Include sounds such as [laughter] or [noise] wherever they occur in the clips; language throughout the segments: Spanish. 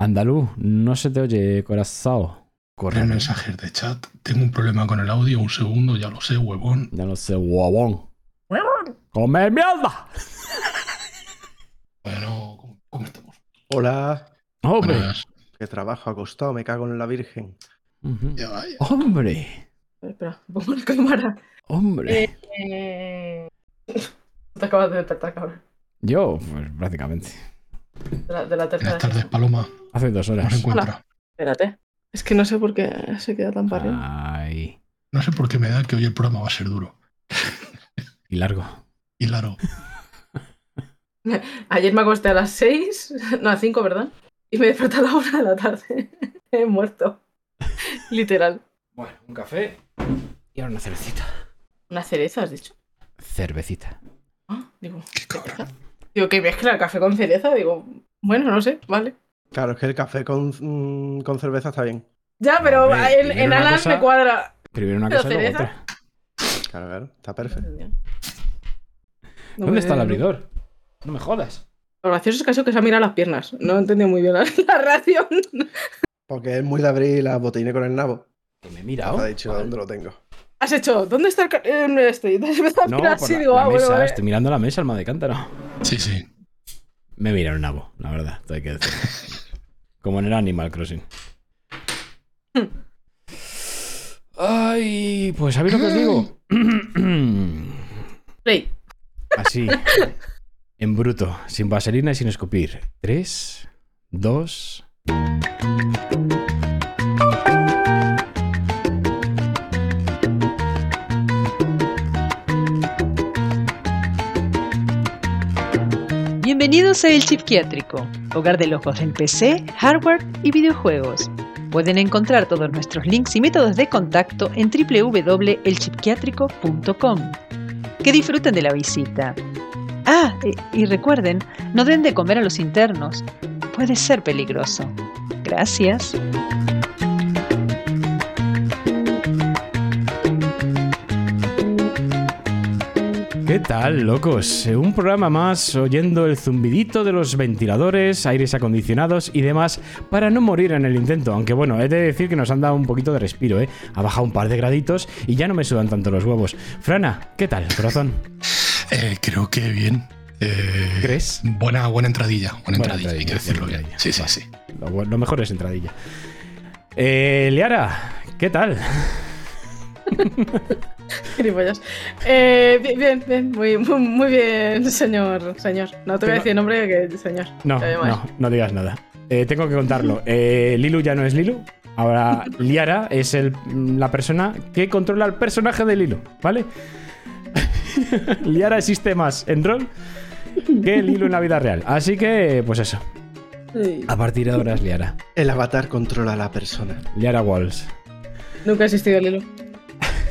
Andaluz, no se te oye, corazón. Corre mensajes de chat. Tengo un problema con el audio. Un segundo, ya lo sé, huevón. Ya no sé, guabón. ¡Come mierda! Bueno, ¿cómo, estamos? Hola, ¡Hombre! Buenas. que trabajo acostado, me cago en la Virgen. Ujú. Ya vaya. ¡Hombre! Espera, pongo la cámara. ¡Hombre! Eh... [laughs] Te acabas de despertar, cabrón. Yo, pues prácticamente. De la, de la tercera. Buenas tardes, Paloma. Hace dos ¿Cómo horas. se encuentra? Espérate. Es que no sé por qué se queda tan para. Ay. No sé por qué me da que hoy el programa va a ser duro. Y largo. Y claro, [laughs] Ayer me acosté a las 6, no, a 5, ¿verdad? Y me desperté a la 1 de la tarde. [laughs] He muerto. [laughs] Literal. Bueno, un café y ahora una cervecita. ¿Una cereza, has dicho? Cervecita. Ah, digo. qué cabrón. Digo, que mezcla el café con cereza. Digo, bueno, no sé, vale. Claro, es que el café con, mm, con cerveza está bien. Ya, pero Hombre, en, en Alan cosa- me cuadra. Primero una ¿Pero cosa y luego otra. Claro, claro, está perfecto. No ¿Dónde me- está el abridor? No me jodas. Lo gracioso es que ha sido que se ha mirado las piernas. No he entendido muy bien la, [laughs] la reacción. Porque es muy de abrir la botellina con el nabo. Que me he mirado. Te ha dicho dónde lo tengo. Has hecho, ¿dónde está el ca- eh, este? Y te has empezado a No, mirar así, la, digo, la ah, bueno, mesa. vale. Estoy mirando la mesa, alma de cántaro. Sí, sí. Me mira un nabo, la verdad, todo hay que decir. Como en el Animal Crossing. Ay, pues ¿sabéis lo que os digo? [clears throat] Play. Así, en bruto, sin vaselina y sin escupir. Tres, dos. Bienvenidos a El Psiquiátrico, hogar de locos en PC, hardware y videojuegos. Pueden encontrar todos nuestros links y métodos de contacto en www.elchipquiátrico.com. Que disfruten de la visita. Ah, e- y recuerden, no den de comer a los internos. Puede ser peligroso. Gracias. ¿Qué tal, locos? Un programa más oyendo el zumbidito de los ventiladores, aires acondicionados y demás para no morir en el intento. Aunque bueno, he de decir que nos han dado un poquito de respiro, ¿eh? Ha bajado un par de graditos y ya no me sudan tanto los huevos. Frana, ¿qué tal, corazón? Eh, creo que bien. Eh, ¿Crees? Buena, buena entradilla. Buena, Buena entradilla, hay que decirlo bien. Sí, sí, sí. Lo, lo mejor es entradilla. Eh, Liara, ¿qué tal? [laughs] Eh, bien, bien, bien, muy, muy, muy bien, señor, señor. No te voy a decir nombre que señor. No, no, no digas nada. Eh, tengo que contarlo. Eh, Lilu ya no es Lilu. Ahora [laughs] Liara es el- la persona que controla el personaje de Lilu, ¿vale? [laughs] Liara existe más en rol que Lilu en la vida real. Así que, pues eso. Sí. A partir de ahora es Liara. El avatar controla a la persona. Liara Walls. Nunca ha existido el hilo.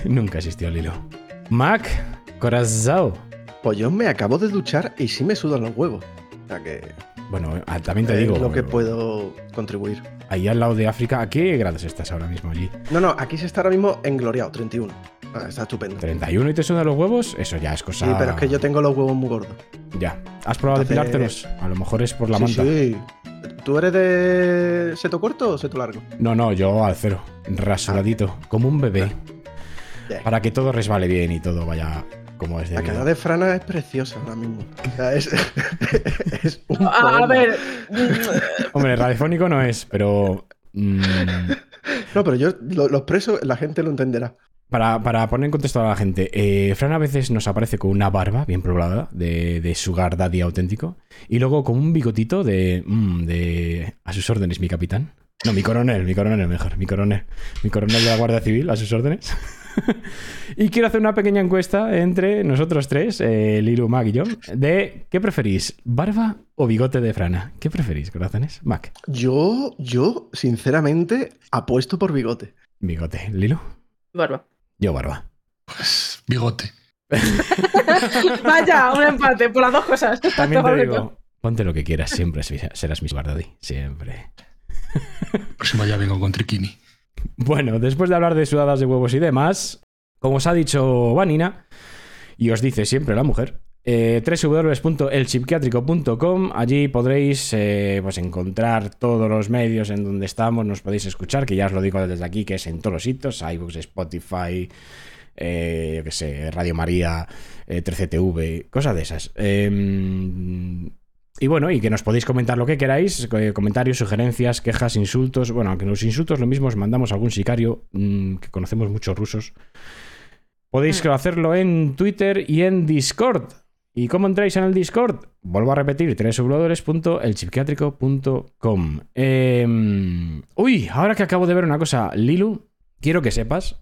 Nunca existió Lilu. Mac, Corazao. Pues yo me acabo de duchar y sí me sudan los huevos. O sea que Bueno, ah, también te es digo. lo que puedo contribuir. Ahí al lado de África, ¿a qué grados estás ahora mismo allí? No, no, aquí se está ahora mismo engloriado, 31. Ah, está estupendo. 31 y te sudan los huevos, eso ya es cosa. Sí, pero es que yo tengo los huevos muy gordos. Ya. ¿Has probado Entonces- depilártelos? A lo mejor es por la sí, manta. sí. ¿Tú eres de seto corto o seto largo? No, no, yo al cero. Rasuradito. Como un bebé. Para que todo resbale bien y todo vaya como es La cara debido. de Frana es preciosa ahora mismo. O sea, es, [laughs] es un A, ver, [laughs] Hombre, radiofónico no es, pero. mm, No, pero yo lo, lo expreso, la gente lo entenderá. para, para poner en contexto a la gente, eh, Fran a veces nos aparece con una barba bien poblada de, de sugar daddy auténtico y luego con un bigotito de, mm, de. A sus órdenes, mi capitán. No, mi coronel, mi coronel mejor, mi coronel. Mi coronel de la Guardia Civil, a sus órdenes. [laughs] [laughs] y quiero hacer una pequeña encuesta entre nosotros tres, eh, Lilu, Mac y yo, de ¿qué preferís? ¿Barba o bigote de Frana? ¿Qué preferís, corazones? Mac, Yo, yo, sinceramente, apuesto por bigote. bigote. ¿Lilu? barba. Yo, barba. Pues bigote. [laughs] Vaya, un empate por las dos cosas. También te digo, ponte lo que quieras, siempre serás mi Daddy, siempre. Próximo ya vengo con Triquini. Bueno, después de hablar de sudadas de huevos y demás, como os ha dicho Vanina, y os dice siempre la mujer, eh. Allí podréis eh, pues encontrar todos los medios en donde estamos, nos podéis escuchar, que ya os lo digo desde aquí, que es en todos los sitios, iBooks, Spotify, eh, qué sé, Radio María, eh, 13TV, cosas de esas. Y bueno, y que nos podéis comentar lo que queráis, eh, comentarios, sugerencias, quejas, insultos. Bueno, aunque los insultos lo mismo os mandamos a algún sicario, mm, que conocemos muchos rusos. Podéis Mm. hacerlo en Twitter y en Discord. ¿Y cómo entráis en el Discord? Vuelvo a repetir, www.elchipquiátrico.com. Em, uy, ahora que acabo de ver una cosa, Lilu, quiero que sepas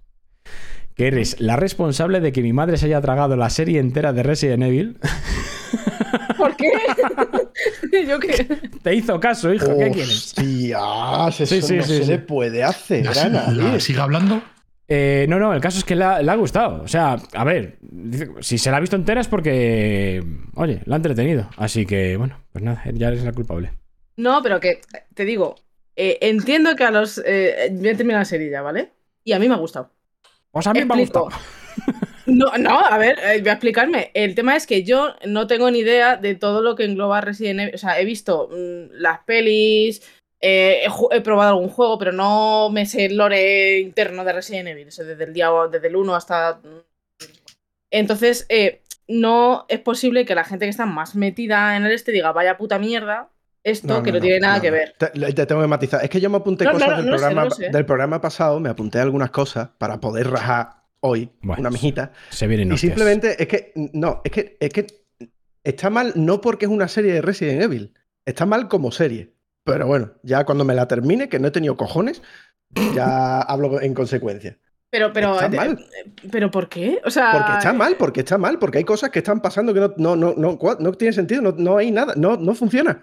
que eres la responsable de que mi madre se haya tragado la serie entera de Resident Evil. ¿Por qué? [laughs] [laughs] Yo qué. Te hizo caso, hijo, ¿qué quieres? Hostias, eso Sí, sí, no sí, se puede hacer La- a la- nadie. ¿Sigue hablando? Eh, no, no, el caso es que le ha, le ha gustado. O sea, a ver, dice- si se la ha visto entera es porque, oye, la ha entretenido. Así que, bueno, pues nada, ya eres la culpable. No, pero que, te digo, eh, entiendo que a los. Eh, voy a terminar la serie ya, ¿vale? Y a mí me ha gustado. Pues a mí me ha gustado. No, no, a ver, eh, voy a explicarme. El tema es que yo no tengo ni idea de todo lo que engloba Resident Evil. O sea, he visto mm, las pelis, eh, he, probado algún juego, pero no me sé el lore interno de Resident Evil. o sea, desde el día desde el 1 hasta. Entonces, eh, no es posible que la gente que está más metida en el este diga, vaya puta mierda, esto No, que no, no, tiene no, nada que ver. Te, te tengo que matizar. Es que yo me apunté cosas del, sé, programa, sé. del programa pasado, me apunté algunas cosas para poder rajar hoy Bueno, una mijita. Se vienen Y simplemente es que, no, es que, es que está mal no porque es una serie de Resident Evil, está mal como serie. Pero bueno, ya cuando me la termine, que no he tenido cojones, ya [laughs] hablo en consecuencia. Pero, pero, Está eh, mal. eh, pero ¿por qué? O sea, Porque está mal, porque está mal, porque hay cosas que están pasando que no, no, no, no, no tiene sentido, no, no hay nada, no, no funciona.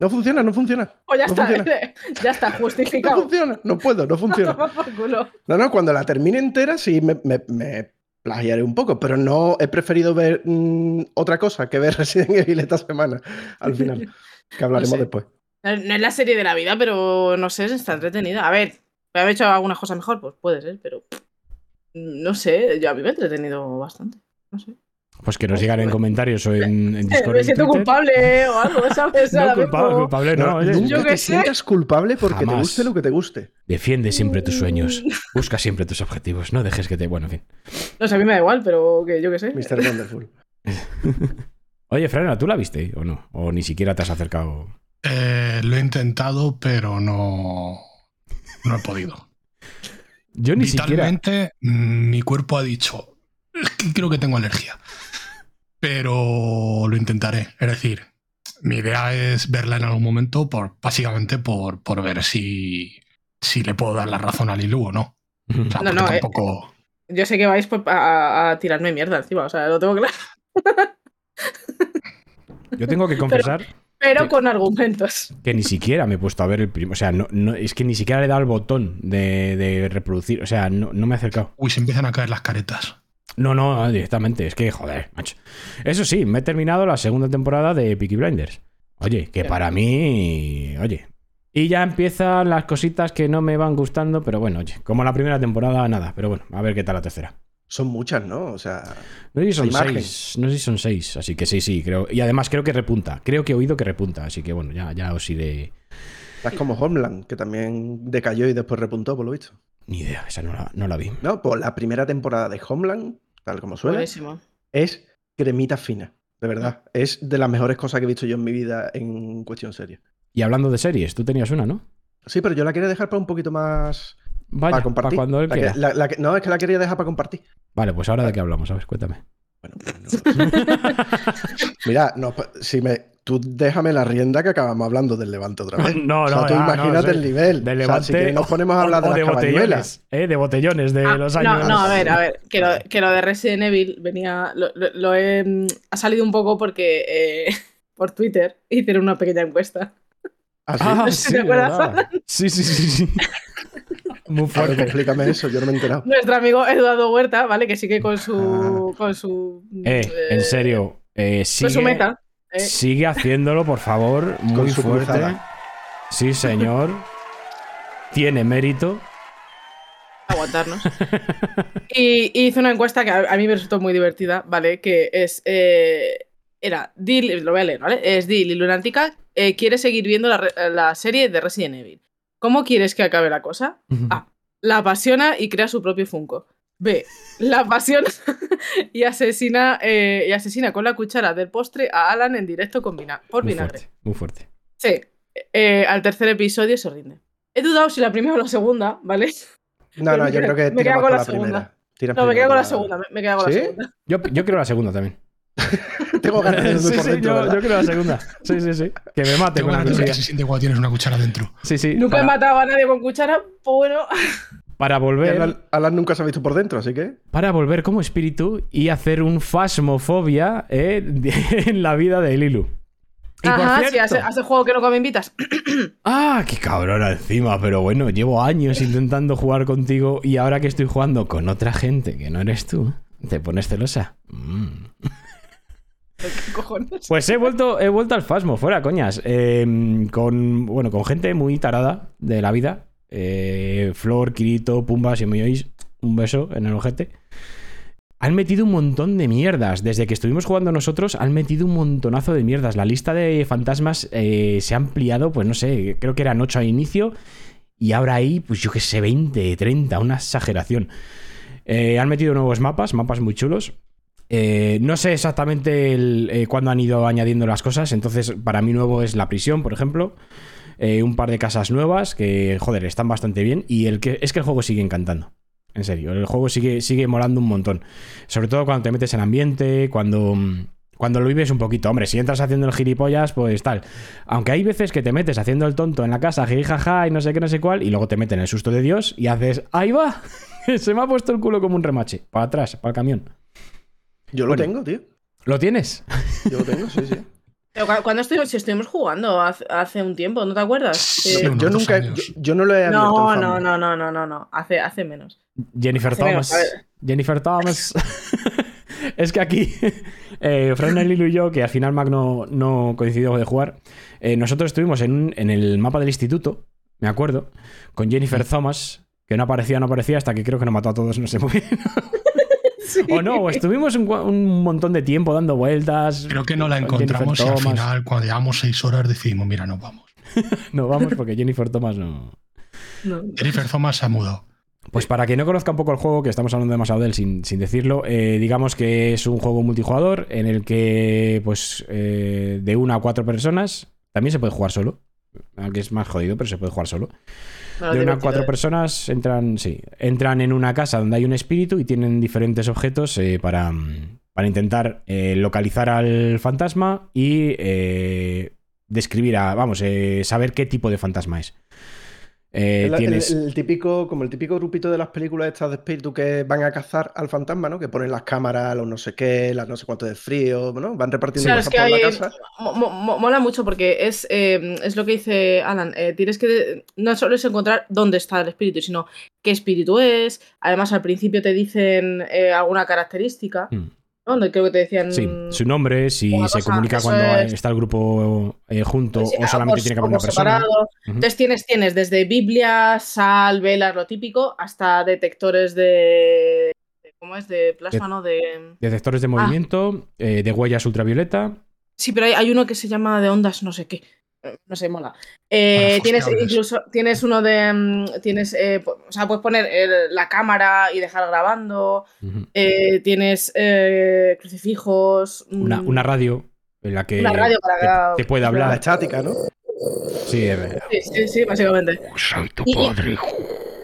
No funciona, no funciona. pues ya no está, funciona. [laughs] ya está, [laughs] No justificado. funciona, no puedo, no funciona. [laughs] No, no, cuando la termine entera sí me, me, me plagiaré un poco, pero no he preferido ver mm, otra cosa que ver Resident Evil esta semana, al final, que hablaremos sé. después. No no es la serie de la vida, pero no sé, está entretenida. A ver, ¿me haber hecho algunas cosas mejor? Pues puede ser, pero no sé, yo a mí me he entretenido bastante. No sé. Pues que nos digan en comentarios o en, en [laughs] Discord. me en siento Twitter. culpable o algo, [laughs] ¿sabes? No, culpable, culpable, no. oye, nunca yo te qué sé. sientas culpable porque te guste lo que te guste. Defiende siempre tus sueños. [laughs] Busca siempre tus objetivos. No dejes que te. Bueno, en fin. No sé, a mí me da igual, pero que yo qué sé. Mr. Wonderful. Oye, Frana, ¿tú la viste o no? O ni siquiera te has acercado. Eh, lo he intentado, pero no, no he podido. Yo ni siquiera. Vitalmente, mm, mi cuerpo ha dicho, "Es que creo que tengo alergia. Pero lo intentaré. Es decir, mi idea es verla en algún momento, por, básicamente por, por ver si, si le puedo dar la razón a Lilu o no. O sea, No, no, eh. Yo sé que vais pues, a, a tirarme mierda encima, o sea, lo tengo claro. [laughs] Yo tengo que confesar Pero con argumentos. que ni siquiera me he puesto a ver el primero. O sea, no, no- es que ni siquiera le he dado el botón de, de reproducir. O sea, no, no me he acercado. Uy, se empiezan a caer las caretas. No, no, directamente. Es que, joder, macho. Eso sí, me he terminado la segunda temporada de Peaky Blinders. Oye, que para mí. Oye. Y ya empiezan las cositas que no me van gustando, pero bueno, oye, como la primera temporada, nada. Pero bueno, a ver qué tal la tercera. Son muchas, ¿no? O sea, No sé si son seis. No sé si son seis. Así que sí, sí, creo. Y además creo que repunta. Creo que he oído que repunta. Así que bueno, ya, ya os iré. es como Homeland, que también decayó y después repuntó, por lo visto. Ni idea, esa no la, no la vi. No, pues la primera temporada de Homeland, tal como suena, Buenísimo. es cremita fina. De verdad. Es de las mejores cosas que he visto yo en mi vida en cuestión seria. Y hablando de series, tú tenías una, ¿no? Sí, pero yo la quería dejar para un poquito más. Vaya, para compartir. cuando él La que- quiera. la- la que- no, es que la quería dejar para compartir. Vale, pues ahora de qué hablamos, a ver, cuéntame. Bueno, pues no. [laughs] Mira, no, pa- si me, tú déjame la rienda que acabamos hablando del Levante otra vez. [laughs] No, O sea, no, tú ya, no, imagínate sí. el nivel. De O sea, Levante si nos ponemos a hablar de las botellones, ¿eh? De botellones de Ah, los no, años. no, a ver, a ver, que lo, que lo de Resident Evil venía, lo, lo- lo he, mm, ha salido un poco porque eh, [laughs] por Twitter hicieron una pequeña encuesta. ¿Ah, sí? Ah, ¿Te sí, acuerdas? sí, sí, sí, sí. Muy A ver, fuerte. explícame eso, yo no me he enterado. Nuestro amigo Eduardo Huerta, ¿vale? Que sigue con su. con su. Eh, en serio, eh, Con sigue, su meta. eh. sigue haciéndolo, por favor, muy fuerte. cruzada. Sí, señor. Tiene mérito. aguantarnos. Y, y hizo una encuesta que a, a mí me resultó muy divertida, ¿vale? Que es. eh, era. Dil, lo voy a leer, ¿vale? Es Dil y Lunática eh, quiere seguir viendo la serie de Resident Evil. ¿Cómo quieres que acabe la cosa? A. La apasiona y crea su propio Funko. B. La apasiona [laughs] y asesina, eh, y asesina con la cuchara del postre a Alan en directo con vina- por Muy vinagre. fuerte, muy fuerte. Sí. Eh, al tercer episodio se rinde. He dudado si la primera o la segunda, ¿vale? No, no, yo creo que [laughs] Me quedo con la la segunda. primera. Tira No, me quedo con la segunda. Me, me quedo con ¿Sí? la segunda. Yo, yo quiero la segunda también. [laughs] Tengo ganas de sí, por sí, dentro, yo, yo quiero la segunda. Sí, sí, sí. Que me mate Tengo con la ganas curiosidad. se siente cuando tienes una cuchara dentro. Sí, sí. Nunca he matado a nadie con cuchara, pues bueno. para volver. Alan, Alan nunca se ha visto por dentro, así que. para volver como espíritu y hacer un fasmofobia eh, [laughs] en la vida de Lilu. Y Ajá, sí, hace juego que no me invitas. [clears throat] Ah, qué cabrona encima, pero bueno, llevo años intentando jugar contigo y ahora que estoy jugando con otra gente que no eres tú, te pones celosa. Mm. Pues he vuelto, he vuelto al Fasmo, fuera, coñas. Eh, con, bueno, con gente muy tarada de la vida. Eh, Flor, Kirito, Pumba, si me oís, un beso en el ojete. Han metido un montón de mierdas. Desde que estuvimos jugando nosotros, han metido un montonazo de mierdas. La lista de fantasmas eh, se ha ampliado, pues no sé, creo que eran 8 al inicio. Y ahora hay, pues yo que sé, 20, 30, una exageración. Eh, han metido nuevos mapas, mapas muy chulos. Eh, no sé exactamente eh, cuándo han ido añadiendo las cosas, entonces para mí nuevo es la prisión, por ejemplo. Eh, un par de casas nuevas que, joder, están bastante bien. Y el que, es que el juego sigue encantando. En serio, el juego sigue, sigue molando un montón. Sobre todo cuando te metes en ambiente, cuando, cuando lo vives un poquito. Hombre, si entras haciendo el gilipollas, pues tal. Aunque hay veces que te metes haciendo el tonto en la casa, jijaja, y no sé qué, no sé cuál, y luego te meten el susto de Dios y haces, ahí va, [laughs] se me ha puesto el culo como un remache, para atrás, para el camión. Yo lo Bueno. tengo, tío. ¿Lo tienes? [laughs] Yo lo tengo, sí, sí. Pero cu- cuando estuvimos, si estuvimos jugando hace, hace un tiempo, ¿no te acuerdas? Eh, Yo nunca. Yo, yo no lo he abierto. no, no, no, no, no, no, no. Hace, hace menos. Jennifer Hace Thomas. Jennifer Thomas. [laughs] es que aquí, [laughs] eh, Fran, Lilu y yo, que al final Mac no, no coincidió de jugar, eh, nosotros estuvimos en, un- en el mapa del instituto, me acuerdo, con Jennifer Thomas, que no aparecía, no aparecía, hasta que creo que nos mató a todos, no sé muy bien. O no, o estuvimos un, un montón de tiempo dando vueltas. Creo que no la encontramos y al final, cuando llevamos seis horas, decidimos, mira, nos vamos. [laughs] No vamos porque Jennifer Thomas no. No. Jennifer Thomas se ha mudado. Pues para quien no conozca un poco el juego, que estamos hablando demasiado de él sin, sin decirlo, eh, digamos que es un juego multijugador en el que, pues, eh, de una a cuatro personas, también se puede jugar solo, aunque es más jodido, pero se puede jugar solo. No, De una a divertido, cuatro personas entran, sí, entran en una casa donde hay un espíritu y tienen diferentes objetos eh, para, mm, para intentar eh, localizar al fantasma y eh, describir a, vamos, saber qué tipo de fantasma es. Eh, El, el- tienes... el típico, como el típico grupito de las películas estas de espíritu que van a cazar al fantasma, ¿no? Que ponen las cámaras, los no sé qué, las no sé cuánto de frío, ¿no? Van repartiendo Claro, es cosas que por la casa. mo- mo- mo- mola mucho porque es, eh, es lo que dice Alan. eh, tienes que. No solo es encontrar dónde está el espíritu, sino qué espíritu es. Además, al principio te dicen eh, alguna característica. Mm. ¿No? Creo que te decían. Sí, su nombre, si se cosa, comunica cuando es. está el grupo eh, junto o solamente tiene que haber una persona. Entonces tienes, tienes desde Biblia, sal, velas, lo típico, hasta detectores de. ¿Cómo es? De plasma, De- ¿no? De. Detectores de Ah. movimiento, eh, de huellas ultravioleta. Sí, pero hay, hay uno que se llama de ondas, no sé qué. Eh, No sé, mola. Eh, tienes incluso, tienes uno de. mm, Tienes, eh, o sea, puedes poner el- la cámara y dejar grabando. Eh, tienes eh, crucifijos. mm, Una, una radio en la que Una radio para te, te puede La hablar. estática, ¿no? Sí, eh, Sí, sí, sí, básicamente. Soy tu padre.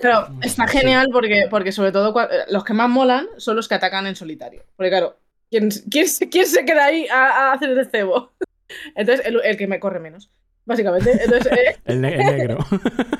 Pero está genial porque, porque sobre todo eh, los que más molan son los que atacan en solitario. Porque claro, ¿quién, quién, se- quién se queda ahí a, a hacer el cebo? [laughs] Entonces, el, el que me corre menos. Básicamente. Entonces, [laughs] eh, el, ne- el negro. [laughs]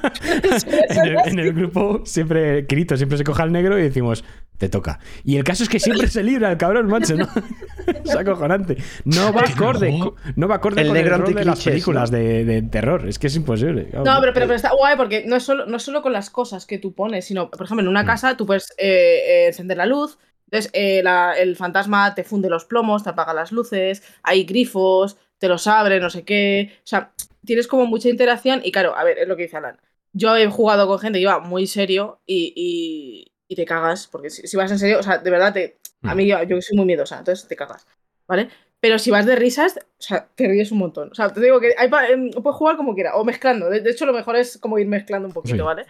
en, el, en el grupo siempre, Kirito siempre se coja al negro y decimos, te toca. Y el caso es que siempre se libra el cabrón, macho, ¿no? [laughs] es acojonante. No va acorde, co- no va acorde El con negro el rol de las películas de, de terror. Es que es imposible. No, pero, pero, pero está guay porque no es, solo, no es solo con las cosas que tú pones, sino, por ejemplo, en una Mm. casa tú puedes eh, eh, encender la luz, entonces eh, la- el fantasma te funde los plomos, te apaga las luces, hay grifos, te los abre, no sé qué. O sea, tienes como mucha interacción y claro, a ver, es lo que dice Alan. yo he jugado con gente que iba muy serio y, y- y te cagas, porque si, si vas en serio, o sea, de verdad, te, a mí yo, yo soy muy miedosa, entonces te cagas, ¿vale? Pero si vas de risas, o sea, te ríes un montón. O sea, te digo que hay pa- em, puedes jugar como quieras, o mezclando. De, de hecho, lo mejor es como ir mezclando un poquito, Sí. ¿vale?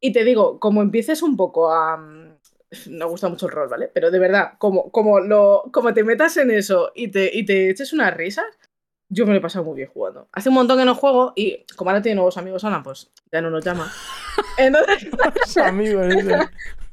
Y te digo, como empieces un poco a... mm, Me gusta mucho el rol, ¿vale? Pero de verdad, como, como, lo, como te metas en eso y te, y te eches unas risas, yo me lo he pasado muy bien jugando. Hace un montón que no juego y como ahora tiene nuevos amigos Alan, pues ya no nos llama. [laughs] Entonces, Los amigos.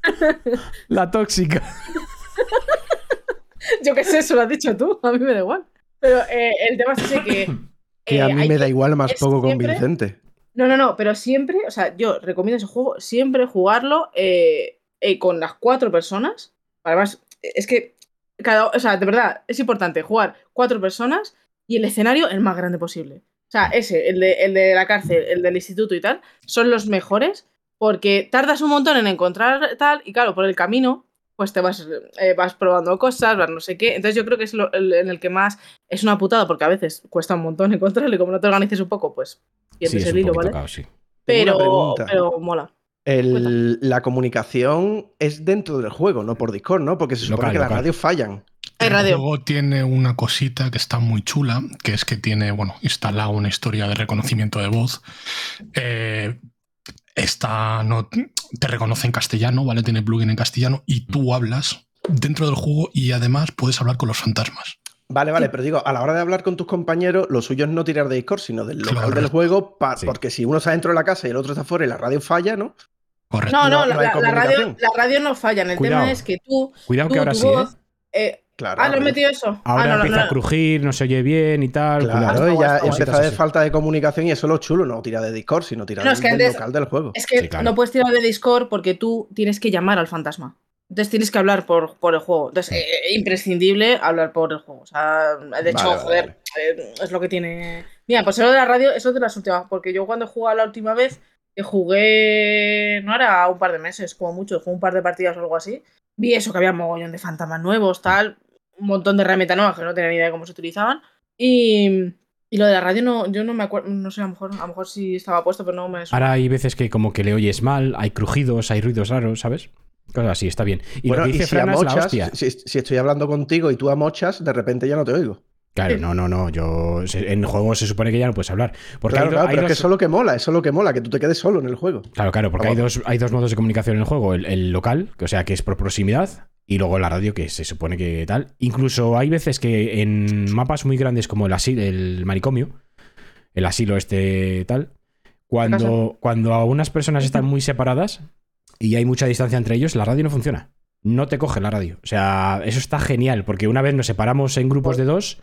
[laughs] La tóxica. [laughs] yo qué sé, eso lo has dicho tú, a mí me da igual. Pero eh, el tema es ese que... [coughs] Que eh, a mí hay me da igual más poco siempre- convincente. No, no, no, pero siempre, o sea, yo recomiendo ese juego, siempre jugarlo eh, eh, con las cuatro personas. Además, es que, cada, o sea, de verdad, es importante jugar cuatro personas y el escenario el más grande posible. O sea, ese, el de, el de la cárcel, el del instituto y tal, son los mejores porque tardas un montón en encontrar tal y claro, por el camino, pues te vas, eh, vas probando cosas, vas no sé qué. Entonces yo creo que es lo, el- en el que más es una putada porque a veces cuesta un montón [laughs] encontrarlo y como no te organices un poco, pues pierdes Sí, el hilo, ¿vale? caos, sí. Pero, pero mola. El- la comunicación es dentro del juego, no por Discord, ¿no? Porque se supone Local, que las local. radios fallan. Radio. juego tiene una cosita que está muy chula, que es que tiene, bueno, instalado una historia de reconocimiento de voz. Eh, esta no te reconoce en castellano, ¿vale? Tiene plugin en castellano y tú hablas dentro del juego y además puedes hablar con los fantasmas. Vale, vale, pero digo, a la hora de hablar con tus compañeros, lo suyo es no tirar de Discord, sino del local del juego, pa- Sí. porque si uno está dentro de la casa y el otro está fuera y la radio falla, ¿no? Correcto. No, no, no la, radio, comunicación. la radio no fallan. El Cuidado. tema es que tú. Cuidado tú, que ahora tu sí, ¿eh? eh, Claro. ah, ¿lo has hombre. metido eso? Ahora ah, no, no, empieza no. a crujir, no se oye bien y tal. Claro, y guay, ya empieza a haber falta de comunicación y eso es lo chulo, no tira de Discord, sino tirar No, es que del antes- local del juego. Es que Sí, claro. no puedes tirar de Discord porque tú tienes que llamar al fantasma. Entonces tienes que hablar por, por el juego. Entonces, eh, imprescindible hablar por el juego. O sea, de hecho, Vale, vale, joder, eh, es lo que tiene. Mira, pues eso de la radio, eso de las últimas. Porque yo cuando jugaba la última vez, que jugué. No era un par de meses, como mucho, jugué un par de partidas o algo así. Vi eso, que había mogollón de fantasmas nuevos, tal. Un montón de herramientas nuevas que no tenía ni idea de cómo se utilizaban. Y. Y lo de la radio no, yo no me acuerdo, no sé, a lo mejor, a lo mejor sí estaba puesto, pero no me suena. Ahora hay veces que como que le oyes mal, hay crujidos, hay ruidos raros, ¿sabes? Cosas así, está bien. Y bueno, lo que dice y si Fran es la amochas, hostia. si, si estoy hablando contigo y tú amochas, de repente ya no te oigo. Claro, no, no, no. Yo en juegos se supone que ya no puedes hablar. Porque claro, hay, claro, hay pero es que eso es lo que mola, eso es lo que mola, que tú te quedes solo en el juego. Claro, claro, porque hay dos, hay dos modos de comunicación en el juego. El, el local, que, o sea, que es por proximidad, y luego la radio, que se supone que tal. Incluso hay veces que en mapas muy grandes como el, asilo, el manicomio, el asilo este tal, cuando, cuando a unas personas están muy separadas y hay mucha distancia entre ellos, la radio no funciona. No te coge la radio. O sea, eso está genial, porque una vez nos separamos en grupos de dos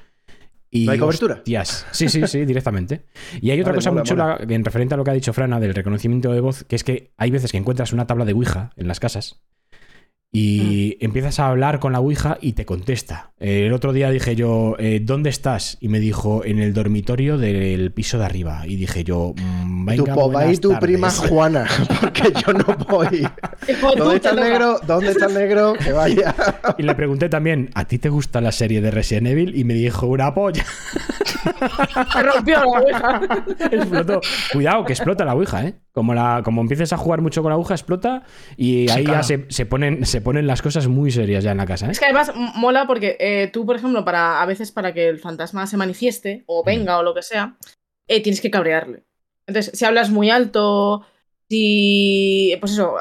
y... ¿No hay cobertura? hostias. Sí, sí, sí, directamente. Y hay otra Vale, cosa mola, muy chula en referente a lo que ha dicho Frana del reconocimiento de voz, que es que hay veces que encuentras una tabla de Ouija en las casas y empiezas a hablar con la Ouija y te contesta. Eh, el otro día dije yo, eh, ¿dónde estás? Y me dijo, en el dormitorio del piso de arriba. Y dije yo, mm, venga, tu popa y tu prima. [laughs] Juana, [laughs] porque yo no voy. [laughs] ¿Dónde está el negro? ¿Dónde está el negro? Que vaya. Y le pregunté también, ¿a ti te gusta la serie de Resident Evil? Y me dijo, una polla. Se rompió la ouija. Explotó. Cuidado, que explota la Ouija, ¿eh? Como, la, como empieces a jugar mucho con la Ouija, explota y Sí, ahí claro. ya se, se ponen, se ponen las cosas muy serias ya en la casa, ¿eh? Es que además mola porque eh, tú, por ejemplo, para a veces para que el fantasma se manifieste o venga o lo que sea, eh, tienes que cabrearle. Entonces, si hablas muy alto, si pues eso,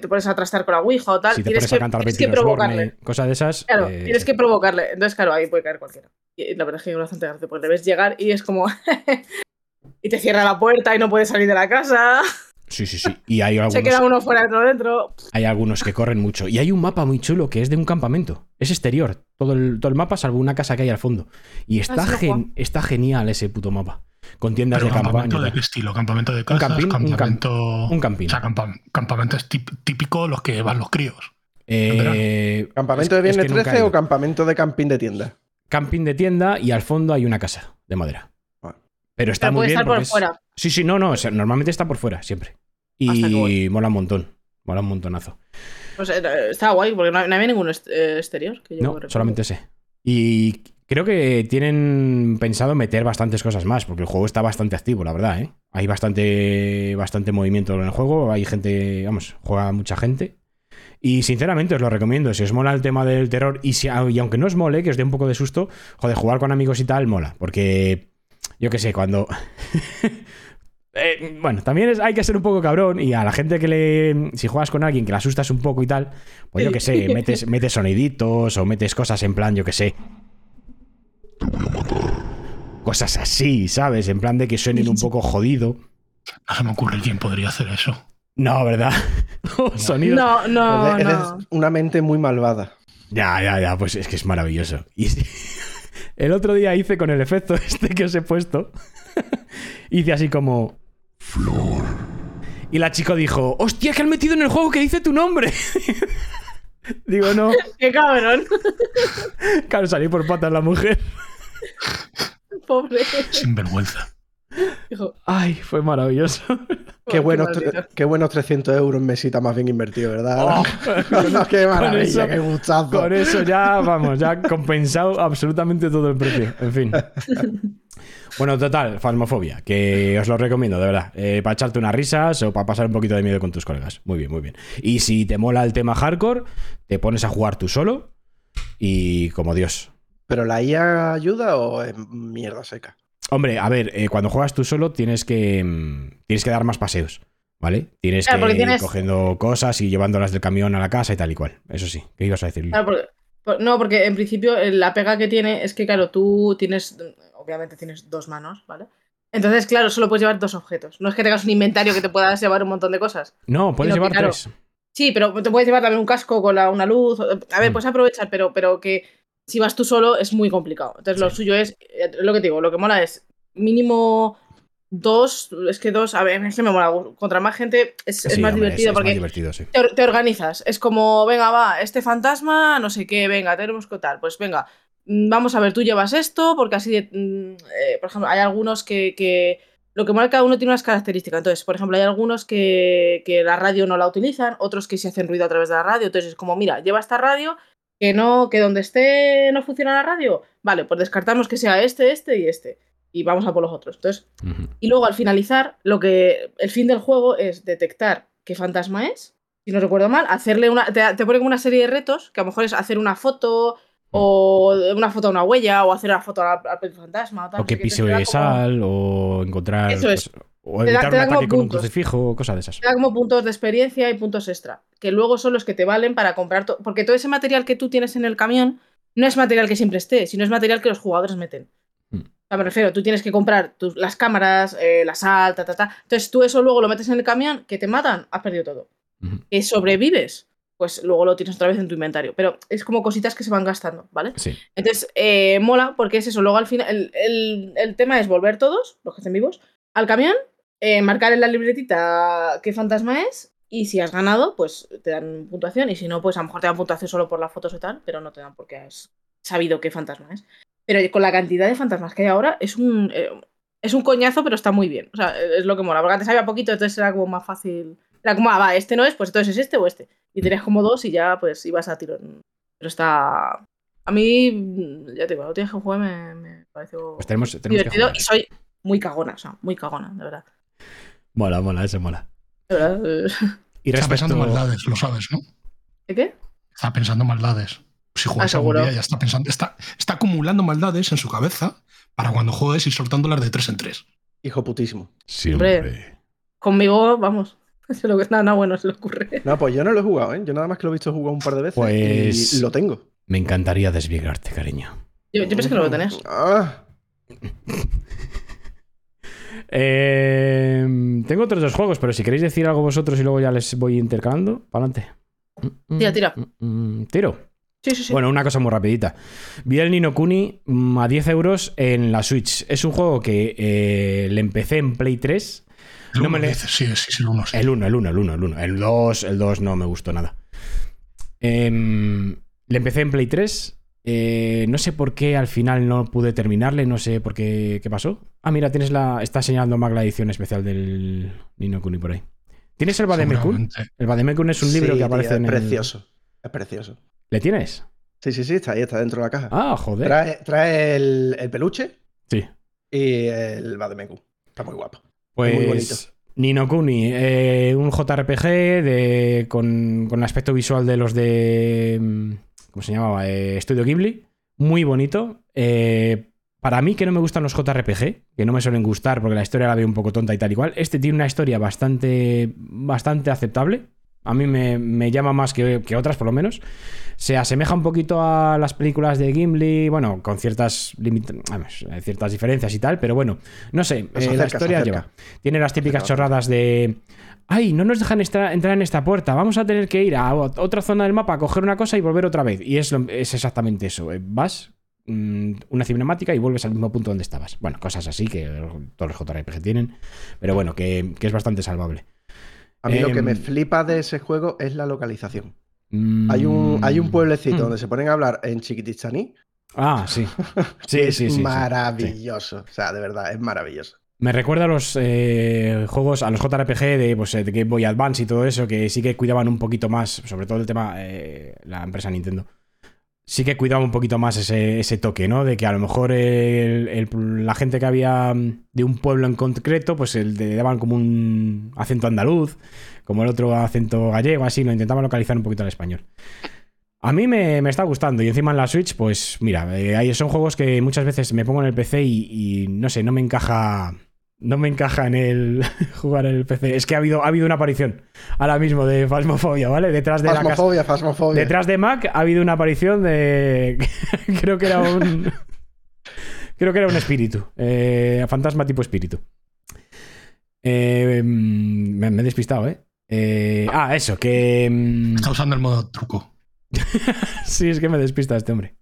te pones a trastar con la ouija o tal, Si te tienes pones que, a cantar tienes que 22 provocarle. Cosas de esas. Claro, tienes que provocarle. Entonces, claro, ahí puede caer cualquiera. Y la verdad es que es bastante gracia porque le ves llegar y es como. [laughs] y te cierra la puerta y no puedes salir de la casa. Sí, sí, sí. Y hay Se queda algunos, uno fuera, otro dentro. hay algunos que corren mucho. Y hay un mapa muy chulo que es de un campamento. Es exterior. Todo el, todo el mapa, salvo una casa que hay al fondo. Y está, lo he gen- está genial ese puto mapa. Con tiendas Pero de campaña. campamento de qué estilo? ¿Campamento de casas? camping, un camp- campamento... un camping. O sea, campa- campamento es típico los que van los críos. Eh, ¿Campamento es- de es Viernes que nunca he 13 o campamento de camping de tienda? Camping de tienda y al fondo hay una casa de madera. Pero está Pero muy puede bien. estar por es- fuera. Sí, sí, no, no. o sea, normalmente está por fuera, siempre. Y mola un montón. Mola un montonazo. Pues eh, está guay porque no, había ningún eh, exterior. Que yo No, solamente ese. Y Creo que tienen pensado meter bastantes cosas más, porque el juego está bastante activo, la verdad, ¿eh? Hay bastante, bastante movimiento en el juego, hay gente, vamos, juega mucha gente. Y sinceramente os lo recomiendo, si os mola el tema del terror, y, si, y aunque no os mole, que os dé un poco de susto, joder, jugar con amigos y tal, mola, porque yo qué sé, cuando... [laughs] Eh, bueno, también es- hay que ser un poco cabrón y a la gente que le... Si juegas con alguien que le asustas un poco y tal, pues yo qué sé, [laughs] metes, metes soniditos o metes cosas en plan, yo qué sé. Cosas así, ¿sabes? En plan de que suenen un poco jodido. No se me ocurre quién podría hacer eso. No, ¿verdad? [laughs] O [laughs] sonidos. No, no, Eres no. una mente muy malvada. Ya, ya, ya, pues es que es maravilloso. Y el otro día hice con el efecto este que os he puesto. hice así como. Flor. Y la chica dijo: ¡Hostia, que han metido en el juego que dice tu nombre! [laughs] Digo, no. [laughs] Qué cabrón. Claro, salí por patas la mujer. Pobre. Sin vergüenza. Hijo, Ay, fue maravilloso. [laughs] Qué buenos, qué buenos 300 euros en mesita más bien invertido, ¿verdad? Oh, [laughs] No, qué maravilla, eso- qué gustazo. Con eso ya, vamos, ya compensado absolutamente todo el precio. En fin. [laughs] Bueno, total, Fasmofobia, que os lo recomiendo, de verdad. Eh, para echarte unas risas o para pasar un poquito de miedo con tus colegas. Muy bien, muy bien. Y si te mola el tema hardcore, te pones a jugar tú solo y como Dios. ¿Pero la IA ayuda o es mierda seca? Hombre, a ver, eh, cuando juegas tú solo tienes que, mm, tienes que dar más paseos, ¿vale? Tienes Claro, que ir tienes- cogiendo cosas y llevándolas del camión a la casa y tal y cual. Eso sí, ¿qué ibas a decir? Claro, porque- no, porque en principio eh, la pega que tiene es que, claro, tú tienes, obviamente tienes dos manos, ¿vale? Entonces, claro, solo puedes llevar dos objetos. No es que tengas un inventario que te puedas llevar un montón de cosas. No, puedes que, llevar claro, tres. Sí, pero te puedes llevar también un casco con la- una luz. A ver, Mm. puedes aprovechar, pero, pero que si vas tú solo es muy complicado. Entonces, lo suyo es, eh, lo que te digo, lo que mola es mínimo dos. Es que dos, a ver, es que me mola. Contra más gente es, más hombre, divertido es porque más divertido, sí. te, or- te organizas. Es como, venga, va, este fantasma, no sé qué, venga, tenemos que tal. Pues venga, mm, vamos a ver, tú llevas esto, porque así, mm, eh, por ejemplo, hay algunos que, que- Lo que mola es que cada uno tiene unas características. Entonces, por ejemplo, hay algunos que, que la radio no la utilizan, otros que se hacen ruido a través de la radio. Entonces, es como, mira, lleva esta radio, que no, que donde esté no funciona la radio. Vale, pues descartamos que sea este, este y este. Y vamos a por los otros. Entonces, y luego al finalizar, lo que el fin del juego es detectar qué fantasma es. Si no recuerdo mal, hacerle una. Te, te pone como una serie de retos, que a lo mejor es hacer una foto, o una foto a una huella, o hacer una foto al, al fantasma. O, tal, O que pise como- sal, o encontrar. Eso es. pues, o Te da- evitar un da ataque con un puntos. crucifijo, o cosas de esas. te da como puntos de experiencia y puntos extra. Que luego son los que te valen para comprar. to- Porque todo ese material que tú tienes en el camión no es material que siempre esté, sino es material que los jugadores meten. Mm. O sea, me refiero, tú tienes que comprar tus- las cámaras, eh, la sal, ta, ta, ta. Entonces tú eso luego lo metes en el camión, que te matan, has perdido todo. Que sobrevives, pues luego lo tienes otra vez en tu inventario. Pero es como cositas que se van gastando, ¿vale? Sí. Entonces, eh, mola porque es eso. Luego al final, el, el- el tema es volver todos, los que estén vivos, al camión, eh, marcar en la libretita qué fantasma es. Y si has ganado, pues te dan puntuación. Y si no, pues a lo mejor te dan puntuación solo por las fotos y tal, pero no te dan porque has sabido qué fantasma es. Pero con la cantidad de fantasmas que hay ahora, es un, eh, es un coñazo, pero está muy bien. O sea, es lo que mola. Porque antes había poquito, entonces era como más fácil. Era como, ah, va, este no es, pues entonces es este o este. Y tenías como dos y ya, pues ibas a tirón. Pero está. A mí, ya te digo, lo tienes que jugar me, me pareció Pues tenemos, tenemos que divertido jugar. y soy muy cagona, o sea, muy cagona, de verdad. Mola, mola, eso mola. [laughs] Y Está pensando maldades, lo sabes, ¿no? ¿De qué? Está pensando maldades. Si juegas Ah, algún día, ya está pensando. Está, está acumulando maldades en su cabeza para cuando juegues ir soltándolas de tres en tres. Hijo putísimo. Siempre. Conmigo, vamos. [laughs] Se lo que nada, nada bueno se le ocurre. No, pues yo no lo he jugado, ¿eh? Yo nada más que lo he visto jugar un par de veces Pues- y lo tengo. Me encantaría desvigrarte, cariño. Yo, yo pensé que no lo tenías. Ah, [laughs] Eh, tengo otros dos juegos, pero si queréis decir algo vosotros y luego ya les voy intercalando, para adelante. Tira, tira. Tiro. Sí, sí, sí. Bueno, una cosa muy rapidita. Vi el Nino Kuni mm, a 10 euros en la Switch. Es un juego que eh, le empecé en Play 3. El No uno me le- sí, sí, sí, el uno, sí. El 1, el 1, el 1, el 1. El 2, el 2 no me gustó nada. Em, le empecé en Play 3. Eh, no sé por qué al final no pude terminarle, no sé por qué, qué pasó. Ah, mira, tienes la. Está señalando Mag la edición especial del Nino Kuni por ahí. ¿Tienes el? Seguramente. El Vademekun es un libro sí, que aparece tío, en es el- precioso. Es precioso. ¿Le tienes? Sí, sí, sí, está ahí, está dentro de la caja. Ah, joder. Trae, trae el, el peluche Sí. y el Bademeku. Está muy guapo. muy bonito. Pues Nino Kuni, eh, un JRPG de, con, con aspecto visual de los de. ¿Cómo se llamaba? Eh, Studio Ghibli. Muy bonito. Eh, para mí, que no me gustan los JRPG, que no me suelen gustar porque la historia la veo un poco tonta y tal y cual, este tiene una historia bastante, bastante aceptable. A mí me, me llama más que, que otras, por lo menos. Se asemeja un poquito a las películas de Gimli, bueno, con ciertas, vamos, eh, ciertas diferencias y tal, pero bueno, no sé, eh, la acerca, historia lleva. Tiene las típicas chorradas de. Ay, no nos dejan entrar en esta puerta. Vamos a tener que ir a ot- otra zona del mapa, a coger una cosa y volver otra vez. Y es, lo- es exactamente eso. eh, Vas, mm, una cinemática y vuelves al mismo punto donde estabas. Bueno, cosas así que todos los JRPG tienen. Pero bueno, que, que es bastante salvable. A mí lo que me Em, flipa de ese juego es la localización. Mm, Hay un, hay un pueblecito mm. donde se ponen a hablar en chiquitistaní. Ah, sí. [laughs] Sí, es sí, sí, sí, maravilloso. O sea, de verdad, es maravilloso. Me recuerda a los eh, juegos, a los JRPG de, pues, de Game Boy Advance y todo eso, que sí que cuidaban un poquito más, sobre todo el tema, eh, la empresa Nintendo. Sí que cuidaba un poquito más ese, ese toque, ¿no? De que a lo mejor el- el- la gente que había mm, de un pueblo en concreto, pues le daban como un acento andaluz, como el otro acento gallego, así, lo intentaban localizar un poquito al español. A mí me, me está gustando y encima en la Switch, pues mira, eh, son juegos que muchas veces me pongo en el PC y no sé, no me encaja, no me encaja en el [laughs] jugar en el PC. Es que ha habido, ha habido una aparición ahora mismo de Phasmophobia, ¿vale? Detrás de la casa, Fasmofobia, fasmofobia. detrás de Mac ha habido una aparición de, [laughs] creo que era un, [laughs] creo que era un espíritu, eh, fantasma tipo espíritu. Eh, me, me he despistado, ¿eh? Eh, ah, eso, que... mm, Está usando el modo truco. sí, es que me despista este hombre.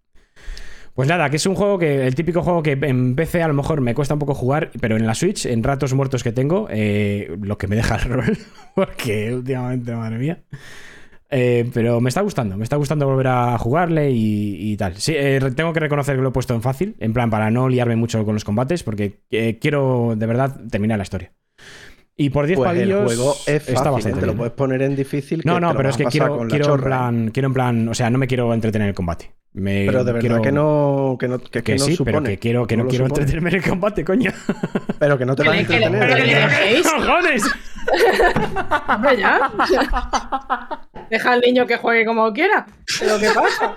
Pues nada, que es un juego que, el típico juego que en PC a lo mejor me cuesta un poco jugar, pero en la Switch, en ratos muertos que tengo, eh, lo que me deja el rol, [laughs] porque últimamente, madre mía. Eh, pero me está gustando, me está gustando volver a jugarle y, tal. Sí, eh, tengo que reconocer que lo he puesto en fácil, en plan para no liarme mucho con los combates, porque quiero de verdad terminar la historia. Y por 10 Pues el palillos juego es está fácil, ¿eh? bastante te lo bien. puedes poner en difícil. No, te no, lo pero es que quiero, quiero en plan, quiero en plan, o sea, no me quiero entretener en el combate. Me Pero de verdad quiero- que no, que no, que, que que no sí, supone. pero que quiero, que no, lo quiero supone. entretenerme en el combate, coño. Pero que no te Que vas a que entretener. pero que le dejéis. ¡Cojones! Hombre, ya. Deja al niño que juegue como quiera. Pero ¿qué pasa?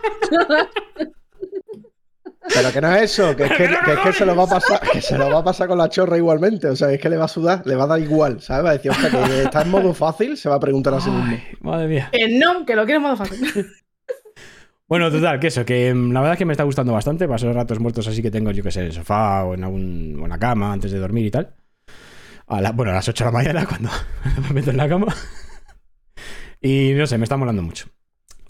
Pero que no es eso, que es que, que es que se lo va a pasar, que se lo va a pasar con la chorra igualmente. O sea, es que le va a sudar, le va a dar igual, ¿sabes? Va a decir, hostia, que está en modo fácil, se va a preguntar a sí mismo. Ay, madre mía. Que no, que lo quiero en modo fácil. [laughs] Bueno, total, que eso, que mm, la verdad es que me está gustando bastante. Paso ratos muertos así que tengo, yo que sé, en el sofá o en, algún, o en la cama antes de dormir y tal. A la- bueno, a las 8 de la mañana [laughs] cuando [laughs] me meto en la cama. Y no sé, me está molando mucho.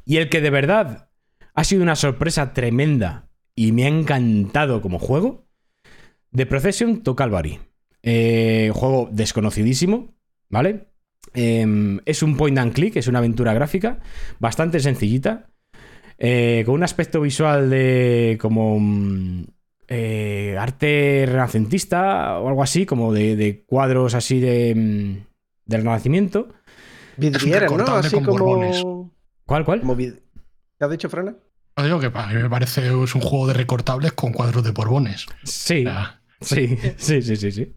Y el que de verdad ha sido una sorpresa tremenda y me ha encantado como juego, The Procession to Calvary. Eh, juego desconocidísimo, ¿vale? Em, es un point and click, es una aventura gráfica bastante sencillita, eh, con un aspecto visual de como mm, eh, arte renacentista o algo así, como de, de cuadros así de, mm, del Renacimiento. Vidriera, ¿no? Así borbones. como. ¿Cuál, cuál? como vid- ¿Qué has dicho, Frana? No digo que a mí me parece es un juego de recortables con cuadros de borbones. Sí, O sea, sí, sí, sí, sí, sí.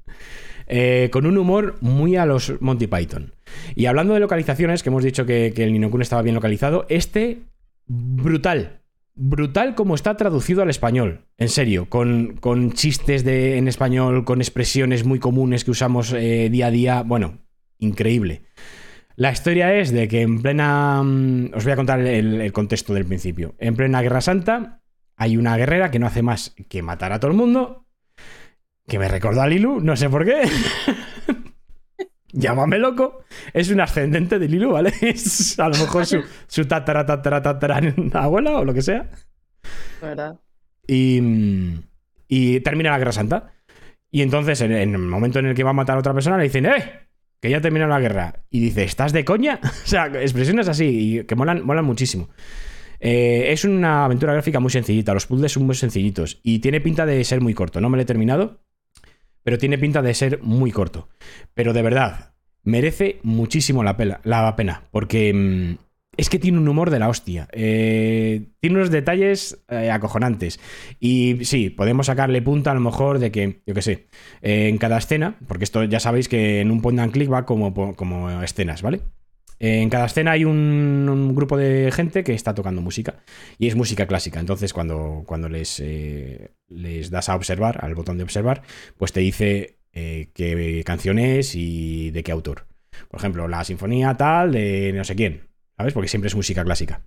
Eh, con un humor muy a los Monty Python. Y hablando de localizaciones, que hemos dicho que, que el Ninokun estaba bien localizado, este, brutal. Brutal como está traducido al español. En serio, con, con chistes de, en español, con expresiones muy comunes que usamos eh, día a día. Bueno, increíble. La historia es de que en plena... mm, Os voy a contar el, el contexto del principio. En plena Guerra Santa hay una guerrera que no hace más que matar a todo el mundo. Que me recordó a Lilu, no sé por qué. [laughs] Llámame loco. Es un ascendente de Lilu, ¿vale? [laughs] Es a lo mejor su, su tatara, tatara, tatara abuela o lo que sea. ¿Verdad? Y, y termina la Guerra Santa. Y entonces, en, en el momento en el que va a matar a otra persona, le dicen, ¡eh! Que ya terminó la guerra. Y dice, ¿estás de coña? [laughs] o sea, expresiones así, y que molan, molan muchísimo. Eh, es una aventura gráfica muy sencillita, los puzzles son muy sencillitos. Y tiene pinta de ser muy corto. No me lo he terminado, pero tiene pinta de ser muy corto. Pero de verdad, merece muchísimo la, la pena. Porque mm, es que tiene un humor de la hostia. Eh, tiene unos detalles eh, acojonantes. Y sí, podemos sacarle punta a lo mejor de que, yo qué sé, eh, en cada escena, porque esto ya sabéis que en un point and click va como, como escenas, ¿vale? En cada escena hay un, un, grupo de gente que está tocando música. Y es música clásica. Entonces, cuando, cuando les, les das a observar, al botón de observar, pues te dice qué canción es y de qué autor. Por ejemplo, la sinfonía tal de no sé quién. ¿Sabes? Porque siempre es música clásica.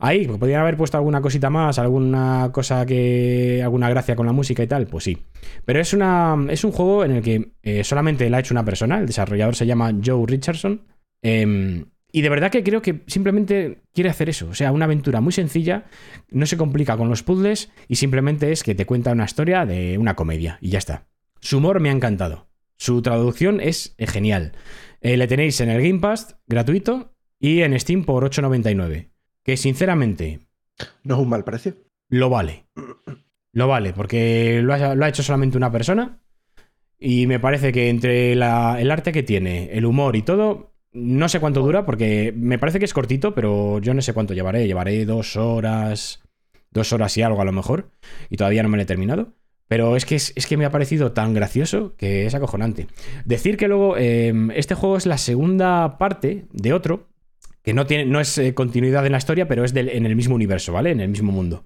Ahí, podrían haber puesto alguna cosita más, alguna cosa que. alguna gracia con la música y tal, pues sí. Pero es una. es un juego en el que eh, solamente la ha hecho una persona. El desarrollador se llama Joe Richardson. Eh, y de verdad que creo que simplemente quiere hacer eso. O sea, una aventura muy sencilla, no se complica con los puzzles y simplemente es que te cuenta una historia de una comedia y ya está. Su humor me ha encantado. Su traducción es genial. Eh, le tenéis en el Game Pass gratuito y en Steam por 8,99. Que sinceramente. No es un mal precio. Lo vale. Lo vale, porque lo ha, lo ha hecho solamente una persona. Y me parece que entre la, el arte que tiene, el humor y todo, no sé cuánto dura, porque me parece que es cortito, pero yo no sé cuánto llevaré. Llevaré dos horas. Dos horas y algo a lo mejor. Y todavía no me lo he terminado. Pero es que, es, es, que me ha parecido tan gracioso que es acojonante. Decir que luego eh, este juego es la segunda parte de otro que no, tiene, no es eh, continuidad en la historia, pero es del, en el mismo universo, ¿vale? En el mismo mundo.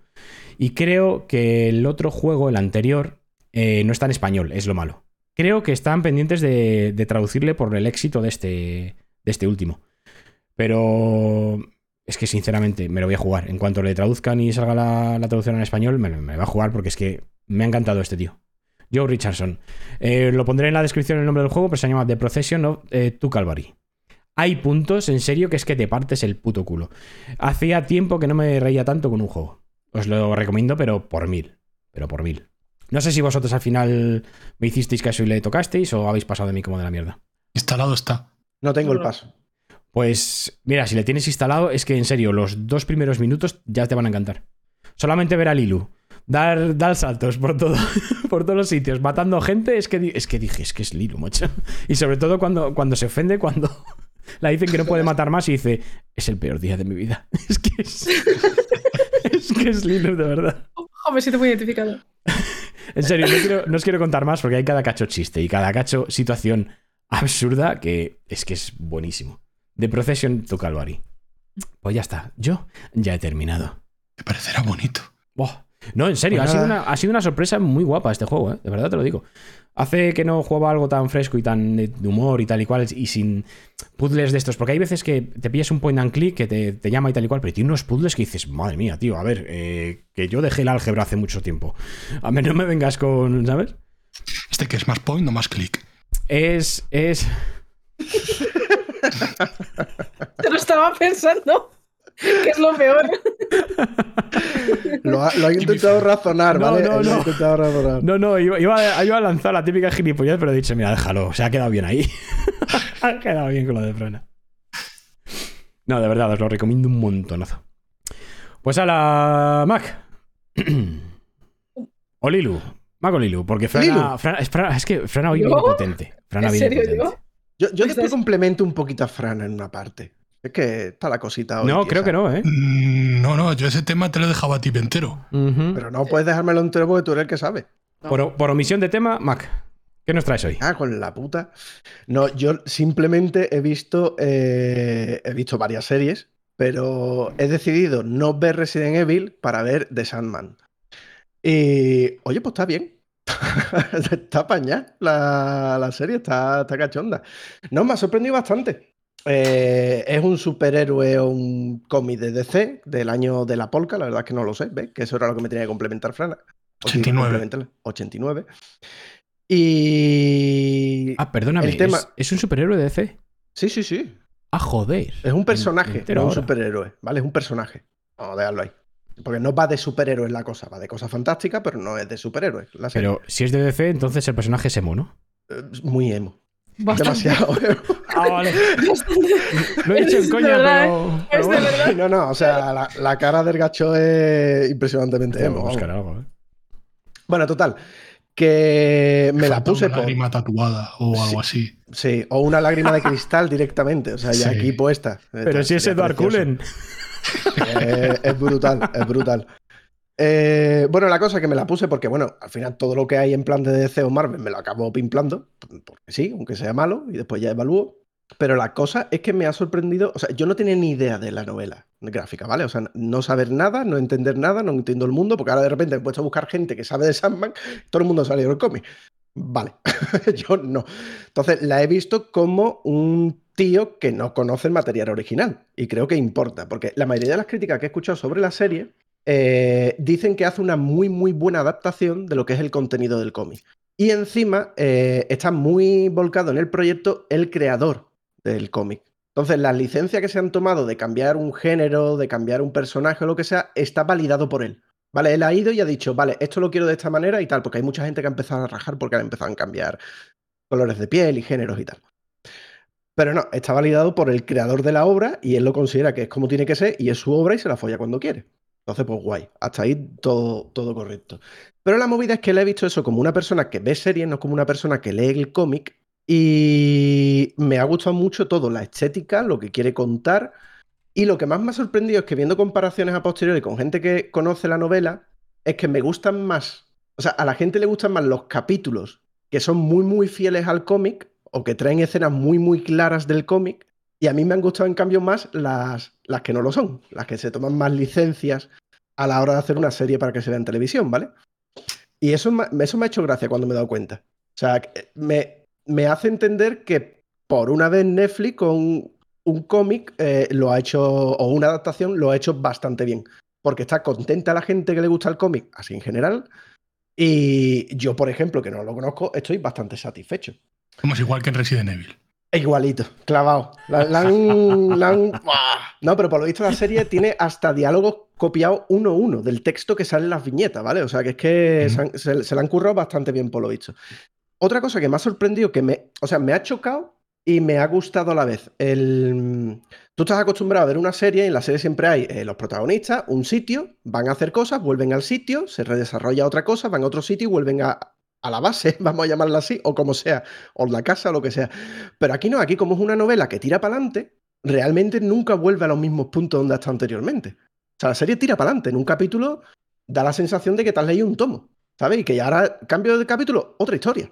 Y creo que el otro juego, el anterior, eh, no está en español, es lo malo. Creo que están pendientes de, de, traducirle por el éxito de este, de este último. Pero es que sinceramente me lo voy a jugar. En cuanto le traduzcan y salga la, la traducción en español, me, me va a jugar porque es que me ha encantado este tío. Joe Richardson. Eh, lo pondré en la descripción el nombre del juego, pero se llama The Procession of eh, Calvary. Hay puntos, en serio, que es que te partes el puto culo. Hacía tiempo que no me reía tanto con un juego. Os lo recomiendo, pero por mil. Pero por mil. No sé si vosotros al final me hicisteis caso y le tocasteis o habéis pasado de mí como de la mierda. Instalado está. No tengo el paso. Pues mira, si le tienes instalado, es que en serio, los dos primeros minutos ya te van a encantar. Solamente ver a Lilu dar, dar saltos por, todo, [laughs] por todos los sitios, matando gente, es que, es que dije, es que es Lilu, macho. Y sobre todo cuando, cuando se ofende, cuando la dicen que no puede matar más y dice, es el peor día de mi vida. [laughs] Es que es, es, que es de verdad. Oh, me siento muy identificado. en serio, no, quiero, no os quiero contar más porque hay cada cacho chiste y cada cacho situación absurda que es que es buenísimo. The Procession to Calvary. Pues ya está. Yo ya he terminado. Me parecerá bonito. Oh. No, en serio, Pues ha, sido una, ha sido una sorpresa muy guapa este juego, ¿eh? de verdad te lo digo. Hace que no jugaba algo tan fresco y tan de humor y tal y cual, y sin puzzles de estos, porque hay veces que te pillas un point and click que te, te llama y tal y cual, pero tiene unos puzzles que dices, madre mía, tío, a ver, eh, que yo dejé el álgebra hace mucho tiempo. A mí no me vengas con, ¿sabes? Este que es más point o más click. Es, es, [laughs] Te lo estaba pensando. Que es lo peor. Lo ha, lo ha intentado razonar, No, ¿vale? no, no. intentado razonar. No, no, iba, iba, a lanzar la típica gilipollez, pero he dicho, mira, déjalo, se ha quedado bien ahí. [laughs] ha quedado bien con lo de Frana. No, de verdad, os lo recomiendo un montonazo. Pues a la Mac. [clears throat] o Lilu. Mac o Lilu, porque Frana, Lilu. Frana- es, Frana- es que Frana hoy viene potente. Frana ¿En viene serio, potente. yo? Yo, yo Pues después es- complemento un poquito a Fran en una parte. Es que está la cosita hoy. No, tiesa. creo que no, ¿eh? Mm, No, no, yo ese tema te lo dejaba a ti entero. Pero no puedes dejármelo entero porque tú eres el que sabe. por, por omisión de tema, Mac, ¿qué nos traes hoy? Ah, con la puta. No, yo simplemente he visto, eh, he visto varias series, pero he decidido no ver Resident Evil para ver The Sandman. Y, oye, pues está bien. [laughs] está apañada la, la serie, está, está cachonda. No, me ha sorprendido bastante. Eh, es un superhéroe o un cómic de DC del año de la polka, la verdad es que no lo sé, ¿ves? Que eso era lo que me tenía que complementar Frana. O sí, 89. complementarla. 89. Y. Ah, perdóname, el tema- ¿es, es un superhéroe de DC? Sí, sí, sí. Ah, joder. Es un personaje, no un superhéroe, ¿vale? Es un personaje. Vamos a dejarlo ahí. Porque no va de superhéroes la cosa, va de cosas fantásticas, pero no es de superhéroes. La. Pero si es de DC, entonces el personaje es emo, ¿no? Eh, muy emo. Bastante. Demasiado [laughs] emo. Ah, vale. Lo he dicho en coña, verdad, pero. Bueno. No, no, o sea, la, la cara del gacho es impresionantemente emo. buscar algo, ¿eh? Bueno, total. Que me la puse una por. lágrima tatuada o algo así. Sí, o una lágrima de cristal directamente, o sea, ya Sí. aquí puesta. Pero si es Edward. Cullen. Eh, es brutal, es brutal. Eh, bueno, la cosa que me la puse porque, bueno, al final todo lo que hay en plan de DC o Marvel me lo acabo pimplando, porque sí, aunque sea malo, y después ya evalúo. Pero la cosa es que me ha sorprendido, o sea, yo no tenía ni idea de la novela gráfica, ¿vale? O sea, no saber nada, no entender nada, no entiendo el mundo, porque ahora de repente me he puesto a buscar gente que sabe de Sandman, todo el mundo ha salido del cómic. Vale, [laughs] yo no. Entonces la he visto como un tío que no conoce el material original. Y creo que importa, porque la mayoría de las críticas que he escuchado sobre la serie eh, dicen que hace una muy, muy buena adaptación de lo que es el contenido del cómic. Y encima eh, está muy volcado en el proyecto el creador del cómic. Entonces, las licencias que se han tomado de cambiar un género, de cambiar un personaje o lo que sea, está validado por él. ¿Vale? Él ha ido y ha dicho, vale, esto lo quiero de esta manera y tal, porque hay mucha gente que ha empezado a rajar porque han empezado a cambiar colores de piel y géneros y tal. Pero no, está validado por el creador de la obra y él lo considera que es como tiene que ser y es su obra y se la folla cuando quiere. Entonces, pues guay, hasta ahí todo, todo correcto. Pero la movida es que le he visto eso como una persona que ve series, no como una persona que lee el cómic. Y me ha gustado mucho todo, la estética, lo que quiere contar. Y lo que más me ha sorprendido es que viendo comparaciones a posteriori con gente que conoce la novela, es que me gustan más, o sea, a la gente le gustan más los capítulos que son muy, muy fieles al cómic o que traen escenas muy, muy claras del cómic. Y a mí me han gustado, en cambio, más las, las que no lo son, las que se toman más licencias a la hora de hacer una serie para que se vea en televisión, ¿vale? Y eso, me- eso me ha hecho gracia cuando me he dado cuenta. O sea, que me, me hace entender que por una vez Netflix con un cómic eh, lo ha hecho, o una adaptación lo ha hecho bastante bien. Porque está contenta la gente que le gusta el cómic, así en general. Y yo, por ejemplo, que no lo conozco, estoy bastante satisfecho. Como es igual que en Resident Evil. Igualito, clavado. La, la han- la han- ¡buah! No, pero por lo visto la serie tiene hasta diálogos copiados uno a uno del texto que sale en las viñetas, ¿vale? O sea que es que Ujú. se, han- se- se la han currado bastante bien por lo visto. Otra cosa que me ha sorprendido, que me, o sea, me ha chocado y me ha gustado a la vez. El, tú estás acostumbrado a ver una serie y en la serie siempre hay eh, los protagonistas, un sitio, van a hacer cosas, vuelven al sitio, se redesarrolla otra cosa, van a otro sitio y vuelven a, a la base, [laughs] vamos a llamarla así, o como sea, o la casa, o lo que sea. Pero aquí no, aquí como es una novela que tira para adelante, realmente nunca vuelve a los mismos puntos donde ha estado anteriormente. O sea, la serie tira para adelante. En un capítulo da la sensación de que te has leído un tomo, ¿sabes? Y que ya ahora, cambio de capítulo, otra historia.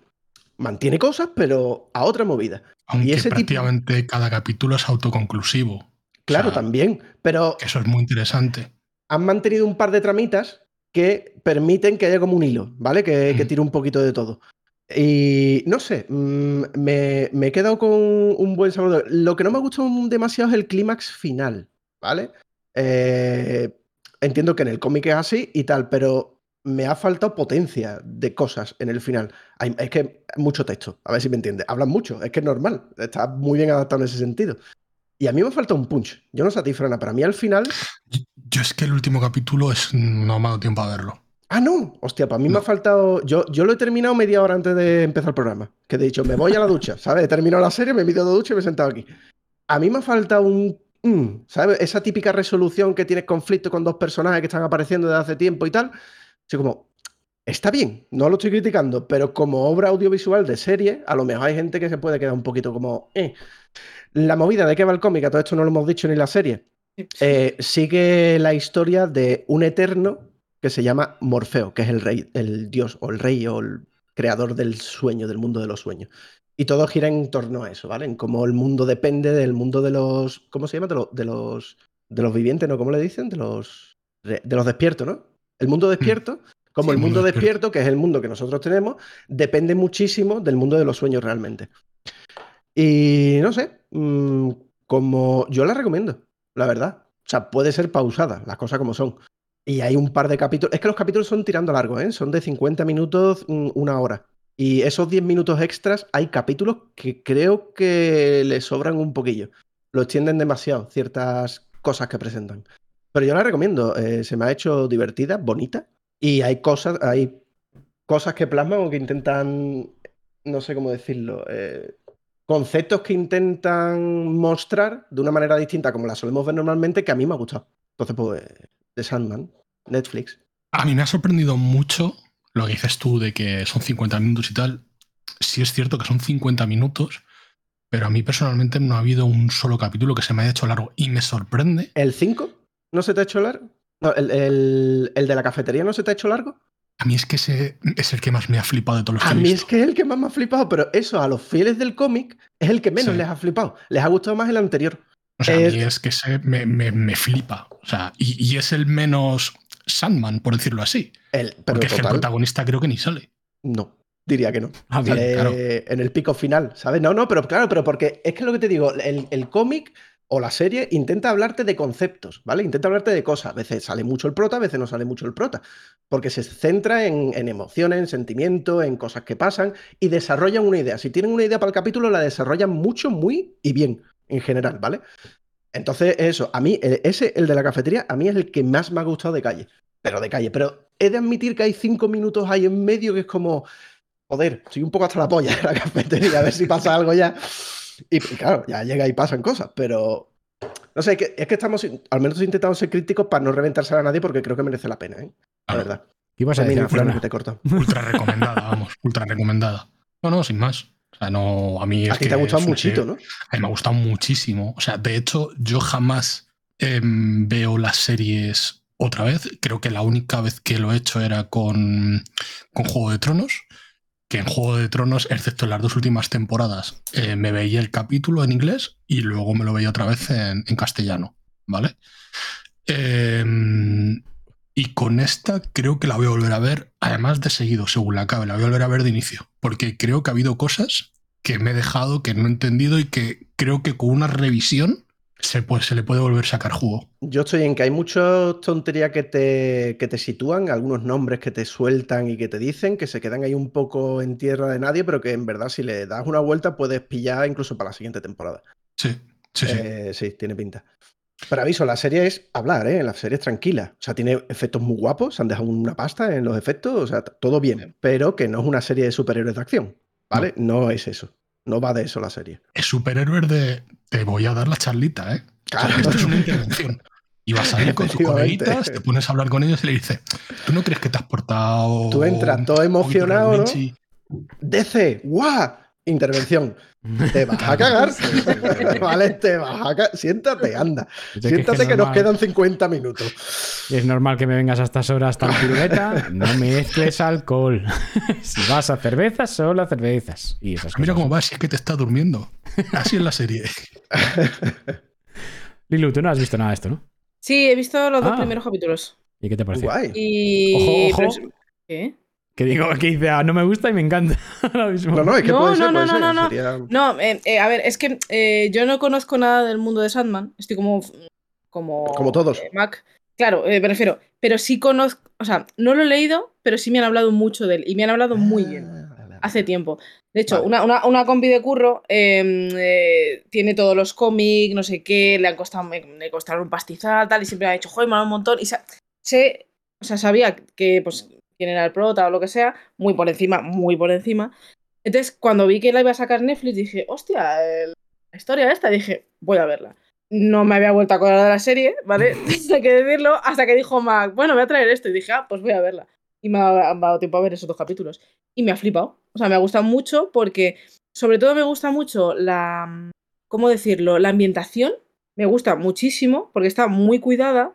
Mantiene cosas, pero a otra movida. Aunque ese tipo- prácticamente cada capítulo es autoconclusivo. Claro, O sea, también. Pero Eso es muy interesante. han mantenido un par de tramitas que permiten que haya como un hilo, ¿vale? Que, que tire un poquito de todo. Y no sé, mm, me, me he quedado con un buen sabor. Lo que no me ha gustado demasiado es el clímax final, ¿vale? Eh, entiendo que en el cómic es así y tal, pero me ha faltado potencia de cosas en el final. Hay- es que mucho texto, a ver si me entiendes. Hablan mucho, es que es normal, está muy bien adaptado en ese sentido. Y a mí me ha faltado un punch. Yo no sé a ti, Frana, pero a mí al final Yo es que el último capítulo es, no me ha dado tiempo a verlo. Ah, no. Hostia, para mí me ha faltado. Yo, yo lo he terminado media hora antes de empezar el programa. Que he dicho, me voy a la ducha, [laughs] ¿sabes? He terminado la serie, me he metido de ducha y me he sentado aquí. A mí me ha faltado un. mm, ¿Sabes? Esa típica resolución que tienes conflicto con dos personajes que están apareciendo desde hace tiempo y tal. Así como. Está bien, no lo estoy criticando, pero como obra audiovisual de serie, a lo mejor hay gente que se puede quedar un poquito como. eh. La movida de que va el cómic, a todo esto no lo hemos dicho ni la serie. Eh, sigue la historia de un eterno que se llama Morfeo, que es el rey, el dios o el rey o el creador del sueño, del mundo de los sueños. Y todo gira en torno a eso, ¿vale? En cómo el mundo depende del mundo de los. ¿Cómo se llama? De, lo- de los. De los vivientes, ¿no? ¿Cómo le dicen? De los. De los despiertos, ¿no? El mundo despierto, como Sí, el mundo despierto, que es el mundo que nosotros tenemos, depende muchísimo del mundo de los sueños realmente. Y no sé, mm, como yo la recomiendo, la verdad. O sea, puede ser pausada, las cosas como son. Y hay un par de capítulos. Es que los capítulos son tirando largo, ¿eh? Son de 50 minutos, mm, una hora. Y esos 10 minutos extras, hay capítulos que creo que le sobran un poquillo. Lo extienden demasiado, ciertas cosas que presentan. Pero yo la recomiendo. eh, se me ha hecho divertida, bonita. Y hay cosas, hay cosas que plasman o que intentan. No sé cómo decirlo. eh, conceptos que intentan mostrar de una manera distinta como la solemos ver normalmente, que a mí me ha gustado. Entonces, pues, The Sandman, Netflix. A mí me ha sorprendido mucho lo que dices tú de que son 50 minutos y tal. Sí es cierto que son 50 minutos, pero a mí personalmente no ha habido un solo capítulo que se me haya hecho largo y me sorprende. ¿El 5 no se te ha hecho largo? No, el, el- el de la cafetería no se te ha hecho largo? A mí es que ese es el que más me ha flipado de todos los que A he mí es que es el que más me ha flipado, pero eso a los fieles del cómic es el que menos Sí. les ha flipado. Les ha gustado más el anterior. O sea, es- a mí es que ese me, me- me flipa. O sea, y, y es el menos Sandman, por decirlo así. El, pero Porque es que el protagonista creo que ni sale. no, diría que no. Ah, bien, Sale claro. en el pico final, ¿sabes? No, no, pero claro, pero porque es que lo que te digo, el, el cómic o la serie intenta hablarte de conceptos, ¿vale? Intenta hablarte de cosas. A veces sale mucho el prota, a veces no sale mucho el prota. Porque se centra en, emociones, en sentimientos, en cosas que pasan y desarrollan una idea. Si tienen una idea para el capítulo, la desarrollan mucho, muy y bien, en general, ¿vale? Entonces, eso, a mí, eh, ese, el de la cafetería, a mí es el que más me ha gustado de calle. Pero de calle. Pero he de admitir que hay cinco minutos ahí en medio que es como, joder, estoy un poco hasta la polla de la [laughs] cafetería, a ver si pasa algo ya. Y, y claro, ya llega y pasan cosas, pero no sé, es que, es que estamos, al menos intentando ser críticos para no reventarse a nadie porque creo que merece la pena, ¿eh? La Claro. verdad. ¿Qué ibas a Termina, decir, Fran, que te he cortado. [laughs] Ultra recomendada, vamos. Ultra recomendada. No, no, sin más. O sea, no, a mí es A que te ha gustado muchito, ¿no? A mí me ha gustado muchísimo. O sea, de hecho, yo jamás em, veo las series otra vez. Creo que la única vez que lo he hecho era con, con Juego de Tronos. Que en Juego de Tronos, excepto en las dos últimas temporadas, eh, me veía el capítulo en inglés y luego me lo veía otra vez en, castellano. ¿Vale? Em, y con esta creo que la voy a volver a ver, además de seguido, según la acabe, la voy a volver a ver de inicio. Porque creo que ha habido cosas que me he dejado, que no he entendido y que creo que con una revisión se, se le puede volver a sacar jugo. Yo estoy en que hay mucha tontería que te, que te sitúan, algunos nombres que te sueltan y que te dicen, que se quedan ahí un poco en tierra de nadie, pero que en verdad si le das una vuelta puedes pillar incluso para la siguiente temporada. Sí, sí, sí. Eh, sí, tiene pinta. Pero aviso, la serie es hablar, ¿eh? La serie es tranquila. O sea, tiene efectos muy guapos, se han dejado una pasta en los efectos, o sea, todo bien, pero que no es una serie de superhéroes de acción, ¿vale? No, es eso. No va de eso la serie. Es superhéroes de te voy a dar la charlita, ¿eh? O sea, Claro. esto es una intervención. Y vas a ir con tus coleguitas, te pones a hablar con ellos y le dices, ¿tú no crees que te has portado... Tú entras todo emocionado, ¿no? DC, ¡guau! Intervención. [laughs] Te vas a cagar. [laughs] vale, te vas a cagar. Siéntate, anda. Es que es Siéntate que nos normal- quedan 50 minutos. Es normal que me vengas a estas horas tan piruleta. No [laughs] mezcles alcohol. si vas a cervezas, solo a cervezas. Y esas Mira cosas. cómo va, si es que te está durmiendo. Así es la serie. Lilu, tú no has visto nada de esto, ¿no? Sí, he visto los dos Ah. primeros capítulos. ¿Y qué te pareció? Guay. Y. Ojo, ojo. pero es- ¿Qué? Que digo, que dice, ah, no me gusta y me encanta. [laughs] Ahora mismo. No, no, es que No, puede ser, no, no, puede no, ser. no, no. Sería- No, eh, eh, a ver, es que eh, yo no conozco nada del mundo de Sandman. Estoy como. Como, Como todos. eh, Mac. Claro, eh, me refiero. Pero sí conozco. O sea, no lo he leído, pero sí me han hablado mucho de él. Y me han hablado muy bien. Ah. Hace tiempo. De hecho, Vale. una, una, una compi de curro eh, eh, tiene todos los cómics, no sé qué, le han costado, me, le costaron un pastizal, tal, y siempre me ha dicho, joder, me ha dado un montón. Y sé, o sea, sabía que, pues, quién era el prota o lo que sea, muy por encima, muy por encima. Entonces, cuando vi que la iba a sacar Netflix, dije, hostia, el- la historia esta, dije, voy a verla. No me había vuelto a acordar de la serie, ¿vale? [laughs] [laughs] Hay que decirlo, hasta que dijo Mac, bueno, voy a traer esto. Y dije, ah, pues voy a verla. Y me ha, me ha dado tiempo a ver esos dos capítulos. Y me ha flipado. O sea, me ha gustado mucho porque, sobre todo, me gusta mucho la. ¿Cómo decirlo? La ambientación. Me gusta muchísimo porque está muy cuidada.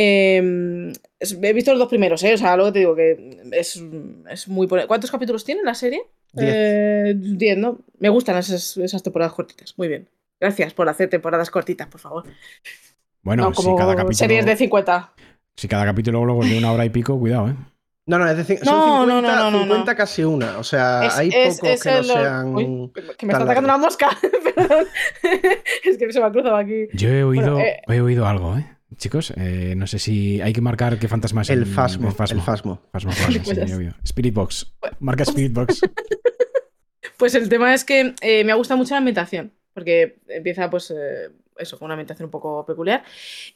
Eh, es- he visto los dos primeros, ¿eh? O sea, luego te digo que es, es muy. ¿Cuántos capítulos tiene la serie? Diez. Eh, diez, ¿no? Me gustan esas, esas temporadas cortitas. Muy bien. Gracias por hacer temporadas cortitas, por favor. Bueno, no si como cada capítulo. series de 50. Si cada capítulo luego es de una hora y pico, cuidado, ¿eh? No, no, es decir, son No, 50, no, no, no, no, 50 no. casi una. O sea, Es- hay es- pocos es que no sean. Uy, que me está atacando una mosca. [laughs] Perdón. es que se me ha cruzado aquí. Yo he oído, Bueno, eh. he oído algo, ¿eh? Chicos, eh, no sé si hay que marcar qué fantasma es El en- fasmo, el fasmo. el fasmo. Fasmo, fasmo, sí, Gilipollas. obvio. Spirit Box. Marca Spirit Box. [laughs] Pues el tema es que eh, me gusta mucho la ambientación, porque empieza pues eh, eso, con una ambientación un poco peculiar.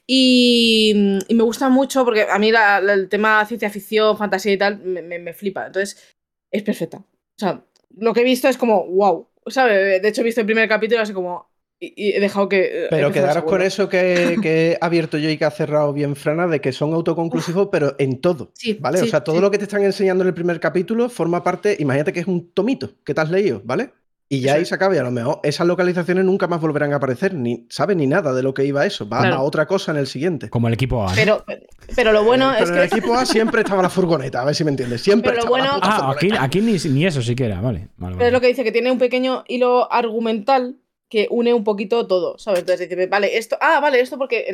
Y, y me gusta mucho porque a mí la- la- el tema ciencia ficción, fantasía y tal, me, me- me flipa. Entonces, es perfecta. O sea, lo que he visto es como, wow. ¿Sabes? De hecho, he visto el primer capítulo así como... Y, he dejado que... eh, Pero quedaros con eso que, que he abierto yo y que ha cerrado bien Frana, de que son autoconclusivos, pero en todo. Sí, ¿Vale? o sea, todo sí. lo que te están enseñando en el primer capítulo forma parte. Imagínate que es un tomito que te has leído, ¿vale? Y ya ahí se acaba y a lo mejor esas localizaciones nunca más volverán a aparecer, ni sabe ni nada de lo que iba eso, va Claro. a otra cosa en el siguiente. Como el equipo A. ¿no? Pero, pero lo bueno Pero es en que. el equipo A siempre estaba la furgoneta, a ver si me entiendes. Siempre Pero lo estaba la bueno- puta Ah, aquí, ni, ni eso siquiera, vale. vale, Pero vale. es lo que dice, que tiene un pequeño hilo argumental que une un poquito todo, ¿sabes? Entonces dice, vale, esto, ah, vale, esto porque,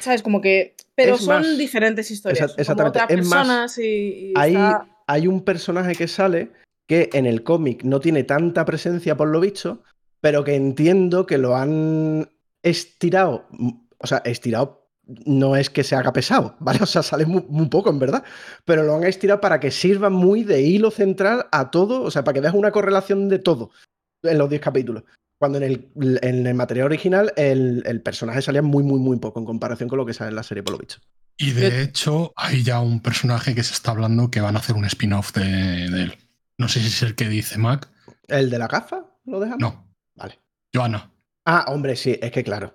¿sabes? Como que, pero Es son más- diferentes historias. Como otras es más, personas y, y Hay, está- hay un personaje que sale que en el cómic no tiene tanta presencia por lo visto, pero que entiendo que lo han estirado. mm, O sea, estirado no es que se haga pesado, [laughs] ¿vale? O sea, sale muy, muy poco en verdad, pero lo han estirado para que sirva muy de hilo central a todo, o sea, para que veas una correlación de todo en los 10 capítulos. Cuando en el, en el material original el, el personaje salía muy, muy, muy poco en comparación con lo que sale en la serie, por lo visto. Y de hecho, hay ya un personaje que se está hablando que van a hacer un spin-off de, de él. No sé si es el que dice Mac. ¿El de la gafa? ¿Lo dejamos? No, Vale. Joana. Ah, hombre, sí, es que claro.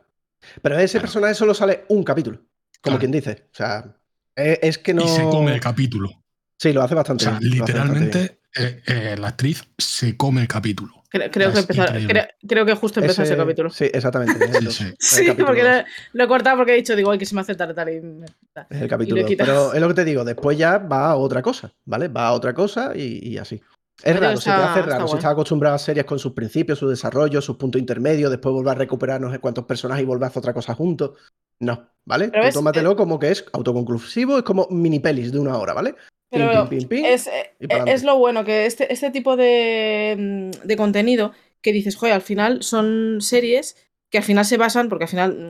Pero ese Claro. personaje solo sale un capítulo, como Claro. quien dice. O sea, es, es que no. Y se come el capítulo. Sí, lo hace O bastante sea, bien. lo hace bastante bien. literalmente eh, eh, la actriz se come el capítulo. Cre- Creo, Es que empezó, creo que justo empezó ese, capítulo. Sí, exactamente. [laughs] el Sí, sí. porque lo, lo he cortado porque he dicho, digo, ay, que se me hace tarde tal y... me- tal. Es el capítulo. Pero es lo que te digo, después ya va a otra cosa, ¿vale? Va a otra cosa y, y así. Es Pero raro, se te está- hace está raro. Si estás acostumbrado a series con sus principios, su desarrollo, sus puntos intermedios, después volver a recuperar no sé cuántos personajes y volver a hacer otra cosa juntos. No, ¿vale? Pero Tú ves, tómatelo eh, como que es autoconclusivo, es como mini pelis de una hora, ¿vale? Pim, Pero pim, pim, pim. es, eh, es lo bueno, que este, este tipo de, mm, de contenido que dices, joder, al final son series que al final se basan, porque al final mm,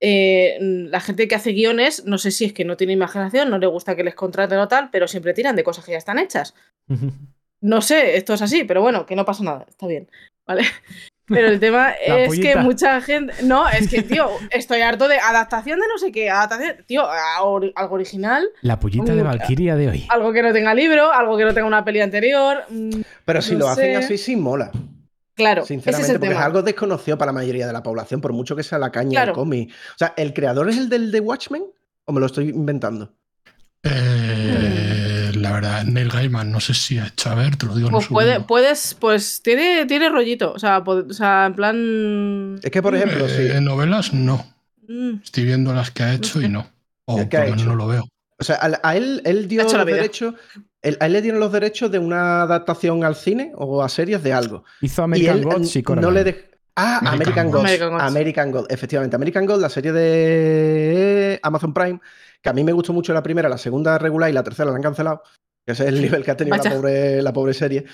eh, la gente que hace guiones, no sé si es que no tiene imaginación, no le gusta que les contraten o tal, pero siempre tiran de cosas que ya están hechas. No sé, esto es así, pero bueno, que no pasa nada, está bien, ¿vale? Pero el tema [laughs] es que mucha gente. No, es que, tío, estoy harto de adaptación de no sé qué, adaptación. Tío, or- algo original, La pollita de Valkyria de hoy. algo que no tenga libro, algo que no tenga una peli anterior. mm, Pero si no lo hacen así, sí mola. Claro, ese Sinceramente, es el porque tema. es algo desconocido para la mayoría de la población, por mucho que sea la caña Claro. del cómic. O sea, ¿el creador es el del The Watchmen? ¿O me lo estoy inventando? Eh, la verdad, Neil Gaiman, no sé si ha hecho a ver, te lo digo en Pues puede, segundo. puedes, pues tiene, tiene rollito. O sea, po- o sea, en plan. Es que, por ejemplo, Eh, sí. novelas, no. mm, Estoy viendo las que ha hecho y no. O ¿Qué por lo menos no lo veo. O sea, a, a él, él dio los derechos. él- a él le dieron los derechos de una adaptación al cine o a series de algo. Hizo y American él Gods y no le Ah, American American, Gods. American Gods. American Gods, efectivamente. American Gods, la serie de Amazon Prime, que a mí me gustó mucho la primera, la segunda regular y la tercera la han cancelado, que ese es el nivel que ha tenido la pobre, la pobre serie.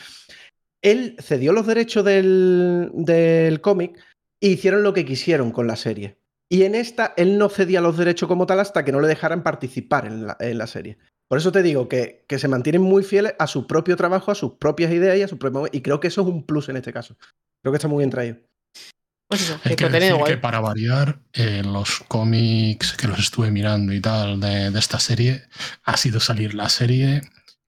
Él cedió los derechos del, del cómic e hicieron lo que quisieron con la serie. Y en esta, él no cedía los derechos como tal hasta que no le dejaran participar en la, en la serie. Por eso te digo que, que se mantienen muy fieles a su propio trabajo, a sus propias ideas y a su propio... Y creo que eso es un plus en este caso. Creo que está muy bien traído. Pues eso, Hay que contenido decir guay. que para variar, eh, los cómics que los estuve mirando y tal de, de esta serie, ha sido salir la serie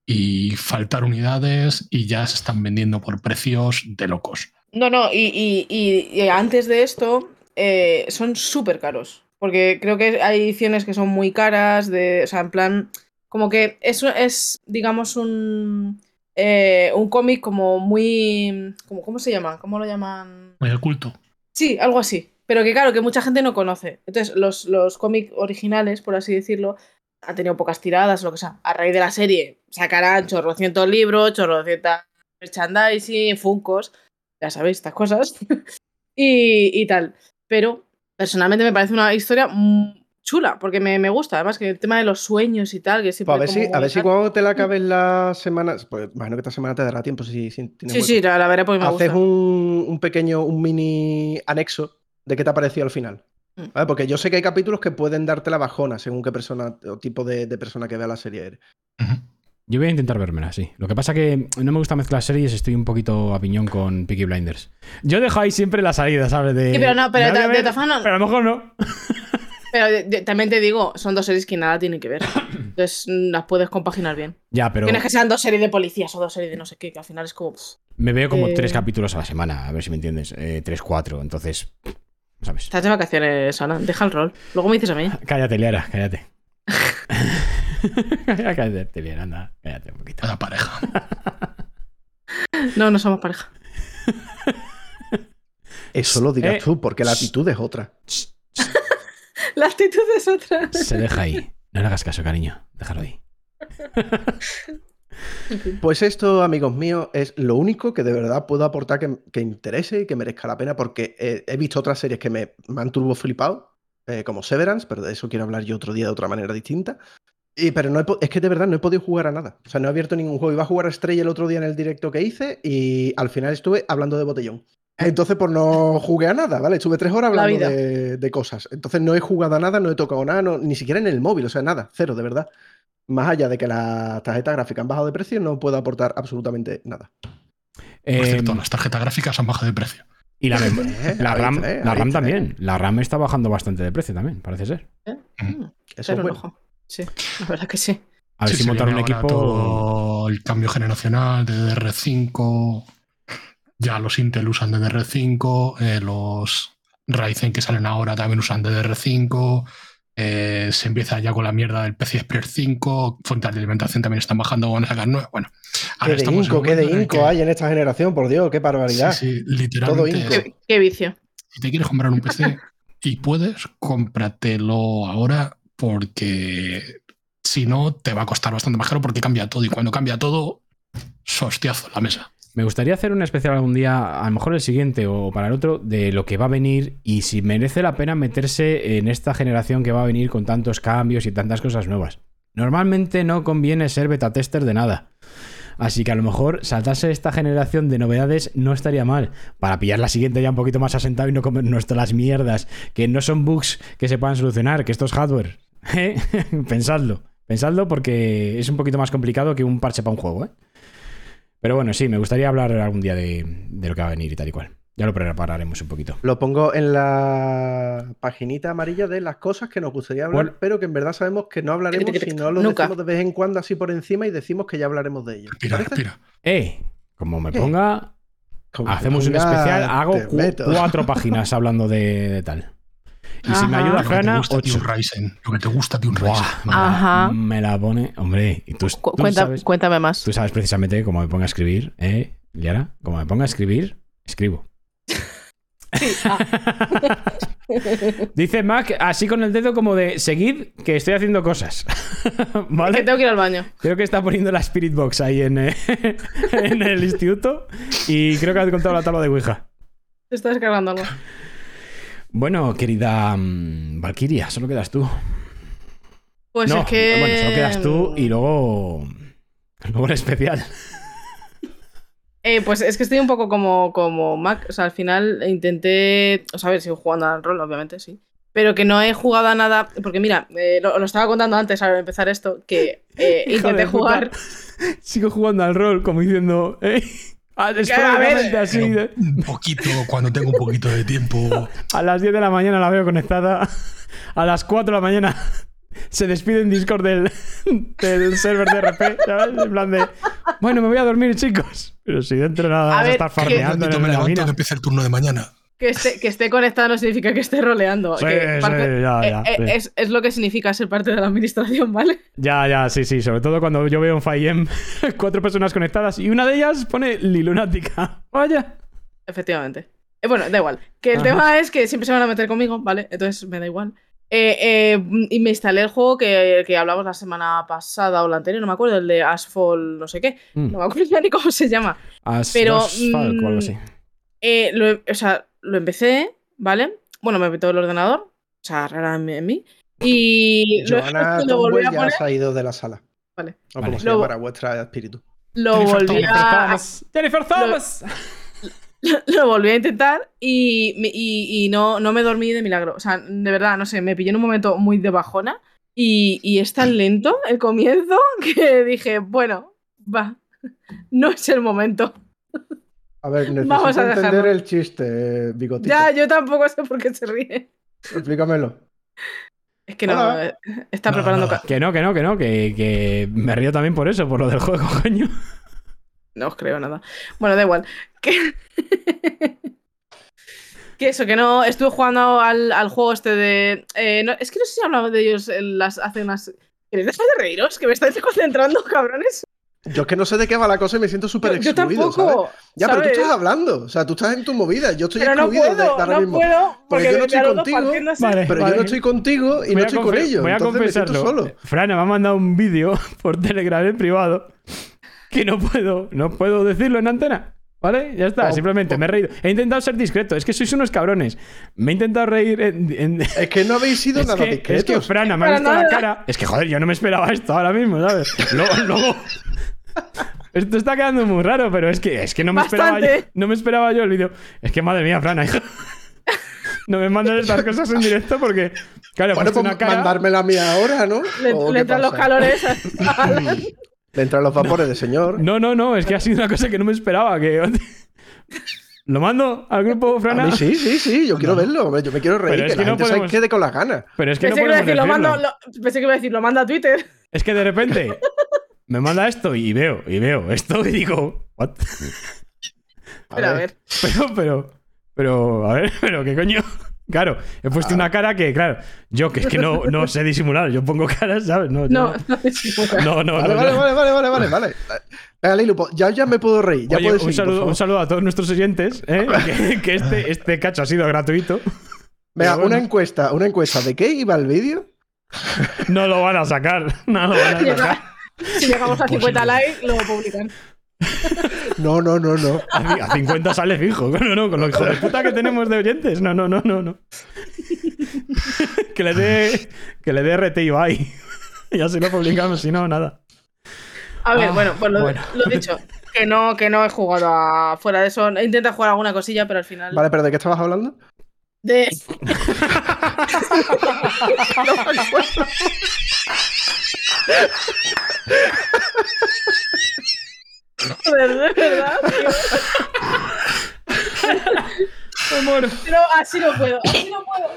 y faltar unidades y ya se están vendiendo por precios de locos. No, no, y, y- y- y antes de esto, eh, son súper caros. Porque creo que hay ediciones que son muy caras, de, o sea, en plan, como que eso es, digamos, un, eh, un cómic como muy... Como, ¿Cómo se llama? ¿Cómo lo llaman? Muy oculto. Sí, algo así. Pero que claro, que mucha gente no conoce. Entonces, los, los cómics originales, por así decirlo, han tenido pocas tiradas, lo que sea. A raíz de la serie, sacarán chorrocientos libros, chorrocientas merchandising, funcos, ya sabéis, estas cosas. [laughs] y, y tal. Pero, personalmente me parece una historia chula, porque me, me gusta. Además, que el tema de los sueños y tal, que siempre... Pues a ver, si, como a ver si cuando te la acabes la semana, pues imagino que esta semana te dará tiempo si, si tienes Sí, hueco. sí, la, la veré porque me Haces gusta. un, un pequeño, un mini anexo de qué te ha parecido al final. Mm. ¿Vale? Porque yo sé que hay capítulos que pueden darte la bajona según qué persona o tipo de, de persona que vea la serie eres. Yo voy a intentar vérmela, sí. Lo que pasa que no me gusta mezclar series, estoy un poquito a piñón con Peaky Blinders. Yo dejo ahí siempre la salida, ¿sabes? De, Sí, pero no, pero de- de ver, Pero a lo mejor no. Pero de- de- también te digo, son dos series que nada tienen que ver. [coughs] Entonces las puedes compaginar bien. Ya, pero Tienes que sean dos series de policías o dos series de no sé qué, que al final es como. pff, me veo como Eh. tres capítulos a la semana, a ver si me entiendes. Eh, tres, cuatro, entonces. ¿Sabes? Estás de vacaciones, Ana. Deja el rol. Luego me dices a mí. [laughs] Cállate, Liara, cállate. [laughs] cállate, Liara, anda. Cállate un poquito. Vaya pareja. No, no somos pareja. Eso lo dirás Eh, tú, porque la actitud es otra. La actitud es otra. Se deja ahí. No le hagas caso, cariño. Déjalo ahí. [laughs] Pues esto, amigos míos, es lo único que de verdad puedo aportar que, que interese y que merezca la pena, porque he visto otras series que me, me han turbo flipado, eh, como Severance, pero de eso quiero hablar yo otro día de otra manera distinta. Y, pero no he es que de verdad no he podido jugar a nada. O sea, no he abierto ningún juego. Iba a jugar a Stray el otro día en el directo que hice y al final estuve hablando de botellón. Entonces, pues no jugué a nada, ¿vale? Estuve tres horas La hablando de, de cosas. Entonces no he jugado a nada, no he tocado nada, no- ni siquiera en el móvil, o sea, nada, cero, de verdad. Más allá de que las tarjetas gráficas han bajado de precio, no puedo aportar absolutamente nada. Por Eh, cierto, las tarjetas gráficas han bajado de precio. y la, mem- Eh, la ahí RAM, eh, la RAM también. La RAM está bajando bastante de precio también, parece ser. Mm, Eso pero es bueno. ojo. Sí, la verdad que sí. A ver Sí, si montar un equipo. Todo el cambio generacional de DDR5. Ya los Intel usan DDR5. eh, los Ryzen que salen ahora también usan DDR5. eh, se empieza ya con la mierda del PCI Express 5. Fuentes de alimentación también están bajando. Van a sacar nuevas. Bueno, Qué de inco, qué de en inco que- hay en esta generación, por Dios, qué barbaridad. Sí, sí, literalmente. inco. es- Qué, qué vicio. si te quieres comprar un PC y puedes, cómpratelo ahora porque si no te va a costar bastante más caro porque cambia todo y cuando cambia todo, sostiazo la mesa. Me gustaría hacer un especial algún día, a lo mejor el siguiente o para el otro, de lo que va a venir y si merece la pena meterse en esta generación que va a venir con tantos cambios y tantas cosas nuevas. Normalmente no conviene ser beta tester de nada. Así que a lo mejor saltarse esta generación de novedades no estaría mal. Para pillar la siguiente ya un poquito más asentado y no comernos todas las mierdas. Que no son bugs que se puedan solucionar, que esto es hardware. ¿Eh? [laughs] Pensadlo. Pensadlo porque es un poquito más complicado que un parche para un juego, ¿eh? Pero bueno, sí, me gustaría hablar algún día de, de lo que va a venir y tal y cual. Ya lo prepararemos un poquito. Lo pongo en la paginita amarilla de las cosas que nos gustaría hablar, pero que en verdad sabemos que no hablaremos si no lo Nunca. decimos de vez en cuando así por encima y decimos que ya hablaremos de ello. ¿Te Respira, respira. ¡Eh! Como me ponga, Como hacemos un ponga, especial, hago te cu- meto. cuatro páginas hablando de, de tal. Y si me ayuda Lo que te Frana, gusta de ocho. un Ryzen. Lo que te gusta de un Ryzen. Buah, me, la, Ajá. me la pone. Hombre, y tú, Cu- tú cuenta- sabes, Cuéntame más. tú sabes precisamente cómo me ponga a escribir, ¿eh, Liara? Como me ponga a escribir, escribo. [laughs] Dice Mac así con el dedo como de seguid que estoy haciendo cosas. [laughs] Que ¿Vale? tengo que ir al baño. Creo que está poniendo la Spirit Box ahí en, eh, [laughs] en el instituto y creo que ha contado la tabla de Ouija. Te estás descargando algo. Bueno, querida mm, Valkyria, solo quedas tú. Pues no, es que. bueno, solo quedas tú y luego. Luego el especial. Eh, pues es que estoy un poco como, como Mac. O sea, al final intenté. O sea, a ver, sigo jugando al rol, obviamente, sí. Pero que no he jugado a nada. Porque mira, eh, lo, lo estaba contando antes al empezar esto. Que eh, [laughs] intenté jugar. Sigo jugando al rol, como diciendo. ¿eh? Ah, es a ver. prácticamente así. De- un poquito, cuando tengo un poquito de tiempo. A las 10 de la mañana la veo conectada. A las 4 de la mañana se despide en Discord del, del server de RP. ¿sabes? En plan de. Bueno, me voy a dormir, chicos. Pero si dentro de nada A vas a ver, estar que- farmeando en ratito me levanto mina. que empiece el turno de mañana. Que esté, que esté conectado no significa que esté roleando. Sí, que sí, parte- ya, eh, ya, eh, sí. Es, es lo que significa ser parte de la administración, ¿vale? Ya, ya, sí, sí. Sobre todo cuando yo veo en FIEM [laughs] cuatro personas conectadas y una de ellas pone Lilunática. Vaya. Efectivamente. Eh, bueno, da igual. Que el Ajá. tema es que siempre se van a meter conmigo, ¿vale? Entonces me da igual. Eh, y me instalé el juego que, que hablamos la semana pasada o la anterior, no me acuerdo, el de Asphalt, no sé qué. Mm. No me acuerdo [laughs] ya ni cómo se llama. As- Pero, Asphalt o algo así. Eh, lo, o sea, lo empecé, ¿vale? Bueno, me petó el ordenador, o sea, rara en mí. y Joana lo volví a ya poner. se ha ido de la sala. Vale. O Vale. como Lo- llamará vuestra espíritu. Lo Jennifer volví Jennifer a, Thomas. Jennifer Thomas. [laughs] lo volví a intentar y, y- y no, no me dormí de milagro. O sea, de verdad, no sé, me pillé en un momento muy de bajona y, y es tan lento el comienzo [laughs] que dije, bueno, va, [laughs] no es el momento. A ver, [laughs] necesito Vamos a entender dejarlo. el chiste, bigotito. Ya, yo tampoco sé por qué se ríe. Explícamelo. Es que no, Hola. eh, está Nada, preparando... ca- Que no, que no, que no, que, que me río también por eso, por lo del juego, [laughs] coño. No os creo nada. Bueno, da igual. Que, [laughs] que eso, que no. Estuve jugando al, al juego este de. eh, no- es que no sé si hablaba de ellos en las, hace unas. ¿Queréis dejar de reíros? Que me estáis concentrando, cabrones. Yo es que no sé de qué va la cosa y me siento súper Yo, yo excluido, ¿sabes? tampoco. Ya, pero tú estás hablando. O sea, tú estás en tu movida. Yo estoy Pero no excluido de, puedo, de ahora no mismo. puedo, porque yo no estoy contigo. Vale. Pero yo no estoy contigo y Voy no estoy con ellos. Voy a me confesarlo. solo. Frana me ha mandado un vídeo [laughs] por Telegram en privado que no puedo, no puedo decirlo en antena. ¿Vale? Ya está, Oh, simplemente oh. me he reído. He intentado ser discreto, es que sois unos cabrones. Me he intentado reír en. en- Es que no habéis sido [laughs] Es nada que, es que. Frana me ha visto la cara. Es que, joder, yo no me esperaba esto ahora mismo, ¿sabes? Luego, luego- [laughs] Esto está quedando muy raro, pero es que, es que no me esperaba yo, no me esperaba yo el vídeo. Es que madre mía, Frana, hijo. [laughs] No me mandes estas cosas en directo porque, claro, Bueno, pues una cara. mandármela a mí ahora, ¿no? Le, ¿O le entran los calores. a- Le entran los vapores de señor. No, no, no, es que ha sido una cosa que no me esperaba. Que... [laughs] ¿Lo mando al grupo, A Frana? mí sí, sí, sí. Yo quiero verlo. hombre, Yo me quiero reír. Pero es que, que la no gente se quede con las ganas. Pero es que pensé, no que iba a decir, lo mando, lo- pensé que iba a decir, lo manda a Twitter. Es que de repente [laughs] me manda esto y veo, y veo esto y digo, ¿what? Pero a ver. [laughs] Pero, pero, pero, a ver, pero qué coño. Claro, he puesto una cara que, claro, yo que es que no, no sé disimular, yo pongo caras, ¿sabes? No, yo- No, no no, no. Vale, no, vale, no. vale, vale, vale, vale, vale. Venga, Lilu, po- ya, ya me puedo reír. Ya Oye, un, seguir, saludo, un saludo a todos nuestros oyentes, ¿eh? que, que este, este cacho ha sido gratuito. Venga, bueno, una encuesta, una encuesta. ¿De qué iba el vídeo? No lo van a sacar, no lo van a sacar. Si llegamos a 50 likes, lo publican. [laughs] No, no, no, no. A, ci- a 50 sale fijo. No, no, con lo hijo de puta que tenemos de oyentes. No, no, no, no, no. [laughs] que le dé que le dé RT Ibai. y [laughs] así lo publicamos, si no, nada. A ver, Ah, bueno, pues lo, bueno. lo dicho. Que no, que no he jugado a- fuera de eso. He intentado jugar alguna cosilla, pero al final. Vale, pero ¿de qué estabas hablando? De. De verdad. tío. Pero así no puedo, así no puedo.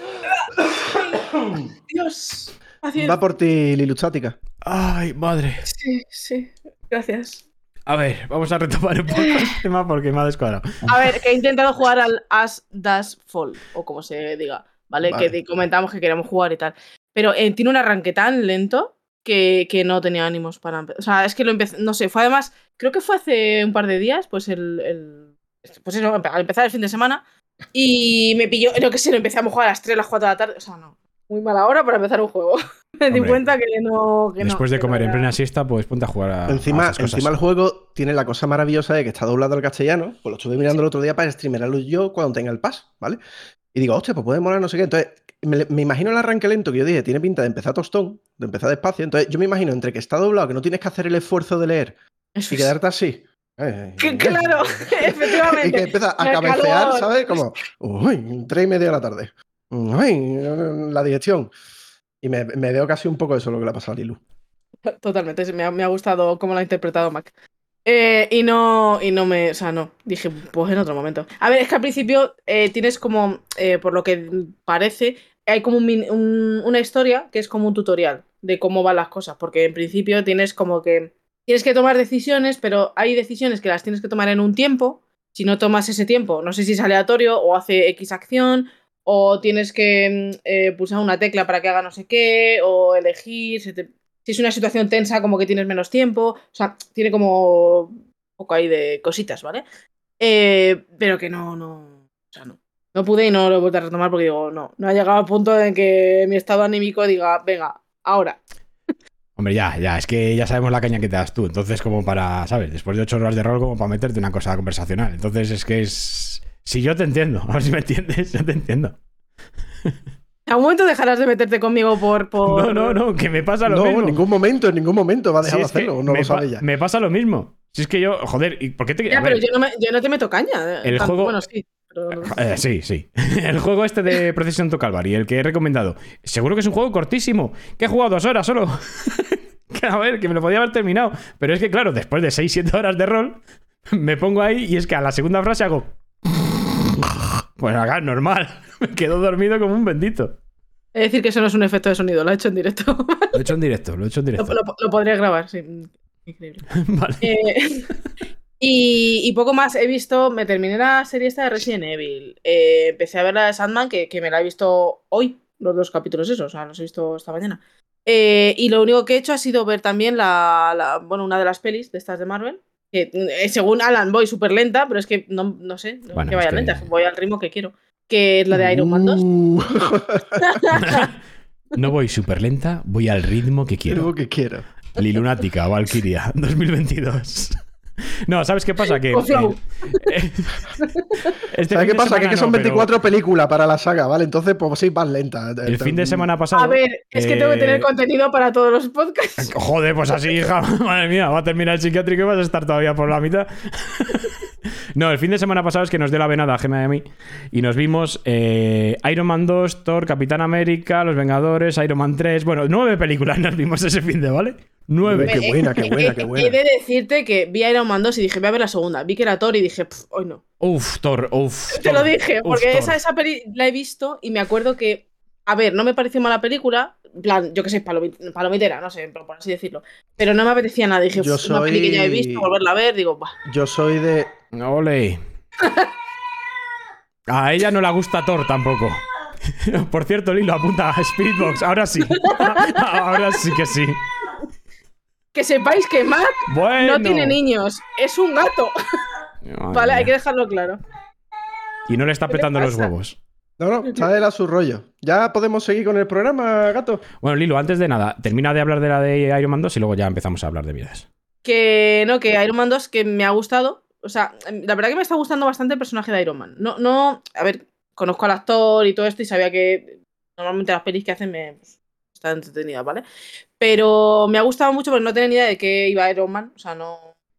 Dios. Paciencia. Va por ti, Lilu Chática. Ay, madre. Sí, sí. Gracias. A ver, vamos a retomar un poco el tema porque me ha descuadrado. A ver, que he intentado jugar al As Das Fall, o como se diga, ¿vale? Vale. Que comentamos que queríamos jugar y tal. Pero eh, tiene un arranque tan lento que, que no tenía ánimos para empezar. O sea, es que lo empecé, no sé, fue además, creo que fue hace un par de días, pues el. el- pues eso, al empezar el fin de semana. Y me pilló, lo que sé, lo empezamos a jugar a las 3, las 4 de la tarde. O sea, no. Muy mala hora para empezar un juego. [laughs] me di cuenta que no. Que no, Después de no comer en plena siesta, pues ponte a jugar a, a Encima, esas cosas. encima el juego tiene la cosa maravillosa de que está doblado al castellano. Pues lo estuve mirando el otro día para streamerarlo yo cuando tenga el pass, ¿vale? Y digo, hostia, pues puede molar no sé qué. Entonces, me, me imagino el arranque lento que yo dije, tiene pinta de empezar tostón, de empezar despacio. Entonces, yo me imagino entre que está doblado, que no tienes que hacer el esfuerzo de leer Eso y quedarte así. eh, Que- claro, [laughs] efectivamente. [laughs] Y que empieza a cabecear. ¿sabes? Como, uy, tres y media de la tarde. Uy, la digestión. Y me, me veo casi un poco eso lo que le ha pasado a Lilu. Totalmente, me ha, me ha gustado cómo lo ha interpretado Mac. Eh, y no, y no me, o sea, no, dije, pues en otro momento. A ver, es que al principio eh, tienes como, eh, por lo que parece, hay como un un- una historia que es como un tutorial de cómo van las cosas, porque en principio tienes como que, tienes que tomar decisiones, pero hay decisiones que las tienes que tomar en un tiempo, si no tomas ese tiempo, no sé si es aleatorio o hace X acción, o tienes que mm, eh, pulsar una tecla para que haga no sé qué, o elegir, si es una situación tensa, como que tienes menos tiempo. O sea, tiene como un poco ahí de cositas, ¿vale? Eh, pero que no, no. O sea, no. No pude y no lo he vuelto a retomar porque digo, no. No ha llegado al punto en que mi estado anímico diga, venga, ahora. Hombre, ya, ya, es que ya sabemos la caña que te das tú. Entonces, como para, ¿sabes? Después de ocho horas de rol, como para meterte una cosa conversacional. Entonces, es que es. Si yo te entiendo, a [laughs] ver si me entiendes, yo te entiendo. En [laughs] algún momento dejarás de meterte conmigo por. por... No, no, no, que me pasa lo No, mismo. en ningún momento, en ningún momento va a dejar de hacerlo, no me lo sabe ya. Me pasa lo mismo. Si es que yo, joder, ¿y por qué te Ya, a pero yo no, me- yo no te meto caña. El Tanto- juego- Bueno, sí. Pero... Eh, sí, sí. [laughs] El juego este de Procession to Calvary, el que he recomendado. Seguro que es un juego cortísimo. Que he jugado dos horas solo. [laughs] A ver, que me lo podía haber terminado. Pero es que, claro, después de 6-7 horas de rol, [laughs] me pongo ahí y es que a la segunda frase hago. Pues acá, normal. Me quedo dormido como un bendito. Es decir, que eso no es un efecto de sonido, lo he hecho en directo. Lo he hecho en directo, lo he hecho en lo, directo. lo- lo podría grabar, sí. Increíble. Vale. Eh, y, y poco más, he visto, me terminé la serie esta de Resident Evil. Eh, empecé a ver la de Sandman, que, que me la he visto hoy, los dos capítulos esos, o sea, los he visto esta mañana. Eh, y lo único que he hecho ha sido ver también la, la- bueno, una de las pelis de estas de Marvel. Que eh, según Alan voy súper lenta, pero es que no, no sé, no Bueno, que vaya es que- lenta, voy al ritmo que quiero. Que es la de Iron Man 2. Uh, [laughs] No voy súper lenta, voy al ritmo que quiero. lo que quiero. Lilunática, Valkyria, 2022. [laughs] No, ¿sabes qué pasa? Que. Con flow. eh, [laughs] este ¿Sabes qué pasa? que, es que semana son no, pero 24 películas para la saga, ¿vale? Entonces, pues sí, más lenta. El fin de semana pasado. A ver, es que tengo que tener eh, contenido para todos los podcasts. Joder, pues así, hija, [laughs] madre mía, va a terminar el psiquiátrico y vas a estar todavía por la mitad. [laughs] No, el fin de semana pasado es que nos dio la venada a Gemma y a mí y nos vimos eh, Iron Man 2, Thor, Capitán América, Los Vengadores, Iron Man 3. Bueno, nueve películas nos vimos ese fin de, ¿vale? Nueve. Qué buena, qué buena, qué buena. He de decirte que vi Iron Man 2 y dije, voy a ver la segunda. Vi que era Thor y dije, "Pf, hoy no. Uf, Thor, uf. Te Thor, lo dije, porque esa, esa peli la he visto y me acuerdo que, a ver, no me pareció mala película, plan, yo qué sé, palomi- palomitera, no sé, por así decirlo. Pero no me apetecía nada. Dije, Yo "Uf, una peli que ya he soy- visto, volverla a ver, digo, "Buah". Yo soy de. Ole. A ella no le gusta Thor tampoco. [laughs] Por cierto, Lilo, apunta a Spirit Box. Ahora sí. [laughs] Ahora sí que sí. Que sepáis que Mac Bueno. no tiene niños, es un gato. Madre Vale, hay que dejarlo claro. Y no le está ¿Qué le petando los huevos. No, no, está de la su rollo. ¿Ya podemos seguir con el programa, gato? Bueno, Lilo, antes de nada, termina de hablar de la de Iron Man 2 y luego ya empezamos a hablar de vidas. Que no, que Iron Man 2 que me ha gustado. O sea, la verdad que me está gustando bastante el personaje de Iron Man. No, no, a ver, conozco al actor y todo esto y sabía que normalmente las pelis que hacen me pues, están entretenidas, ¿vale? Pero me ha gustado mucho porque no tenía ni idea de qué iba Iron Man. O sea, no.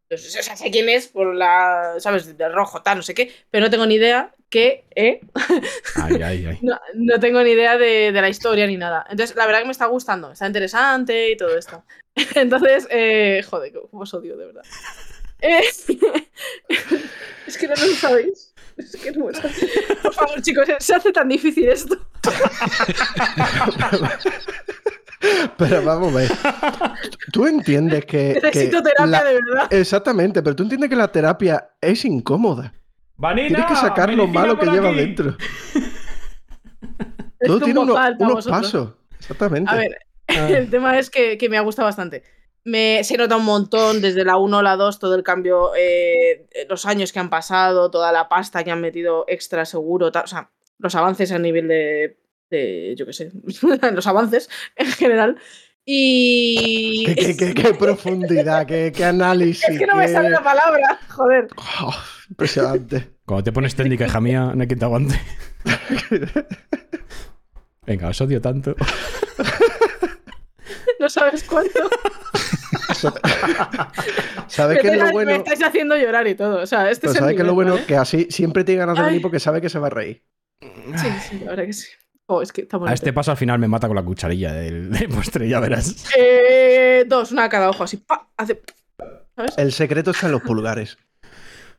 o sea, sé quién es por la. ¿Sabes? De rojo, tal, no sé qué. Pero no tengo ni idea que. ¿eh? Ay, ay, ay. [laughs] No, no tengo ni idea de, de la historia ni nada. Entonces, la verdad que me está gustando. Está interesante y todo esto. [laughs] Entonces, eh, joder, os odio, de verdad. Eh, [laughs] es que no lo sabéis. Es que no lo sabéis. Por favor, chicos, se hace tan difícil esto. Pero vamos a ver. Tú entiendes que. que Necesito terapia la- de verdad. Exactamente, pero tú entiendes que la terapia es incómoda. Tienes que sacar lo malo que llevas dentro. [laughs] Todo tiene para unos pasos. Exactamente. A ver, Ah. [laughs] el tema es que, que me ha gustado bastante. Me, se nota un montón desde la 1 a la 2 todo el cambio, eh, los años que han pasado, toda la pasta que han metido extra seguro, tal, o sea, los avances a nivel de, de yo qué sé, [laughs] los avances en general. Y... ¿Qué, qué- qué- qué profundidad, qué, qué análisis. [laughs] es que no me sale la palabra, joder. Oh, impresionante. Cuando te pones técnica, hija mía, no hay quien te aguante. [laughs] Venga, os odio tanto. [laughs] No sabes cuánto. ¿Sabes Me, qué es lo me bueno? estáis haciendo llorar y todo. O sea, este es el ¿sabes qué es lo bueno? ¿vale? Que así siempre tiene ganas de venir porque sabe que se va a reír. Sí, sí, la verdad que sí. Oh, es que está A este paso al final me mata con la cucharilla del, [laughs] del postre, ya verás. Eh, dos, una a cada ojo, así. ¡pa! Hace. ¿Sabes? El secreto está en los pulgares.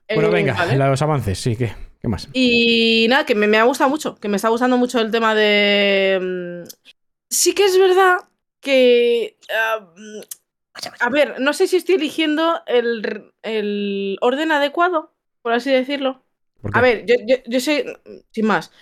Bueno, Eh, venga, vale. los avances, sí, ¿qué? ¿Qué más? Y nada, que me, me ha gustado mucho, que me está gustando mucho el tema de... mm, Sí que es verdad que... ah, mm, a ver, no sé si estoy eligiendo el, el orden adecuado, por así decirlo. A ver, yo, yo, yo sé, sin más,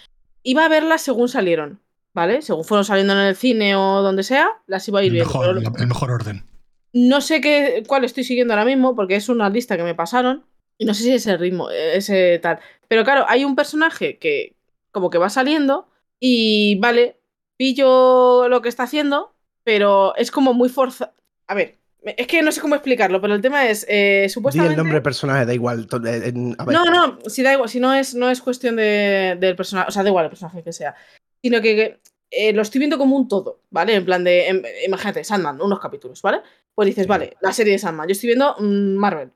iba a verlas según salieron, ¿vale? Según fueron saliendo en el cine o donde sea, las iba a ir El viendo. mejor, pero- el mejor orden. no sé qué, cuál estoy siguiendo ahora mismo, porque es una lista que me pasaron. Y no sé si es el ritmo, eh, ese tal. Pero claro, hay un personaje que como que va saliendo y vale, pillo lo que está haciendo, pero es como muy forzado. A ver, es que no sé cómo explicarlo, pero el tema es, eh, Di supuestamente... el nombre del personaje, da igual. eh, en- a ver, No, no, si da igual, si no es, no es cuestión de, del personaje, o sea, da igual el personaje que sea, sino que, que, eh, lo estoy viendo como un todo, ¿vale? En plan de, em- imagínate, Sandman, unos capítulos, ¿vale? Pues dices, vale, la serie de Sandman, yo estoy viendo mm, Marvel.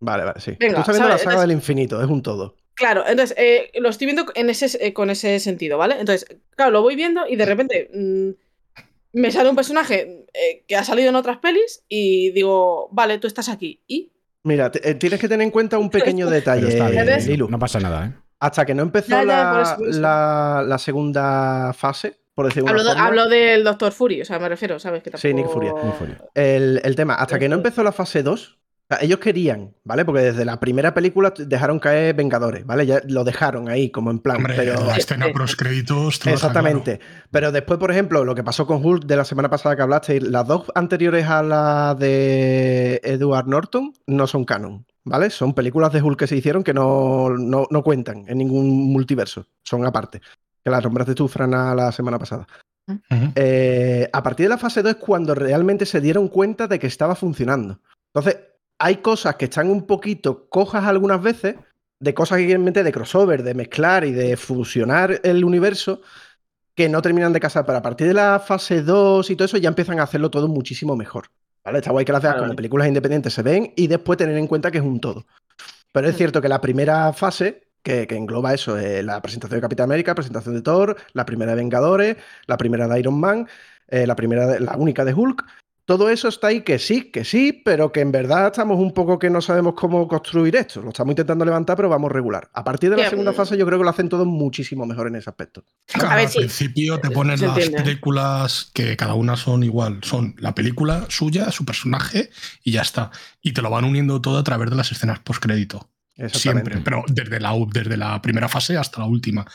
Vale, vale, sí. Venga, Tú estás viendo la ¿sabes? saga Entonces- del infinito, es un todo. Claro, entonces, eh, lo estoy viendo en ese, con ese sentido, ¿vale? Entonces, claro, lo voy viendo y de repente mm, me sale un personaje eh, que ha salido en otras pelis y digo, vale, tú estás aquí. ¿Y? Mira, eh, tienes que tener en cuenta un pequeño [laughs] detalle, está bien, ¿Entiendes? Lilu. no pasa nada, ¿eh? Hasta que no empezó Ya, ya, la, segunda fase, por decirlo de Hablo, de- hablo del Doctor Fury, o sea, me refiero, ¿sabes? Que Sí, Nick tampoco- Fury, Nick Fury. el, el tema, hasta que no empezó la fase 2, O sea, ellos querían, ¿vale? Porque desde la primera película dejaron caer Vengadores, ¿vale? Ya lo dejaron ahí, como en plan. Hombre, pero... la escena pros créditos. Exactamente. Pero después, por ejemplo, lo que pasó con Hulk de la semana pasada que hablaste, las dos anteriores a la de Edward Norton no son canon, ¿vale? Son películas de Hulk que se hicieron que no, no, no cuentan en ningún multiverso, son aparte. Que las nombraste tú, Frana, la semana pasada. Eh, a partir de la fase 2 es cuando realmente se dieron cuenta de que estaba funcionando. Entonces, hay cosas que están un poquito cojas algunas veces, de cosas que quieren meter de crossover, de mezclar y de fusionar el universo, que no terminan de casar. Pero a partir de la fase 2 y todo eso, ya empiezan a hacerlo todo muchísimo mejor. ¿Vale? Está guay que las veas como películas independientes se ven y después tener en cuenta que es un todo. Pero es cierto que la primera fase, que, que engloba eso, eh, la presentación de Capitán América, presentación de Thor, la primera de Vengadores, la primera de Iron Man, eh, la primera, de- la única de Hulk. Todo eso está ahí que sí, que sí, pero que en verdad estamos un poco que no sabemos cómo construir esto. Lo estamos intentando levantar, pero vamos regular. A partir de la segunda mm. fase, yo creo que lo hacen todo muchísimo mejor en ese aspecto. Claro, A ver, al sí. principio te ponen Se las entiende. películas que cada una son igual. Son la película suya, su personaje y ya está. Y te lo van uniendo todo a través de las escenas postcrédito. Siempre, pero desde la, desde la primera fase hasta la última.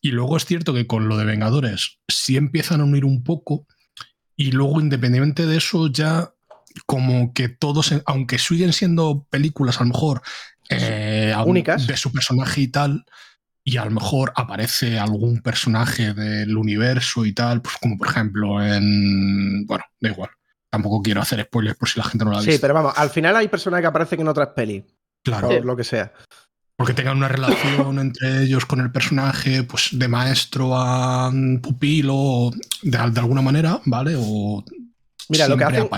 Y luego es cierto que con lo de Vengadores sí empiezan a unir un poco y luego independientemente de eso ya como que todos, aunque siguen siendo películas a lo mejor eh, Únicas. de su personaje y tal, y a lo mejor aparece algún personaje del universo y tal, pues como por ejemplo en... Bueno, da igual. Tampoco quiero hacer spoilers por si la gente no la ha Sí, visto. pero vamos, al final hay personajes que aparecen en otras pelis, claro. por lo que sea. Porque tengan una relación [coughs] entre ellos con el personaje, pues de maestro a pupilo, de, de alguna manera, ¿vale? O Mira, lo que hacen,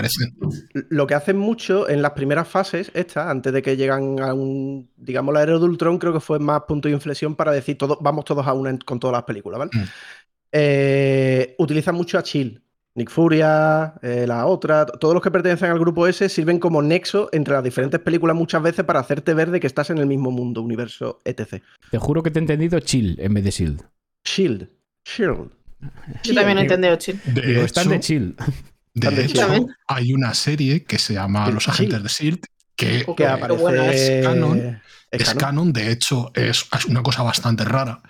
lo que hacen mucho en las primeras fases, estas, antes de que llegan a un, digamos, la era de Ultron, creo que fue más punto de inflexión para decir, todo, vamos todos a una con todas las películas, ¿vale? Mm. Eh, utilizan mucho a Chill. Nick Furia, eh, la otra, todos los que pertenecen al grupo S sirven como nexo entre las diferentes películas muchas veces para hacerte ver de que estás en el mismo mundo, universo, etc. Te juro que te he entendido chill en vez de shield. Shield. Shield. Yo también he entendido, Chin. De Digo, están hecho, de chill. de hecho, hay una serie que se llama Los Chill. Agentes de S.H.I.E.L.D. que Que aparece. es canon. es es canon. canon, de hecho es, es una cosa bastante rara,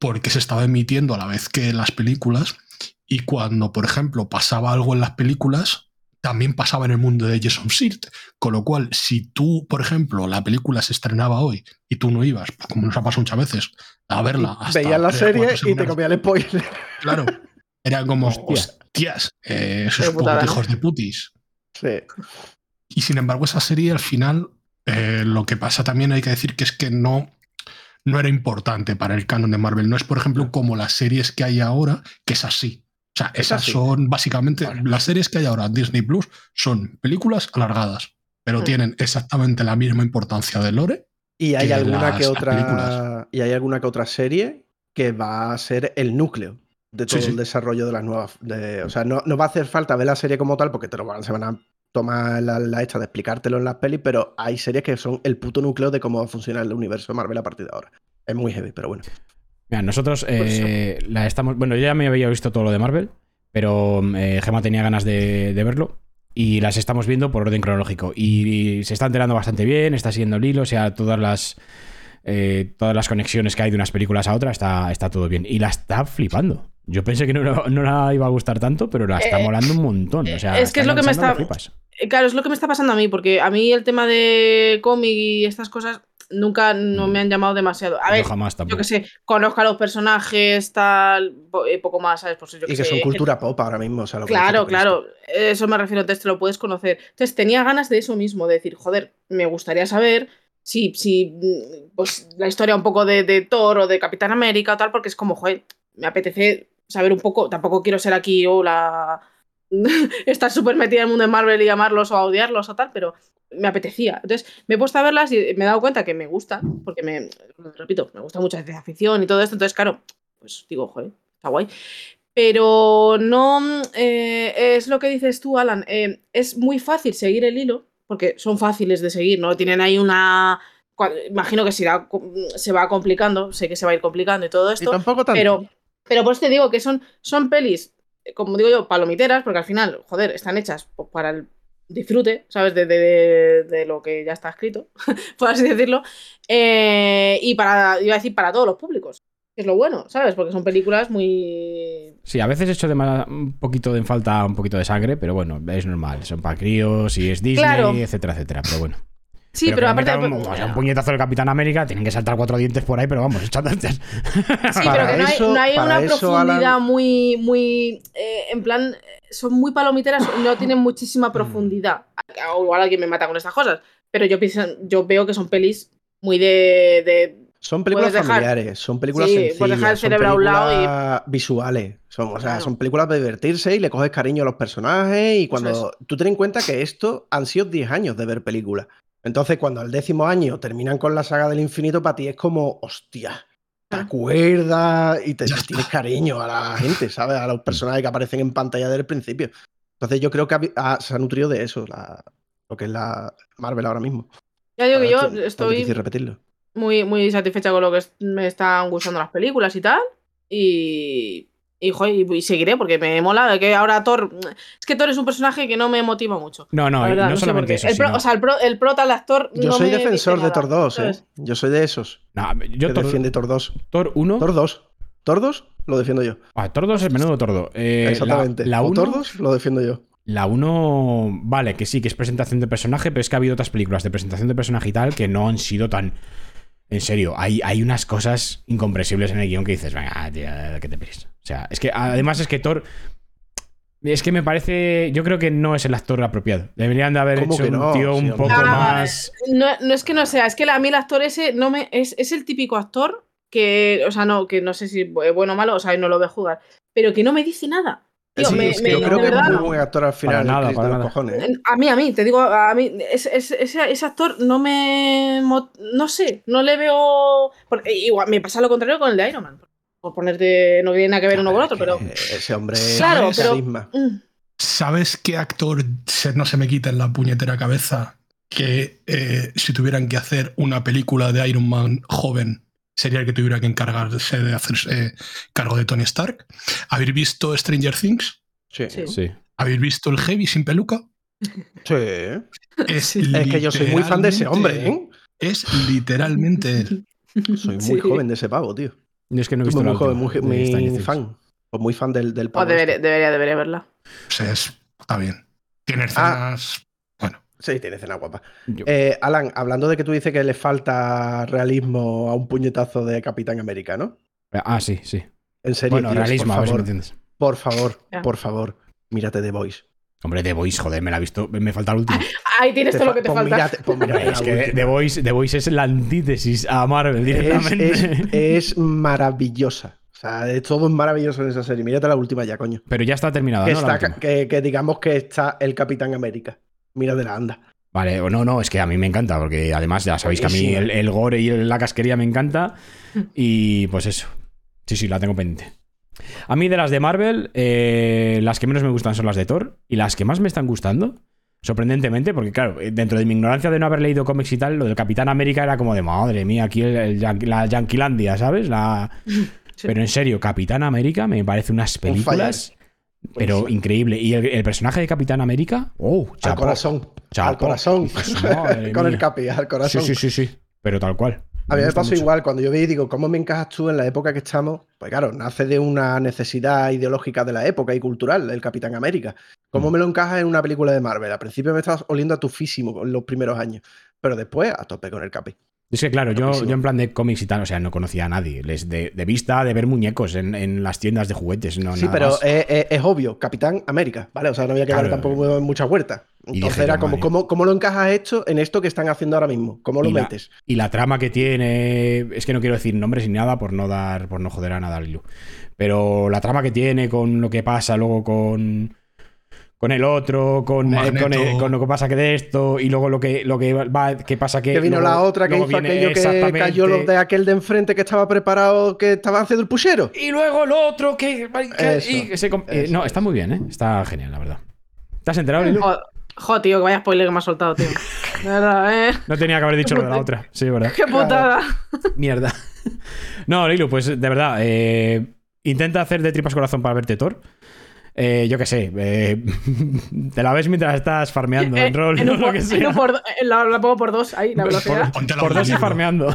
porque se estaba emitiendo a la vez que las películas, y cuando, por ejemplo, pasaba algo en las películas, también pasaba en el mundo de Jason Shield. Con lo cual, si tú, por ejemplo, la película se estrenaba hoy y tú no ibas, pues como nos ha pasado muchas veces, a verla hasta Veías la serie y te comía el spoiler. Claro. Era como, Hostia. hostias, eh, esos hijos de putis. Sí. Y sin embargo, esa serie al final, eh, lo que pasa también hay que decir que es que no, no era importante para el canon de Marvel. No es, por ejemplo, como las series que hay ahora, que es así. O sea, Es esas así. son básicamente, Vale. las series que hay ahora en Disney Plus son películas alargadas, pero Mm. tienen exactamente la misma importancia de Lore. Y hay que alguna que otra. Y hay alguna que otra serie que va a ser el núcleo de Sí, todo sí. el desarrollo de las nuevas. de- o sea, no, no va a hacer falta ver la serie como tal, porque te lo van, se van a tomar la, la hecha de explicártelo en las pelis, pero hay series que son el puto núcleo de cómo va a funcionar el universo de Marvel a partir de ahora. Es muy heavy, pero bueno. Mira, nosotros eh, la estamos. Bueno, yo ya me había visto todo lo de Marvel, pero eh, Gemma tenía ganas de, de verlo. Y las estamos viendo por orden cronológico. Y, se está enterando bastante bien, está siguiendo el hilo, o sea, todas las. eh, todas las conexiones que hay de unas películas a otras, está, está todo bien. Y la está flipando. Yo pensé que no, la- no la iba a gustar tanto, pero la está Eh, molando un montón. O sea, es que es lo que me está- flipas. Eh, Claro, es lo que me está pasando a mí, porque a mí el tema de cómic y estas cosas nunca no me han llamado demasiado. A Yo ver, jamás yo tampoco. que sé, conozco a los personajes, tal, po- eh, poco más, ¿sabes? Pues yo Y que sé, son cultura pop ahora mismo. O sea, lo que Claro, claro, eso me refiero, entonces te lo puedes conocer. Entonces tenía ganas de eso mismo, de decir, joder, me gustaría saber si, si mm, pues la historia un poco de, de Thor o de Capitán América o tal, porque es como, joder, me apetece saber un poco, tampoco quiero ser aquí o la... [laughs] estar súper metida en el mundo de Marvel y amarlos o a odiarlos o tal, pero me apetecía. Entonces me he puesto a verlas y me he dado cuenta que me gusta, porque me, repito, me gusta mucho la ciencia ficción y todo esto, entonces claro, pues digo, joder, está guay. Pero no eh, es lo que dices tú, Alan. eh, es muy fácil seguir el hilo, porque son fáciles de seguir, ¿no? Tienen ahí una. Imagino que se, irá se va complicando, sé que se va a ir complicando y todo Y esto. tampoco tanto. Pero, pero pues te digo que son, son pelis, eh, como digo yo, palomiteras, porque al final, joder, están hechas para el disfrute, ¿sabes? De, de- de- lo que ya está escrito, [laughs] por así decirlo. Eh, y para, iba a decir, para todos los públicos. que Es lo bueno, ¿sabes? Porque son películas muy. Sí, a veces echo de ma- un poquito de en falta un poquito de sangre, pero bueno, es normal. Son para críos y es Disney, Claro. etcétera, etcétera. Pero bueno. Sí, pero, aparte. metan un, o sea, un puñetazo del Capitán América, tienen que saltar cuatro dientes por ahí, pero vamos, echando antes. [laughs] Sí, Para pero que no hay, eso- no hay para una eso, profundidad Alan- muy, muy, eh, en plan, son muy palomiteras, no tienen Mm. muchísima profundidad. O igual alguien me mata con estas cosas, pero yo pienso, yo veo que son pelis muy de, de- Son películas dejar- familiares, son películas Sí, sencillas, dejar el son cerebro a un lado y- películas visuales, son, o sea, Claro. son películas para divertirse y le coges cariño a los personajes y cuando tú ten en cuenta que esto han sido 10 años de ver películas. Entonces, cuando al décimo año terminan con la saga del infinito, para ti es como, hostia, te Ah. acuerdas y te, tienes cariño a la gente, ¿sabes? A los [laughs] personajes que aparecen en pantalla desde el principio. Entonces, yo creo que ha ha- se ha nutrido de eso, la- lo que es la Marvel ahora mismo. Ya digo que yo estoy repetirlo. muy, muy satisfecha con lo que es- me están gustando las películas y tal, y... Y, joder, y- seguiré porque me mola que ahora Thor... Es que Thor es un personaje que no me motiva mucho. No, no, la verdad, no sé solamente por eso. qué. El pro- sino- O sea, el, pro, el prota, el actor... Yo no soy me defensor de Thor nada, 2, ¿eh? Yo soy de esos No, yo que Thor, defiende Thor 2. Thor 1. Thor 2. Thor 2 lo defiendo yo. Ah, Thor 2 es menudo tordo. Eh, la- Exactamente. La O 1. Thor 2 lo defiendo yo. La 1, vale, que sí, que es presentación de personaje, pero es que ha habido otras películas de presentación de personaje y tal que no han sido tan. En serio, hay, hay unas cosas incomprensibles en el guion que dices, venga, tío, ¿qué te pides? O sea, es que además es que Thor. Es que me parece. Yo creo que no es el actor apropiado. Deberían de haber ¿Cómo hecho que un tío Sí, un poco Ah, más. No, no es que no sea, es que a mí el actor ese no me. Es, es el típico actor que. O sea, no, que no sé si es bueno o malo, o sea, no lo ve jugar. Pero que no me dice nada. Tío, Sí, me- es que me- yo creo que es verdad, muy buen actor al final. Para nada, Chris para de los cojones, ¿eh? A mí, a mí, te digo, a mí, ese, ese- ese- ese actor no me. No sé, no le veo. porque igual me pasa lo contrario con el de Iron Man. Por ponerte. No tiene nada que ver uno con otro, pero. Ese hombre Claro, es pero- carisma. mm, ¿Sabes qué actor se- no se me quita en la puñetera cabeza que eh, si tuvieran que hacer una película de Iron Man joven sería el que tuviera que encargarse de hacerse cargo de Tony Stark? ¿Habéis visto Stranger Things? Sí. Sí. Sí. ¿Habéis visto el Heavy sin peluca? Sí. Es, [laughs] que yo soy muy fan de ese hombre, ¿eh? Es literalmente él. [laughs] Soy muy Sí. joven de ese pavo, tío. Yo es que no he visto muy, joven, muy, fan. Pues muy fan del, del oh, pavo. debería, este. debería, debería verla. O sea, es- está bien. Tiene Ah. escenas. Sí, tiene escena guapa. Eh, Alan, hablando de que tú dices que le falta realismo a un puñetazo de Capitán América, ¿no? Ah, sí, sí. En serio, Bueno, tíos, realismo, a por ver si me favor, entiendes. por favor, Ya. por favor, mírate The Voice. Hombre, The Voice, joder, me la he visto. Me falta el último. [laughs] Ahí tienes todo lo que te pues falta. mírate- pues mírate es que última. The Voice, The Voice es la antítesis a Marvel directamente. es- [laughs] es maravillosa. O sea, es todo es maravilloso en esa serie. Mírate la última ya, coño. Pero ya está terminada, que, ¿no? Está- que digamos que está el Capitán América. Mira de la anda. Vale, o no, no, es que a mí me encanta, porque además ya sabéis que a mí el, el gore y el- la casquería me encanta. Y pues eso. Sí, sí, la tengo pendiente. A mí de las de Marvel, eh, las que menos me gustan son las de Thor. Y las que más me están gustando, sorprendentemente, porque claro, eh, dentro de mi ignorancia de no haber leído cómics y tal, lo del Capitán América era como de madre mía, aquí el, la Yanquilandia, ¿sabes? La... [laughs] Sí. Pero en serio, Capitán América me parece unas películas, pero Buenísima. increíble. Y el, el personaje de Capitán América, oh, Al chapó. corazón. Chapó. Al corazón. [laughs] [laughs] Con el capi, al corazón. Sí, sí, sí, sí. Pero tal cual. A mí me mucho. igual, cuando yo vi, digo, ¿cómo me encajas tú en la época que estamos? Pues claro, nace de una necesidad ideológica de la época y cultural, el Capitán América. ¿Cómo Mm. me lo encajas en una película de Marvel? Al principio me estabas oliendo a tufísimo en los primeros años, pero después a tope con el Capi. Es que claro, yo, yo en plan de cómics y tal, o sea, no conocía a nadie. Les de, de vista, de ver muñecos en, en las tiendas de juguetes. No, sí, nada pero más. es, es- es obvio, Capitán América, ¿vale? O sea, no había que Claro. tampoco mucha vuelta. Y Entonces dije era como. ¿cómo, ¿cómo lo encajas esto en esto que están haciendo ahora mismo? ¿Cómo lo Y la- metes? Y la trama que tiene. Es que no quiero decir nombres ni nada por no dar. por no joder a nada al Lilu. Pero la trama que tiene con lo que pasa luego con. Con el otro, con, eh, Magneto. con, el- con lo que pasa que de esto, y luego lo que, lo que va, que pasa que. Que vino luego- la otra que hizo aquello que cayó los de aquel de enfrente que estaba preparado, que estaba haciendo el puchero. Y luego el otro que. que- Eso, y que se com- eh, eso. no, está muy bien, ¿eh? Está genial, la verdad. ¿Te has enterado, Lilu? Jo, tío, que vaya spoiler que me has soltado, tío. [laughs] Verdad, ¿eh? No tenía que haber dicho lo de la otra. Sí, verdad. Qué putada. Mierda. [laughs] No, Lilu, pues de verdad, eh, intenta hacer de tripas corazón para verte Thor. Eh, yo qué sé, eh, [laughs] te la ves mientras estás farmeando en rol, en [laughs] lo que sea. por eh, la, la pongo por dos ahí, la velocidad. Por dos y farmeando. [laughs]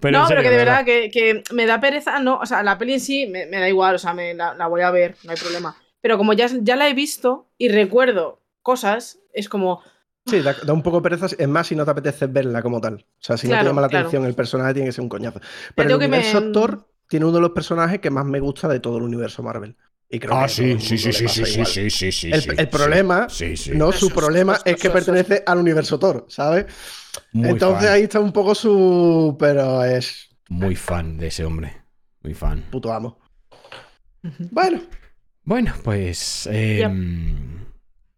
pero no, serio, pero que de verdad que, que me da pereza. No, o sea, la peli en sí me, me da igual, o sea, me la, la voy a ver, no hay problema. Pero como ya, ya la he visto y recuerdo cosas, es como. Sí, da, da un poco de pereza. Es más, si no te apetece verla como tal. O sea, si no te llama la claro. atención el personaje, tiene que ser un coñazo. Pero el me- universo Thor tiene uno de los personajes que más me gusta de todo el universo Marvel. Y creo Ah, que sí, sí, sí, sí, sí, sí, sí, sí, El, sí, el problema, Sí, sí. no Eso, su problema, eso, es que eso, pertenece al universo Thor, ¿sabes? Muy Entonces fan, ahí está un poco su. Pero es Muy fan de ese hombre. Muy fan. puto amo. Bueno, Bueno, pues. eh,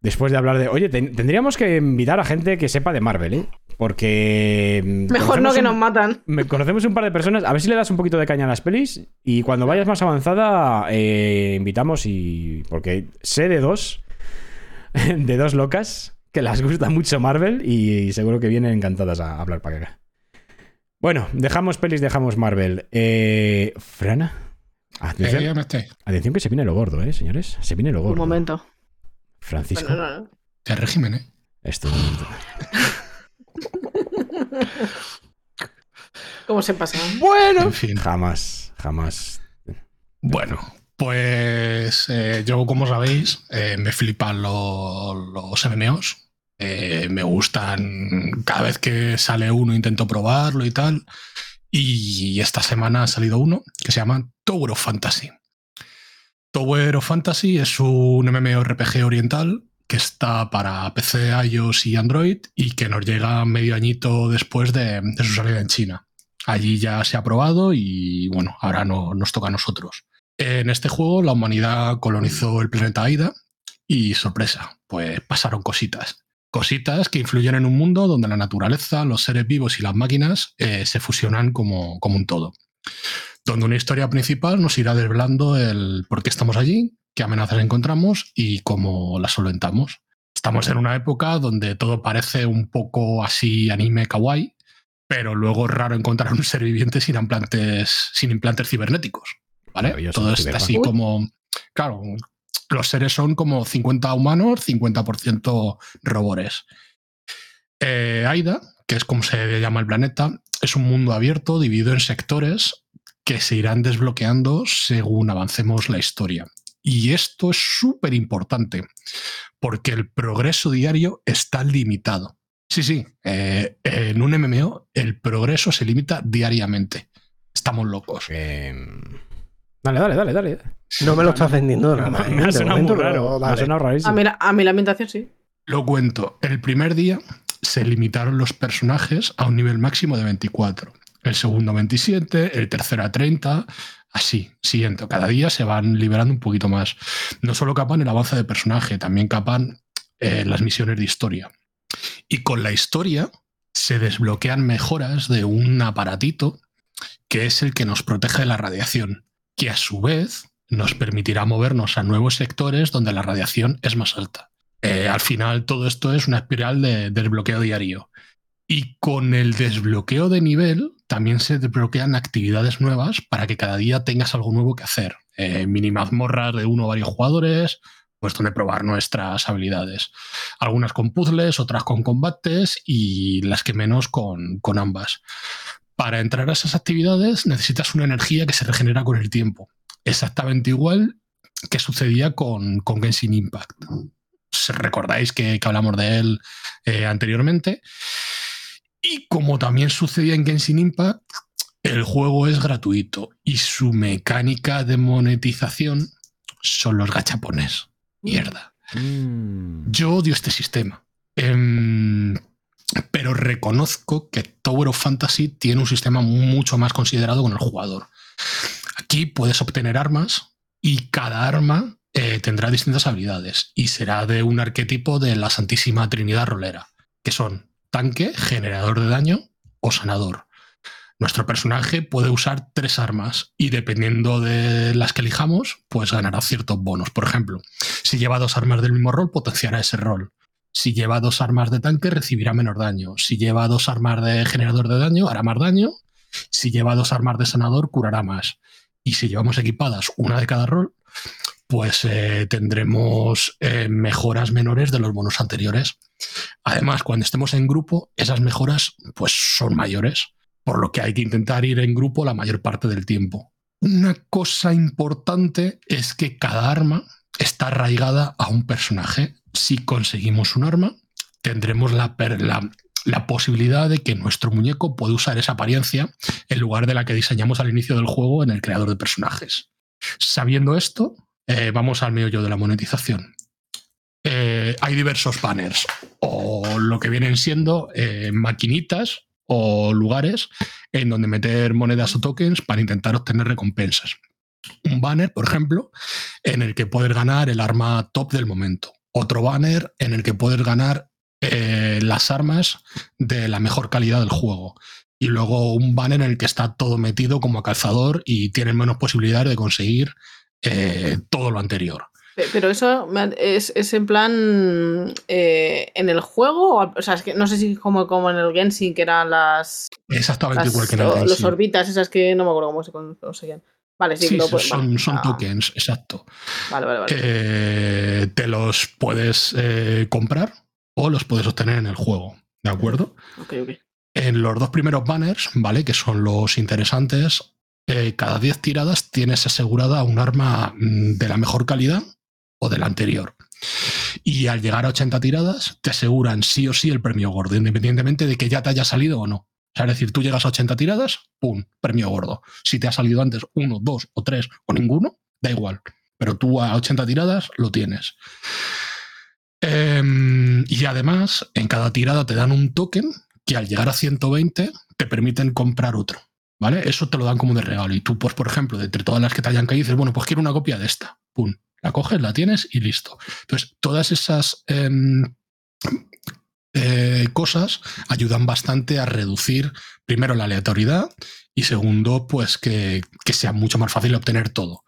Después de hablar de. Oye, ten- tendríamos que invitar a gente que sepa de Marvel, ¿eh? Porque. mm, Mejor no que un- nos matan. me- Conocemos un par de personas. A ver si le das un poquito de caña a las pelis. Y cuando vayas más avanzada, eh, invitamos y. Porque sé de dos. [laughs] De dos locas que las gusta mucho Marvel y seguro que vienen encantadas a hablar para acá. Bueno, dejamos pelis, dejamos Marvel. Eh, Frana. Atención, Eh, atención que se viene lo gordo, ¿eh, señores? Se viene lo gordo. Un momento. Francisco. No. De régimen, ¿eh? Esto es un momento. [laughs] ¿Cómo se pasa? bueno. En fin. Jamás, jamás. Bueno, pues eh, yo, como sabéis, eh, me flipan lo- los MMOs. Eh, me gustan. Cada vez que sale uno intento probarlo y tal. Y esta semana ha salido uno que se llama Tower of Fantasy. Tower of Fantasy es un MMORPG oriental que está para PC, iOS y Android y que nos llega medio añito después de, su salida en China. Allí ya se ha probado y bueno, ahora no, nos toca a nosotros. En este juego la humanidad colonizó el planeta Aida y sorpresa, pues pasaron cositas. Cositas que influyen en un mundo donde la naturaleza, los seres vivos y las máquinas eh, se fusionan como, como un todo. Donde una historia principal nos irá desvelando el por qué estamos allí, qué amenazas encontramos y cómo las solventamos. Estamos en una época donde todo parece un poco así anime kawaii, pero luego es raro encontrar un ser viviente sin implantes, sin implantes cibernéticos. ¿Vale? Todo está así como. Claro, los seres son como 50 humanos, 50% robores. Eh, Aida, que es como se llama el planeta, es un mundo abierto dividido en sectores que se irán desbloqueando según avancemos la historia. Y esto es súper importante, porque el progreso diario está limitado. Sí, sí, eh, en un MMO el progreso se limita diariamente. Estamos locos. Eh, Dale, dale, dale, dale. No me lo estás vendiendo Me, nada. me ha de sonado [laughs] momento, muy pero raro. Me ha sonado A rarísimo. mí, la- a mí la ambientación sí. Lo cuento. El primer día se limitaron los personajes a un nivel máximo de 24. El segundo 27, el tercero a 30, así, siguiente. Cada día se van liberando un poquito más. No solo capan el avance de personaje, también capan eh, las misiones de historia. Y con la historia se desbloquean mejoras de un aparatito que es el que nos protege de la radiación, que a su vez nos permitirá movernos a nuevos sectores donde la radiación es más alta. Eh, al final todo esto es una espiral de desbloqueo diario. Y con el desbloqueo de nivel también se desbloquean actividades nuevas para que cada día tengas algo nuevo que hacer. Eh, mini mazmorras de uno o varios jugadores, pues donde probar nuestras habilidades. Algunas con puzzles, otras con combates y las que menos con, con ambas. Para entrar a esas actividades necesitas una energía que se regenera con el tiempo. Exactamente igual que sucedía con, con Genshin Impact. Recordáis que, que hablamos de él eh, anteriormente. Y como también sucedía en Genshin Impact, el juego es gratuito y su mecánica de monetización son los gachapones. Mierda. Mm. Yo odio este sistema. Em, pero reconozco que Tower of Fantasy tiene un sistema mucho más considerado con el jugador. Aquí puedes obtener armas y cada arma eh, tendrá distintas habilidades y será de un arquetipo de la Santísima Trinidad Rolera, que son tanque, generador de daño o sanador. Nuestro personaje puede usar tres armas y dependiendo de las que elijamos, pues ganará ciertos bonos. Por ejemplo, si lleva dos armas del mismo rol, potenciará ese rol. Si lleva dos armas de tanque, recibirá menor daño. Si lleva dos armas de generador de daño, hará más daño. Si lleva dos armas de sanador, curará más. Y si llevamos equipadas una de cada rol, pues eh, tendremos eh, mejoras menores de los bonos anteriores. Además, cuando estemos en grupo, esas mejoras pues son mayores, por lo que hay que intentar ir en grupo la mayor parte del tiempo. Una cosa importante es que cada arma está arraigada a un personaje. Si conseguimos un arma, tendremos la, la, la posibilidad de que nuestro muñeco pueda usar esa apariencia en lugar de la que diseñamos al inicio del juego en el creador de personajes. Sabiendo esto, eh, vamos al meollo de la monetización. Eh, hay diversos banners o lo que vienen siendo eh, maquinitas o lugares en donde meter monedas o tokens para intentar obtener recompensas. Un banner, por ejemplo, en el que puedes ganar el arma top del momento. Otro banner en el que puedes ganar las armas de la mejor calidad del juego. Y luego un banner en el que está todo metido como calzador y tienen menos posibilidades de conseguir eh, todo lo anterior. Pero eso es, en plan eh, en el juego, o sea, es que no sé si como, como en el Genshin, que eran las. Exactamente igual que en el Genshin. Los orbitas, esas que no me acuerdo cómo se conseguían. Vale, sí, son, son ah. tokens, exacto. Vale, vale, vale. te los puedes comprar o los puedes obtener en el juego, ¿de acuerdo? En los dos primeros banners, ¿vale? Que son los interesantes, eh, cada 10 tiradas tienes asegurada un arma mm, de la mejor calidad o de la anterior. Y al llegar a 80 tiradas, te aseguran sí o sí el premio gordo, independientemente de que ya te haya salido o no. Es decir, tú llegas a 80 tiradas, ¡pum! Premio gordo. Si te ha salido antes uno, dos o tres o ninguno, da igual. Pero tú a 80 tiradas lo tienes. Em, y además, en cada tirada te dan un token que al llegar a 120 te permiten comprar otro. ¿Vale? Eso te lo dan como de regalo. Y tú, pues, por ejemplo, de entre todas las que te hayan caído, dices, bueno, pues quiero una copia de esta. Pum. La coges, la tienes y listo. Entonces, todas esas em, eh, cosas ayudan bastante a reducir, primero, la aleatoriedad y segundo, pues que, sea mucho más fácil obtener todo.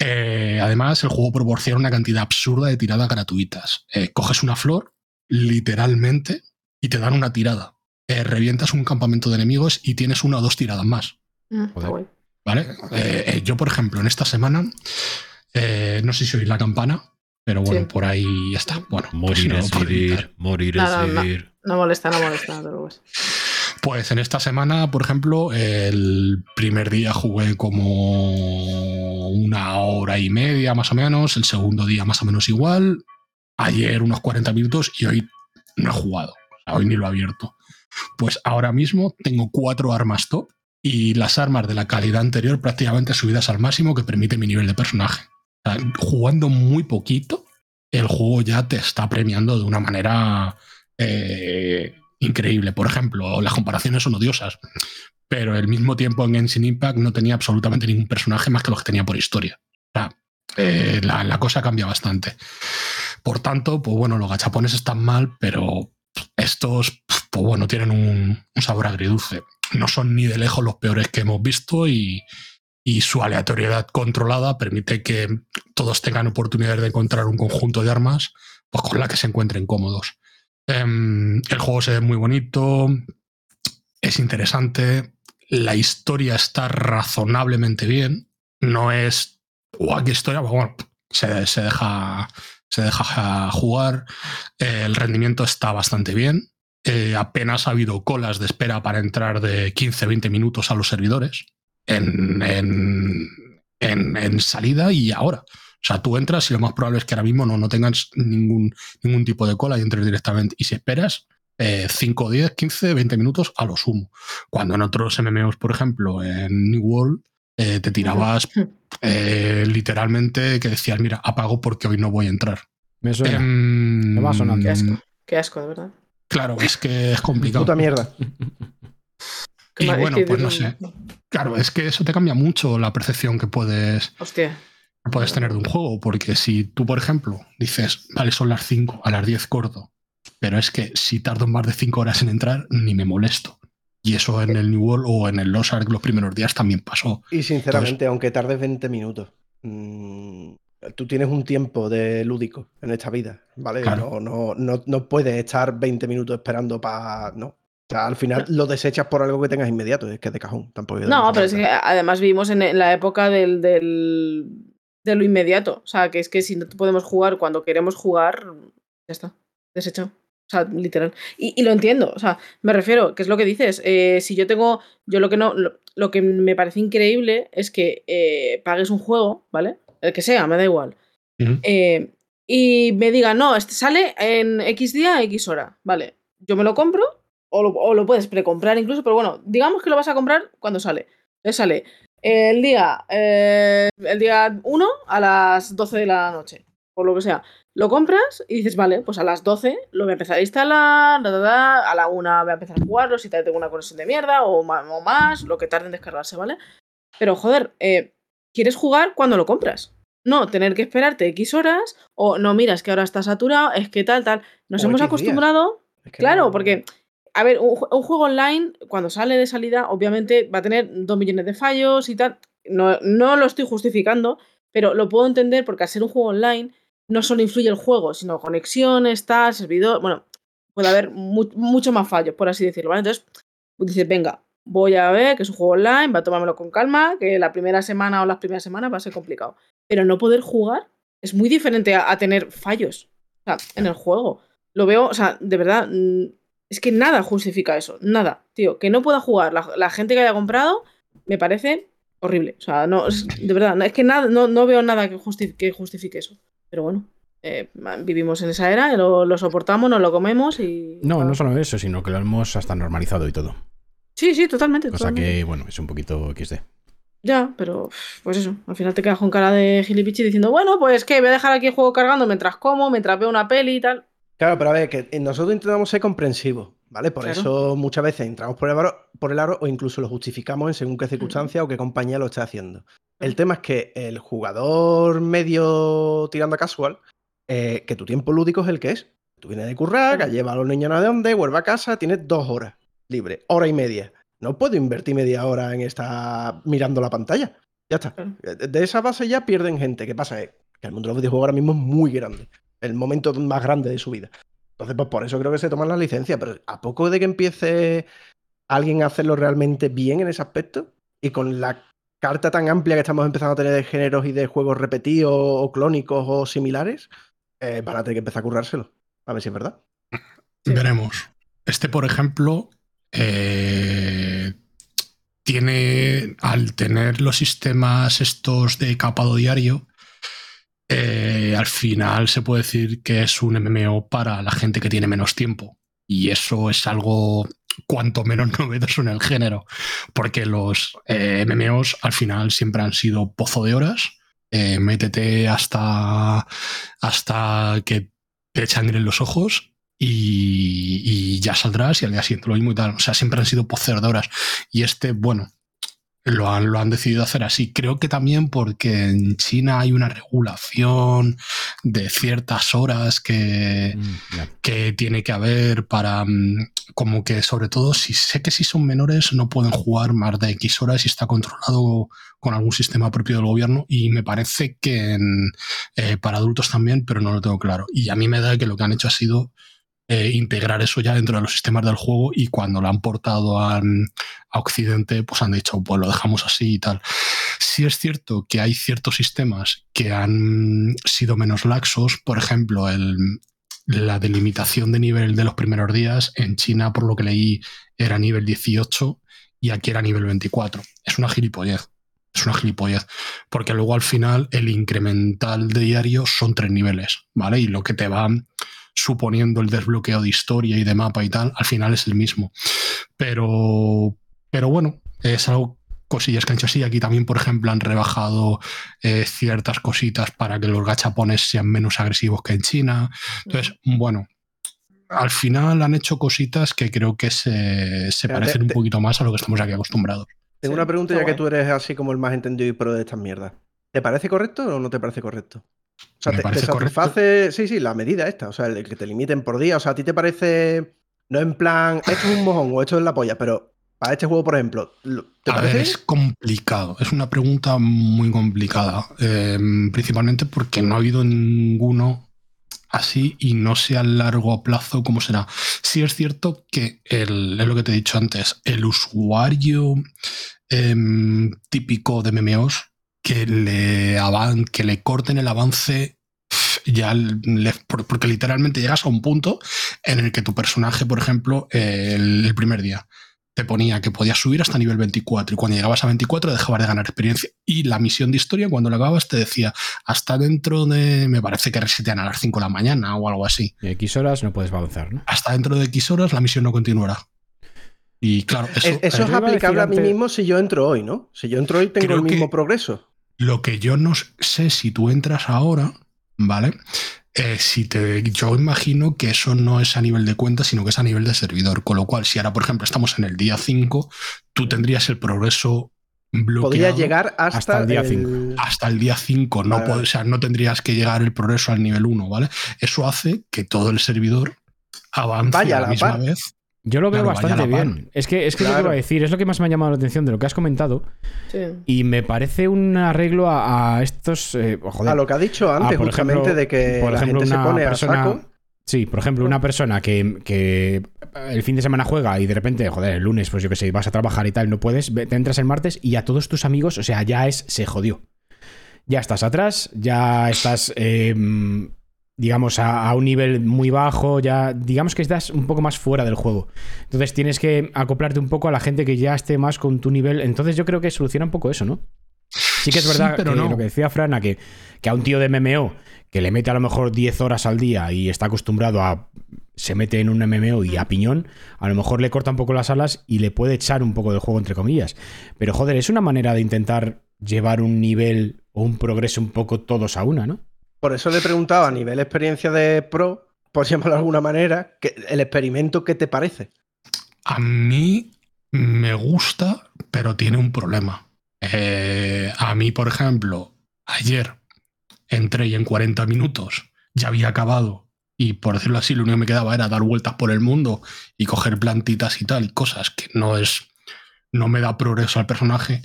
Eh, además, el juego proporciona una cantidad absurda de tiradas gratuitas. Eh, coges una flor, literalmente, y te dan una tirada. Eh, revientas un campamento de enemigos y tienes una o dos tiradas más. Mm, ¿Vale? yo, por ejemplo, en esta semana, no sé si oís la campana, pero bueno, por ahí está. Bueno, morir pues es vivir, morir es vivir. No, molesta, no molesta, pues. Pues en esta semana, por ejemplo, el primer día jugué como una hora y media más o menos, el segundo día más o menos igual, ayer unos 40 minutos y hoy no he jugado, hoy ni lo he abierto. Pues ahora mismo tengo cuatro armas top y las armas de la calidad anterior prácticamente subidas al máximo que permite mi nivel de personaje. jugando muy poquito, el juego ya te está premiando de una manera eh, increíble. Por ejemplo, las comparaciones son odiosas, pero al mismo tiempo en Genshin Impact no tenía absolutamente ningún personaje más que los que tenía por historia. Eh, la, cosa cambia bastante. Por tanto, pues bueno, los gachapones están mal, pero estos, pues bueno, tienen un, sabor agridulce. No son ni de lejos los peores que hemos visto y, su aleatoriedad controlada permite que todos tengan oportunidad de encontrar un conjunto de armas pues, con la que se encuentren cómodos. Em, el juego se ve muy bonito, es interesante, la historia está razonablemente bien, no es, ¡guau, qué historia! Bueno, se, deja, se deja jugar, el rendimiento está bastante bien, eh, apenas ha habido colas de espera para entrar de 15-20 minutos a los servidores en, en salida y ahora. O sea, tú entras y lo más probable es que ahora mismo no, no tengas ningún, ningún tipo de cola y entres directamente. Y si esperas 5, 10, 15, 20 minutos a lo sumo. Cuando en otros MMOs, por ejemplo, en New World, eh, te tirabas eh, literalmente que decías, mira, apago porque hoy no voy a entrar. Me suena. Em, Me va a sonar. Qué asco. Qué asco, de verdad. Claro, es que es complicado. Puta mierda. [laughs] y bueno, pues no sé. Claro, es que eso te cambia mucho la percepción que puedes. Hostia puedes tener de un juego, porque si tú, por ejemplo, dices, vale, son las 5, a las 10 corto, pero es que si tardo más de 5 horas en entrar, ni me molesto. Y eso en el New World o en el Lost Ark los primeros días también pasó. Y sinceramente, aunque tardes 20 minutos, mm, tú tienes un tiempo de lúdico en esta vida, ¿vale? No, no, no, no, puedes estar 20 minutos esperando para. No. O sea, al final lo desechas por algo que tengas inmediato, es que es de cajón. Tampoco No, pero es que además vivimos en, la época del, del- de lo inmediato. O sea, que es que si no podemos jugar cuando queremos jugar, ya está, deshecho. O sea, literal. Y, y lo entiendo. O sea, me refiero, que es lo que dices. eh, si yo tengo. Yo lo que no. Lo, lo que me parece increíble es que eh, pagues un juego, ¿vale? El que sea, me da igual. Eh, y me diga, no, este sale en X día, X hora. Vale, yo me lo compro, o lo, o lo puedes precomprar incluso, pero bueno, digamos que lo vas a comprar cuando sale. Entonces sale el día, eh, el día 1 a las 12 de la noche, por lo que sea. Lo compras y dices, vale, pues a las 12 lo voy a empezar a instalar, da, da, da, a la 1 voy a empezar a jugarlo, si tengo una conexión de mierda o ma- o más, lo que tarde en descargarse, ¿vale? Pero joder, eh, ¿quieres jugar cuando lo compras? No, tener que esperarte X horas, o no, mira, es que ahora está saturado, es que tal, tal. Nos O hemos acostumbrado Es que Claro, no- porque, a ver, un juego online, cuando sale de salida, obviamente va a tener dos millones de fallos y tal. No, no lo estoy justificando, pero lo puedo entender porque al ser un juego online, no solo influye el juego, sino conexiones, tal, servidor. Bueno, puede haber mu- mucho más fallos, por así decirlo, ¿vale? Entonces, pues dices, venga, voy a ver que es un juego online, va a tomármelo con calma, que la primera semana o las primeras semanas va a ser complicado. Pero no poder jugar es muy diferente a, tener fallos en el juego. Lo veo, o sea, de verdad, mm, es que nada justifica eso, nada, tío. Que no pueda jugar la, gente que haya comprado me parece horrible. O sea, no, es- de verdad, es que nada, no, no veo nada que justifique eso. Pero bueno, eh, vivimos en esa era, lo, lo soportamos, nos lo comemos y. No, no solo eso, sino que lo hemos hasta normalizado y todo. Sí, sí, totalmente. Cosa totalmente. que, bueno, es un poquito XD. Ya, pero pues eso, al final te quedas con cara de gilipichi diciendo, bueno, pues que voy a dejar aquí el juego cargando mientras como, mientras veo una peli y tal. Claro, pero a ver, que nosotros intentamos ser comprensivos, ¿vale? Por Claro. eso muchas veces entramos por el, aro, por el aro o incluso lo justificamos en según qué circunstancia o qué compañía lo esté haciendo. El tema es que el jugador medio tirando a casual, eh, que tu tiempo lúdico es el que es. Tú vienes de currar, que Claro. lleva a los niños sé de dónde, vuelve a casa, tienes dos horas libre, hora y media. No puedo invertir media hora en estar mirando la pantalla. Ya está. Claro. De de esa base ya pierden gente. ¿Qué pasa? Es que el mundo de los videojuegos ahora mismo es muy grande. El momento más grande de su vida. Entonces, pues por eso creo que se toman las licencias. Pero a poco de que empiece alguien a hacerlo realmente bien en ese aspecto y con la carta tan amplia que estamos empezando a tener de géneros y de juegos repetidos o clónicos o similares, eh, a tener que empezar a currárselo. A ver si es verdad. Veremos. Este, por ejemplo, eh, tiene, al tener los sistemas estos de capado diario, eh, al final se puede decir que es un MMO para la gente que tiene menos tiempo. Y eso es algo cuanto menos [laughs] novedoso en el género, porque los eh, MMOs al final siempre han sido pozo de horas. Eh, métete hasta, hasta que te echan en los ojos y, y ya saldrás y al día siguiente lo mismo y tal. O sea, siempre han sido pozo de horas. Y este, bueno, lo han, lo han decidido hacer así. Creo que también porque en China hay una regulación de ciertas horas que, Mm, que tiene que haber para mm, como que sobre todo si sé que si son menores no pueden jugar más de X horas y está controlado con algún sistema propio del gobierno y me parece que en, eh, para adultos también, pero no lo tengo claro. Y a mí me da que lo que han hecho ha sido eh, integrar eso ya dentro de los sistemas del juego y cuando lo han portado a, a Occidente pues han dicho pues lo dejamos así y tal. Sí es cierto que hay ciertos sistemas que han sido menos laxos, por ejemplo el, la delimitación de nivel de los primeros días en China, por lo que leí, era nivel 18 y aquí era nivel 24. Es una gilipollez. Es una gilipollez. Porque luego al final el incremental de diario son tres niveles, ¿vale? Y lo que te va suponiendo el desbloqueo de historia y de mapa y tal, al final es el mismo. Pero, pero bueno, es algo cosillas que han hecho así. Aquí también, por ejemplo, han rebajado eh, ciertas cositas para que los gachapones sean menos agresivos que en China. Entonces, bueno, al final han hecho cositas que creo que se, se parecen te- un poquito más a lo que estamos aquí acostumbrados. Tengo una pregunta ya que tú eres así como el más entendido y pro de estas mierdas. ¿Te parece correcto o no te parece correcto? O sea, te, te parece correcto. satisface, sí, sí, la medida esta, o sea, el que te limiten por día, o sea, a ti te parece, no en plan, esto es un mojón o esto es la polla, pero para este juego, por ejemplo, lo- ¿te A parece ver, es complicado. Es una pregunta muy complicada. eh, principalmente porque no ha habido ninguno así y no sé a largo plazo cómo será. Sí es cierto que el, es lo que te he dicho antes, el usuario em, típico de MMOs que le, avan- que le corten el avance ya le- porque literalmente llegas a un punto en el que tu personaje, por ejemplo, el, el primer día te ponía que podías subir hasta nivel 24 y cuando llegabas a 24 dejabas de ganar experiencia y la misión de historia cuando la acababas te decía hasta dentro de, me parece que resetean a las 5 de la mañana o algo así, Y X horas no puedes avanzar, ¿no? hasta dentro de X horas la misión no continuará. Y claro, eso, Es- eso es a aplicable a mí antes- mismo si yo entro hoy, ¿no? Si yo entro hoy tengo Creo el mismo que- progreso. Lo que yo no sé si tú entras ahora, ¿vale? Eh, si te, yo imagino que eso no es a nivel de cuenta, sino que es a nivel de servidor. Con lo cual, si ahora, por ejemplo, estamos en el día 5, tú tendrías el progreso bloqueado Podría llegar hasta, hasta el día el- hasta el día 5. No, o sea, no tendrías que llegar el progreso al nivel 1, ¿vale? Eso hace que todo el servidor avance Vaya a a la la misma par. vez. Yo lo veo Claro, bastante bien. Es que es que es lo que Claro. iba a decir, es lo que más me ha llamado la atención de lo que has comentado. Sí. Y me parece un arreglo a, a estos. eh, joder, a lo que ha dicho antes, Ah, por justamente, ejemplo- de que por la ejemplo, gente se una pone persona- a saco. Sí, por ejemplo, una persona que, que el fin de semana juega y de repente, joder, el lunes, pues yo qué sé, vas a trabajar y tal, no puedes, te entras el martes y a todos tus amigos, o sea, ya es, se jodió. Ya estás atrás, ya estás, eh, digamos, a, a un nivel muy bajo, ya, digamos que estás un poco más fuera del juego. Entonces tienes que acoplarte un poco a la gente que ya esté más con tu nivel. Entonces yo creo que soluciona un poco eso, ¿no? Sí que es Sí, verdad pero que no. lo que decía Frana, que, que a un tío de MMO que le mete a lo mejor 10 horas al día y está acostumbrado a. se mete en un MMO y a piñón, a lo mejor le corta un poco las alas y le puede echar un poco del juego, entre comillas. Pero joder, es una manera de intentar llevar un nivel o un progreso un poco todos a una, ¿no? Por eso le he preguntado a nivel experiencia de pro, por llamarlo de alguna manera, que el experimento, ¿qué te parece? A mí me gusta, pero tiene un problema. Eh, a mí, por ejemplo, ayer entré y en 40 minutos ya había acabado y por decirlo así, lo único que me quedaba era dar vueltas por el mundo y coger plantitas y tal, y cosas que no es, no me da progreso al personaje.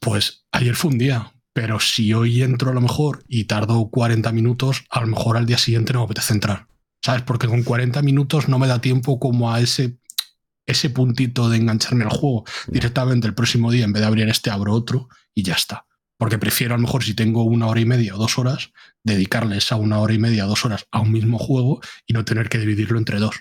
Pues ayer fue un día, pero si hoy entro a lo mejor y tardo 40 minutos, a lo mejor al día siguiente no me apetece entrar. ¿Sabes? Porque con 40 minutos no me da tiempo como a ese ese puntito de engancharme al juego directamente el próximo día, en vez de abrir este, abro otro y ya está. Porque prefiero a lo mejor si tengo una hora y media o dos horas, dedicarles a una hora y media o dos horas a un mismo juego y no tener que dividirlo entre dos.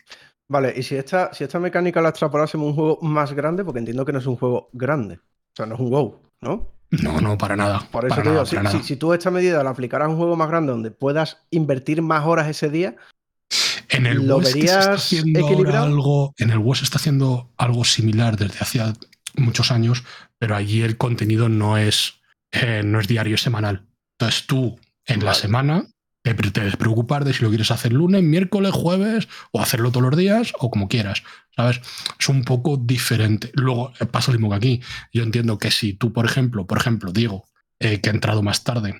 Vale, y si esta, si esta mecánica la extrapolásemos a un juego más grande, porque entiendo que no es un juego grande. O sea, no es un WoW, ¿no? No, no, para nada. Por eso para te digo, nada, si, para si- nada. si tú esta medida la aplicaras a un juego más grande donde puedas invertir más horas ese día, En el ¿Lo que se está verías haciendo algo, en el WES está haciendo algo similar desde hace muchos años, pero allí el contenido no es, eh, no es diario, es semanal. Entonces tú en la semana te, pre- te debes preocupar de si lo quieres hacer lunes, miércoles, jueves o hacerlo todos los días o como quieras. ¿Sabes? Es un poco diferente. Luego eh, pasa lo mismo que aquí. Yo entiendo que si tú, por ejemplo, por ejemplo, digo eh, que ha entrado más tarde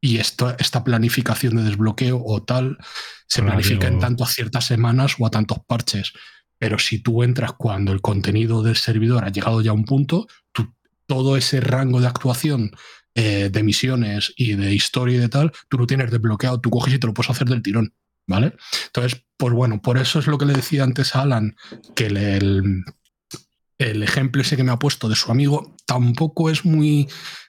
y esto, esta planificación de desbloqueo o tal se planifica en tanto a ciertas semanas o a tantos parches. Pero si tú entras cuando el contenido del servidor ha llegado ya a un punto, tú- todo ese rango de actuación eh, de misiones y de historia y de tal, tú lo tienes desbloqueado, tú coges y te lo puedes hacer del tirón. ¿Vale? Entonces, pues bueno, por eso es lo que le decía antes a Alan, que el, el, ejemplo ese que me ha puesto de su amigo tampoco es muy.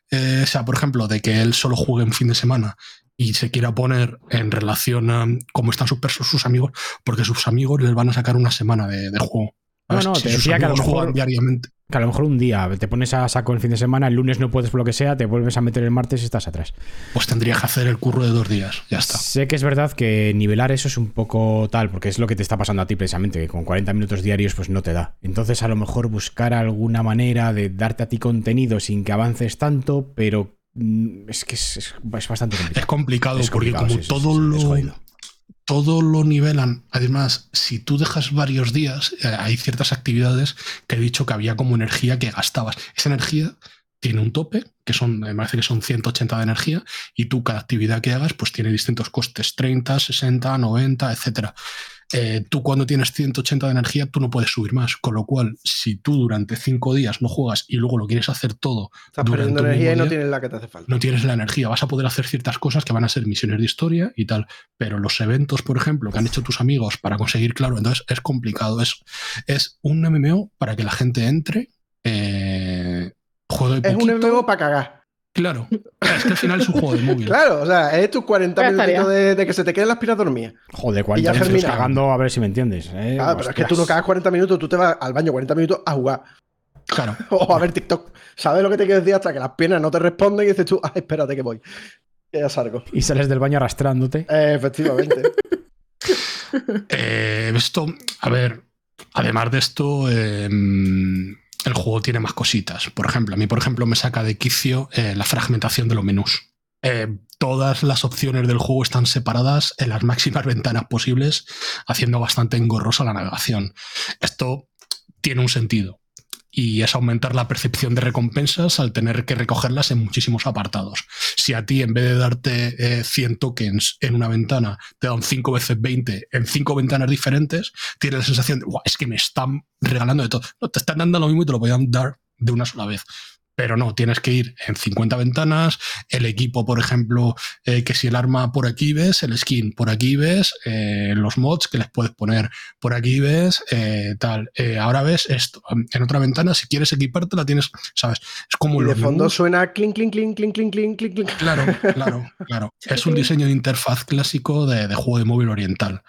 eh, o sea, por ejemplo, de que él solo juegue en fin de semana y se quiera poner en relación a cómo están sus, sus amigos, porque sus amigos les van a sacar una semana de, de juego. No, Si te sus decía que a lo mejor- diariamente. Que a lo mejor un día te pones a saco el fin de semana, el lunes no puedes por lo que sea, te vuelves a meter el martes y estás atrás. Pues tendría que hacer el curro de dos días. Ya está. Sé que es verdad que nivelar eso es un poco tal, porque es lo que te está pasando a ti precisamente, que con 40 minutos diarios pues no te da. Entonces a lo mejor buscar alguna manera de darte a ti contenido sin que avances tanto, pero mm, es que es, es- es bastante Es complicado. complicado Es porque complicado, como sí, todo sí, sí, es lo. Todo lo nivelan. Además, si tú dejas varios días, eh, hay ciertas actividades que he dicho que había como energía que gastabas. Esa energía tiene un tope, que son, me parece que son 180 de energía, y tú cada actividad que hagas, pues tiene distintos costes, 30, 60, 90, etcétera. Eh, tú cuando tienes 180 de energía, tú no puedes subir más. Con lo cual, si tú durante cinco días no juegas y luego lo quieres hacer todo, Estás perdiendo energía y no día, tienes la que te hace falta. no tienes la energía. Vas a poder hacer ciertas cosas que van a ser misiones de historia y tal. Pero los eventos, por ejemplo, que han hecho tus amigos para conseguir claro, entonces es complicado. Es, es un MMO para que la gente entre, eh, juegue Es un. MMO para cagar. Claro, es que al final es un juego de móvil. Claro, o sea, es tus 40 Ya minutos de, de que se te queden las pilas dormidas. Joder, Y 40 ya minutos cagando, a ver si me entiendes. ¿eh? Claro, pero es que tú no cagas 40 minutos, tú te vas al baño 40 minutos a jugar Claro. [laughs] o a ver TikTok. ¿Sabes lo que te quiero decir? Hasta que las piernas no te responden y dices tú, ah, espérate que voy. Que ya salgo. Y sales del baño arrastrándote. Eh, efectivamente. [laughs] Eh, esto, a ver, además de esto, eh, el juego tiene más cositas. Por ejemplo, a mí, por ejemplo, me saca de quicio eh, la fragmentación de los menús. Eh, todas las opciones del juego están separadas en las máximas [laughs] ventanas posibles, haciendo bastante engorrosa la navegación. Esto tiene un sentido. Y es aumentar la percepción de recompensas al tener que recogerlas en muchísimos apartados. Si a ti, en vez de darte eh, 100 tokens en una ventana, te dan 5 veces 20 en 5 ventanas diferentes, tienes la sensación de, "Buah, es que me están regalando de todo. No, te están dando lo mismo y te lo podían dar de una sola vez. Pero no, tienes que ir en 50 ventanas, el equipo, por ejemplo, eh, que si el arma por aquí ves, el skin por aquí ves, eh, los mods que les puedes poner por aquí ves, eh, tal. Eh, ahora ves esto. En otra ventana, si quieres equiparte, la tienes, ¿sabes? Es como Y de fondo menús. suena clink, clink, clink, clink, clink, clink, clink, clink. Claro, [laughs] claro, claro. Es un diseño de interfaz clásico de, de juego de móvil oriental,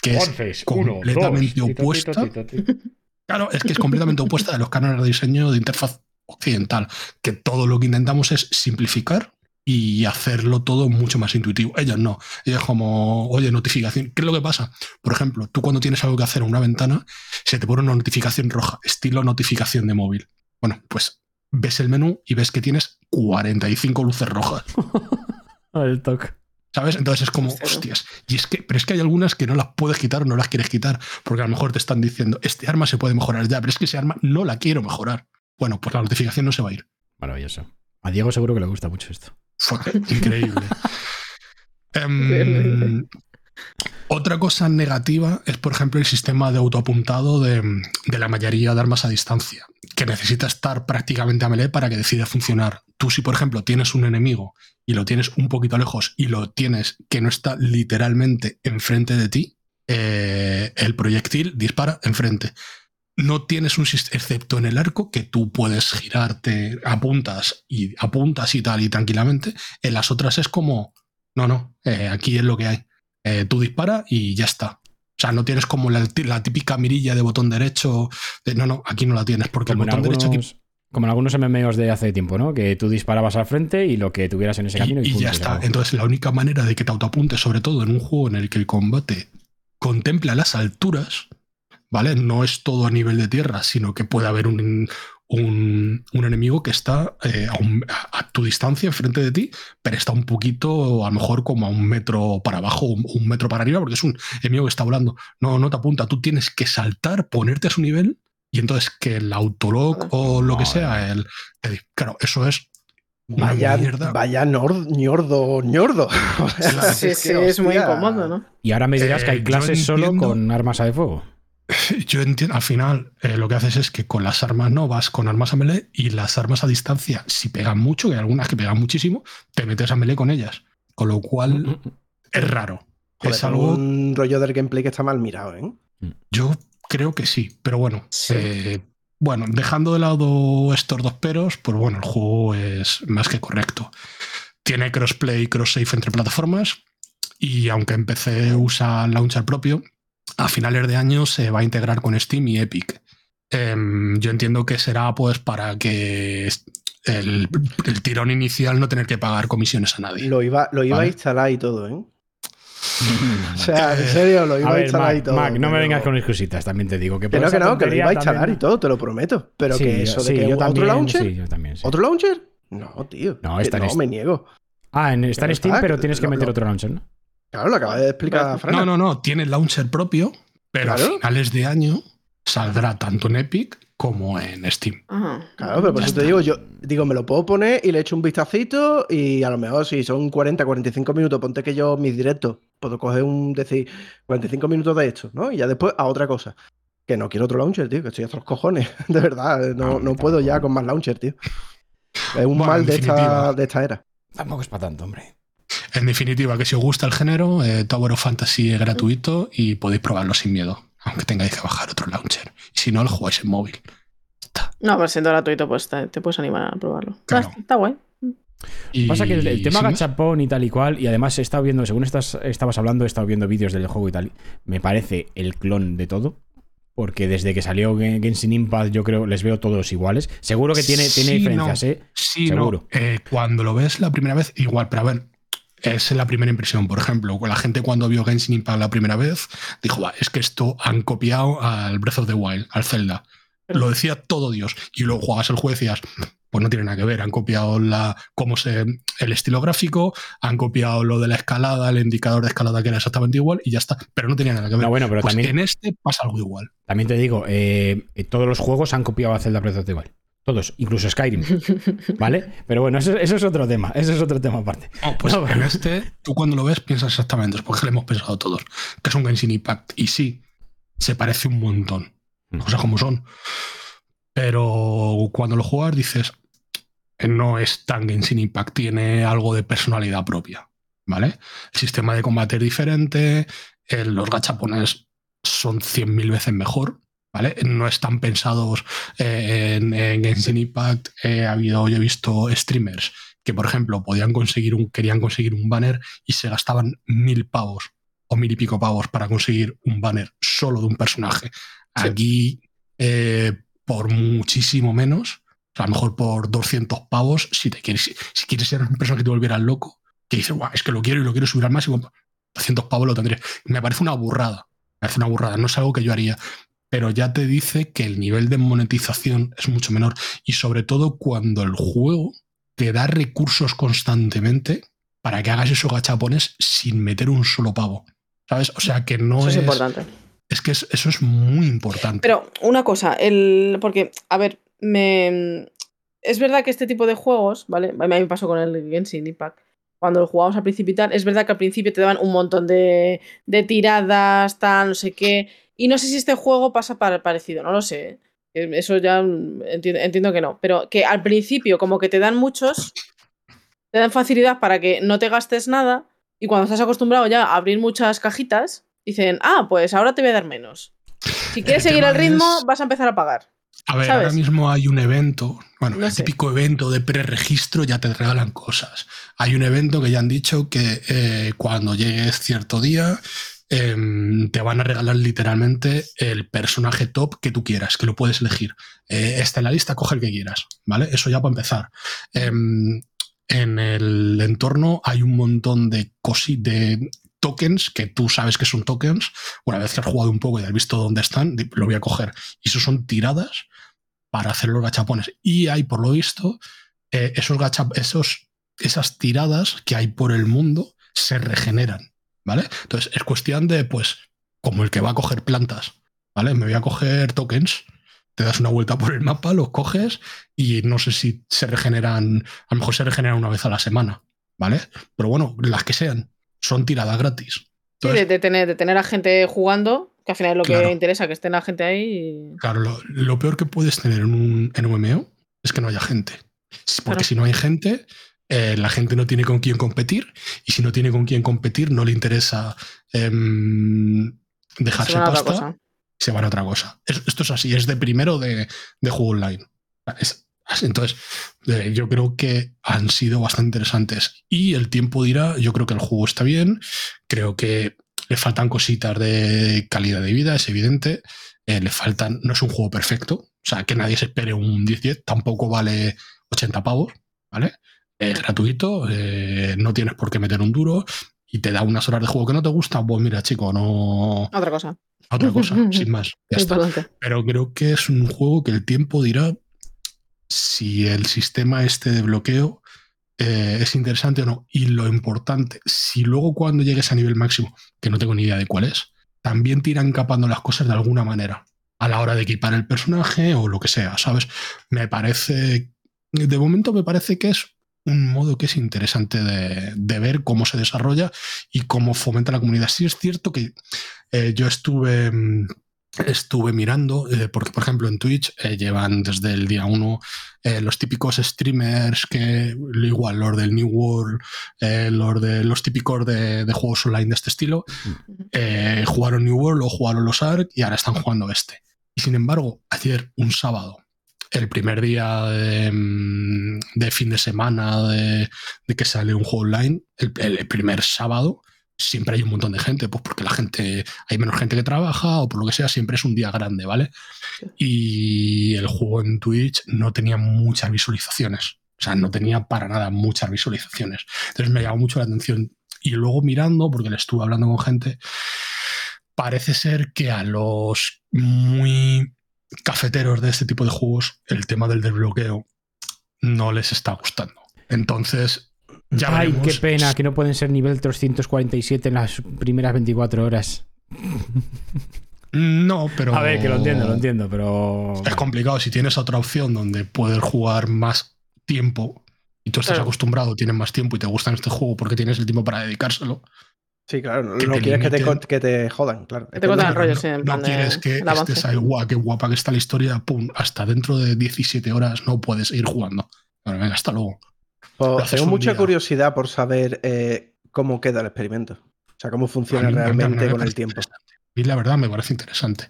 que es Orpheus, completamente uno, dos, opuesta. tito, tito, tito. Claro, es que es completamente opuesta de los cánones de diseño de interfaz occidental, que todo lo que intentamos es simplificar y hacerlo todo mucho más intuitivo. Ellos no. Ellos como, oye, notificación. ¿Qué es lo que pasa? Por ejemplo, tú cuando tienes algo que hacer en una ventana, se te pone una notificación roja, estilo notificación de móvil. Bueno, pues ves el menú y ves que tienes 45 luces rojas. [laughs] El toque. ¿Sabes? Entonces es como, ¿no? hostias. Y es que, pero es que hay algunas que no las puedes quitar o no las quieres quitar, porque a lo mejor te están diciendo, este arma se puede mejorar ya, pero es que ese arma no la quiero mejorar. Bueno, pues la notificación no se va a ir. Maravilloso. A Diego seguro que le gusta mucho esto. Fue increíble. [laughs] Em, otra cosa negativa es, por ejemplo, el sistema de autoapuntado de, de la mayoría de armas a distancia, que necesita estar prácticamente a melee para que decida funcionar. Tú, si por ejemplo tienes un enemigo y lo tienes un poquito lejos y lo tienes que no está literalmente enfrente de ti, eh, el proyectil dispara enfrente. No tienes un sistema, excepto en el arco, que tú puedes girarte, apuntas y apuntas y tal, y tranquilamente. En las otras es como, no, no, eh, aquí es lo que hay. Eh, tú dispara y ya está. O sea, no tienes como la, la típica mirilla de botón derecho. de- no, no, aquí no la tienes, porque Como el botón derecho aquí algunos, como en algunos MMOs de hace tiempo, ¿no? Que tú disparabas al frente y lo que tuvieras en ese camino y, y, y punto, ya está. Entonces, la única manera de que te autoapuntes, sobre todo en un juego en el que el combate contempla las alturas, ¿vale? No es todo a nivel de tierra, sino que puede haber un, un, un enemigo que está eh, a, un- a- a tu distancia enfrente de ti, pero está un poquito, a lo mejor como a un metro para abajo, un, un metro para arriba, porque es un enemigo que está volando. No, no te apunta, tú tienes que saltar, ponerte a su nivel. Y entonces que el autolock o lo que sea, el, te- claro, eso es una Vaya, mierda. vaya nor- ñordo, ñordo. O [laughs] sea, Claro. Sí, que, sí, es muy incómodo, ¿no? Y ahora me dirás que Eh, hay yo clases solo con armas de fuego. [laughs] Yo entiendo, al final eh, lo que haces es que con las armas no vas con armas a melee y las armas a distancia, si pegan mucho, que hay algunas que pegan muchísimo, te metes a melee con ellas. Con lo cual es raro. Joder, es con algo, un rollo del gameplay que está mal mirado, ¿eh? yo creo que sí, pero bueno. Sí. eh, bueno, dejando de lado estos dos peros, pues bueno, el juego es más que correcto. Tiene crossplay y cross-save entre plataformas y aunque en PC usa launcher propio, a finales de año se va a integrar con Steam y Epic. Em, yo entiendo que será pues para que el, el tirón inicial no tener que pagar comisiones a nadie. Lo iba, lo iba Vale. a instalar y todo, ¿eh? [laughs] O sea, en serio, lo iba A instalar Mac, y todo. Mac, no me vengas con excusitas, también te digo. Que, Que no, que no, que lo iba a instalar también- y todo, te lo prometo. Pero Sí, que eso sí, de que yo otro también, launcher. sí, yo también, sí. ¿Otro launcher? No, tío. No, está no, me niego. Ah, en, está en Steam, está, pero tienes que lo- meter lo- otro launcher, ¿no? Claro, lo acaba de explicar Fran. No, no, no, tiene launcher propio, pero a finales de año saldrá tanto en Epic como en Steam. Ajá. Claro, pero por Ya eso te digo, yo digo, me lo puedo poner y le echo un vistacito y a lo mejor si son 40, 45 minutos, ponte que yo mis directos puedo coger un, decir, 45 minutos de esto, ¿no? Y ya después a otra cosa. Que no quiero otro launcher, tío, que estoy a otros cojones. [laughs] De verdad, no, no puedo ya con más launcher, tío. Es un Bueno, mal de esta, de esta era. Tampoco es para tanto, hombre. En definitiva, que si os gusta el género, eh, Tower of Fantasy es gratuito y podéis probarlo sin miedo, aunque tengáis que bajar otro launcher. Y si no, lo jugáis en móvil. Está. No, pero siendo gratuito, pues te, te puedes animar a probarlo. Claro. Está, está guay. Y Pasa que el, el tema gachapón y tal y cual, y además he estado viendo, según estás, estabas hablando, he estado viendo vídeos del juego y tal, me parece el clon de todo. Porque desde que salió Gen- Genshin Impact, yo creo, les veo todos iguales. Seguro que tiene, tiene diferencias, no. ¿eh? Sí, Seguro. no. Eh, cuando lo ves la primera vez, igual, pero a ver, es la primera impresión. Por ejemplo, la gente cuando vio Genshin Impact la primera vez, dijo, "Va, es que esto han copiado al Breath of the Wild, al Zelda. Lo decía todo Dios. Y luego jugabas el juego y decías, pues no tiene nada que ver. Han copiado la, cómo se, el estilo gráfico, han copiado lo de la escalada, el indicador de escalada que era exactamente igual y ya está. Pero no tenía nada que ver. No, bueno, pero Pues también, en este pasa algo igual. también te digo, eh, todos los juegos han copiado a Zelda Breath of the Wild. Todos, incluso Skyrim, ¿vale? Pero bueno, eso, eso es otro tema, eso es otro tema aparte. No, pues No, en este, tú cuando lo ves piensas exactamente, es porque lo hemos pensado todos, que es un Genshin Impact. Y sí, se parece un montón, Mm. cosas como son. Pero cuando lo juegas dices, eh, no es tan Genshin Impact, tiene algo de personalidad propia, ¿vale? El sistema de combate es diferente, eh, los gachapones son 100.000 veces mejor, ¿vale? No están pensados eh, en, en Genshin Impact. He habido, yo he visto streamers que, por ejemplo, podían conseguir un, querían conseguir un banner y se gastaban mil pavos o mil y pico pavos para conseguir un banner solo de un personaje. Sí. Aquí, eh, por muchísimo menos, a lo mejor por 200 pavos, si, te quieres, si quieres ser un personaje que te volvieras loco, que dices, "Guau, es que lo quiero y lo quiero subir al máximo, 200 pavos lo tendré. Me parece una burrada. Me parece una burrada. No es algo que yo haría. Pero ya te dice que el nivel de monetización es mucho menor. Y sobre todo cuando el juego te da recursos constantemente para que hagas esos gachapones sin meter un solo pavo. ¿Sabes? O sea que no Eso es es. importante. Es que es- eso es muy importante. Pero una cosa, el. Porque, a ver, me. Es verdad que este tipo de juegos, ¿vale? A mí me pasó con el Genshin Impact. Cuando lo jugábamos al principio y tal, es verdad que al principio te daban un montón de, de tiradas, tal, no sé qué. Y no sé si este juego pasa para parecido, no lo sé. Eh, Eso ya mm, entiendo, entiendo que no. Pero que al principio, como que te dan muchos, te dan facilidad para que no te gastes nada. Y cuando estás acostumbrado ya a abrir muchas cajitas, dicen, ah, pues ahora te voy a dar menos. Si quieres seguir el ritmo, es- vas a empezar a pagar. A ver, ¿sabes? ahora mismo hay un evento, bueno, No el sé. típico evento de preregistro ya te regalan cosas. Hay un evento que ya han dicho que eh, cuando llegues cierto día em, te van a regalar literalmente el personaje top que tú quieras, que lo puedes elegir. Eh, está en la lista, coge el que quieras, ¿vale? Eso ya para empezar. Em, en el entorno hay un montón de de tokens que tú sabes que son tokens. Una vez que has jugado un poco y has visto dónde están, lo voy a coger. Y eso son tiradas para hacer los gachapones. Y hay, por lo visto, eh, esos, esos esas tiradas que hay por el mundo se regeneran. ¿Vale? Entonces es cuestión de, pues, como el que va a coger plantas. ¿Vale? Me voy a coger tokens. Te das una vuelta por el mapa, los coges y no sé si se regeneran, a lo mejor se regeneran una vez a la semana, ¿vale? Pero bueno, las que sean, son tiradas gratis. Sí, Entonces, de, de tener, de tener a gente jugando, que al final es lo Claro. que interesa, que estén la gente ahí. y- Claro, lo, lo peor que puedes tener en un, en un MMO es que no haya gente. Porque Claro. si no hay gente, eh, la gente no tiene con quién competir. Y si no tiene con quién competir, no le interesa em, dejarse se pasta. Se van a otra cosa. Es- esto es así, es de primero de, de juego online. Es entonces, eh, yo creo que han sido bastante interesantes. Y el tiempo dirá, yo creo que el juego está bien. Creo que le faltan cositas de calidad de vida, es evidente. Eh, le faltan, no es un juego perfecto, o sea, que nadie se espere un 10-10, tampoco vale 80 pavos, ¿vale? Es gratuito, eh, no tienes por qué meter un duro y te da unas horas de juego que no te gusta, pues mira, chico, no. Otra cosa. Otra cosa, [laughs] sin más. Ya Es está. Pero creo que es un juego que el tiempo dirá si el sistema este de bloqueo eh, es interesante o no. Y lo importante, si luego cuando llegues a nivel máximo, que no tengo ni idea de cuál es, también te irán capando las cosas de alguna manera. A la hora de equipar el personaje o lo que sea, ¿sabes? Me parece. De momento me parece que es un modo que es interesante de, de ver cómo se desarrolla y cómo fomenta la comunidad. Sí es cierto que eh, yo estuve, mm, estuve mirando, eh, porque por ejemplo en Twitch eh, llevan desde el día 1 los típicos streamers que igual los del New World, los, de, los típicos de, de, juegos online de este estilo, jugaron New World o jugaron los ARK y ahora están jugando este. Y sin embargo, ayer, un sábado, el primer día de, mm, de fin de semana de, de, que sale un juego online, el, el, primer sábado, siempre hay un montón de gente, pues porque la gente, hay menos gente que trabaja o por lo que sea, siempre es un día grande, ¿vale? Y el juego en Twitch no tenía muchas visualizaciones. O sea, no tenía para nada muchas visualizaciones. Entonces me llamó mucho la atención. Y luego mirando, porque le estuve hablando con gente, parece ser que a los muy cafeteros de este tipo de juegos el tema del desbloqueo no les está gustando. Entonces, ya Ay, veremos. qué pena que no pueden ser nivel 347 en las primeras 24 horas. No, pero. A ver, que lo entiendo, lo entiendo, pero. Es complicado. Si tienes otra opción donde puedes jugar más tiempo y tú estás Claro. acostumbrado, tienes más tiempo y te gusta este juego porque tienes el tiempo para dedicárselo. Sí, claro, no, Que no te quieres que te, que te jodan, claro. Que te cortan el rollo, no, sí, en no plan de- quieres que estés ahí, guau, qué guapa que está la historia, pum, hasta dentro de 17 horas no puedes ir jugando. Bueno, venga, hasta luego. Pues tengo mucha día. curiosidad por saber eh, cómo queda el experimento. O sea, cómo funciona realmente me con el tiempo. Y la verdad me parece interesante.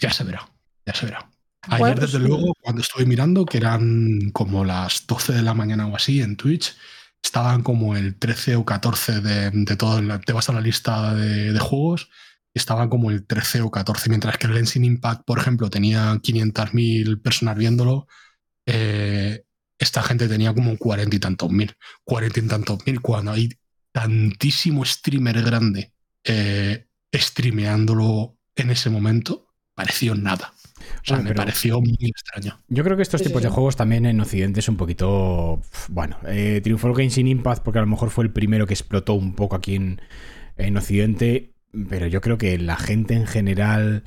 Ya se verá, ya se verá. Ayer, Bueno, desde sí. luego, cuando estuve mirando, que eran como las 12 de la mañana o así en Twitch, estaban como el 13 o 14 de, todo. el- Te vas a la lista de, juegos estaban como el 13 o 14, mientras que el Genshin Impact, por ejemplo, tenía 500.000 personas viéndolo. eh, esta gente tenía como 40 y tantos mil. 40 y tantos mil cuando hay tantísimo streamer grande eh, streameándolo en ese momento, pareció nada. O sea, Bueno, me pero- pareció muy extraño. Yo creo que estos Sí, sí, tipos de sí. juegos también en Occidente es un poquito. Bueno, eh, triunfó el Genshin Impact porque a lo mejor fue el primero que explotó un poco aquí en, en Occidente, pero yo creo que la gente en general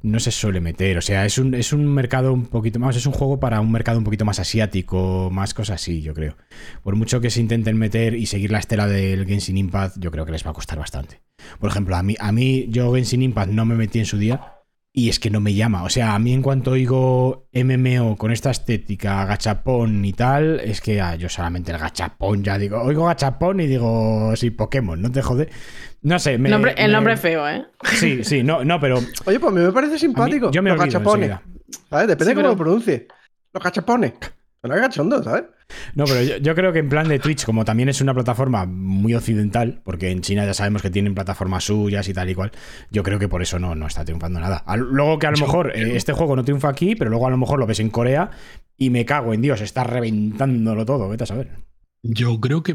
no se suele meter. O sea, es un, es un mercado un poquito más. Es un juego para un mercado un poquito más asiático, más cosas así, yo creo. Por mucho que se intenten meter y seguir la estela del Genshin Impact, yo creo que les va a costar bastante. Por ejemplo, a mí, a mí yo Genshin Impact no me metí en su día. Y es que no me llama. O sea, a mí en cuanto oigo MMO con esta estética, gachapón y tal, es que ah, yo solamente el gachapón ya digo, oigo gachapón y digo, sí, Pokémon, no te jode. No sé, me, Nombre- el me- nombre es feo, ¿eh? Sí, sí, no, no, pero Oye, pues a mí me parece mí- simpático. yo me los gachapones. ¿Sabes? Depende Sí, de cómo pero- lo pronuncie. Los gachapones. No, pero yo, yo creo que en plan de Twitch, como también es una plataforma muy occidental, porque en China ya sabemos que tienen plataformas suyas y tal y cual, yo creo que por eso no, no está triunfando nada. Al- luego que a lo mejor eh, este juego no triunfa aquí, pero luego a lo mejor lo ves en Corea y me cago en Dios, está reventándolo todo, vete a saber. Yo creo que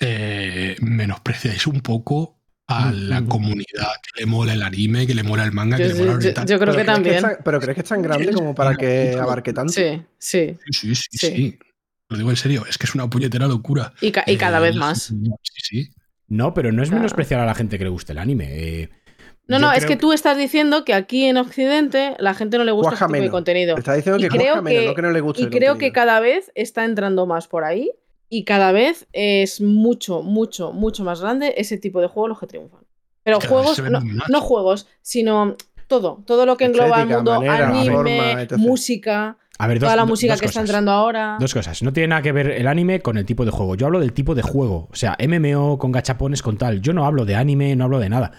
eh, menospreciáis un poco a la comunidad que le mola el anime, que le mola el manga, que Yo, le mola yo- oriental. yo creo que Pero crees también. es pero crees que es tan grande como para que abarque tanto. Sí, sí. Sí, sí, sí, Sí. sí. Lo digo en serio, es que es una puñetera locura. Y, ca- y cada Eh, vez más. Sí, sí. No, pero no es Ah. menospreciar a la gente que le guste el anime. eh, No, yo no, es que tú estás diciendo que aquí en Occidente la gente no le gusta este tipo de contenido. Te está diciendo Y que creo que- no que no le guste Y el creo que cada vez está entrando más por ahí y cada vez es mucho, mucho, mucho más grande ese tipo de juegos los que triunfan. Pero Cada juegos, no, no juegos, sino todo, todo lo que engloba el mundo, manera, anime, forma, música, A ver, dos, toda la música que está entrando ahora. Dos cosas. No tiene nada que ver el anime con el tipo de juego. Yo hablo del tipo de juego. O sea, MMO con gachapones con tal. Yo no hablo de anime, no hablo de nada.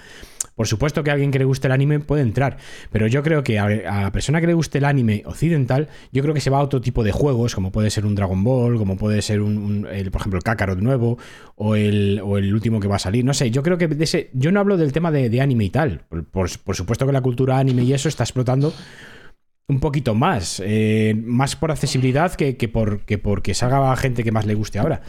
Por supuesto que a alguien que le guste el anime puede entrar, pero yo creo que a, la persona que le guste el anime occidental, yo creo que se va a otro tipo de juegos, como puede ser un Dragon Ball, como puede ser un, por ejemplo, el Kakarot nuevo, o el, último que va a salir. No sé, yo creo que de ese, yo no hablo del tema de, anime y tal. Por, supuesto que la cultura anime y eso está explotando un poquito más, eh, más por accesibilidad que, que que porque salga gente que más le guste ahora,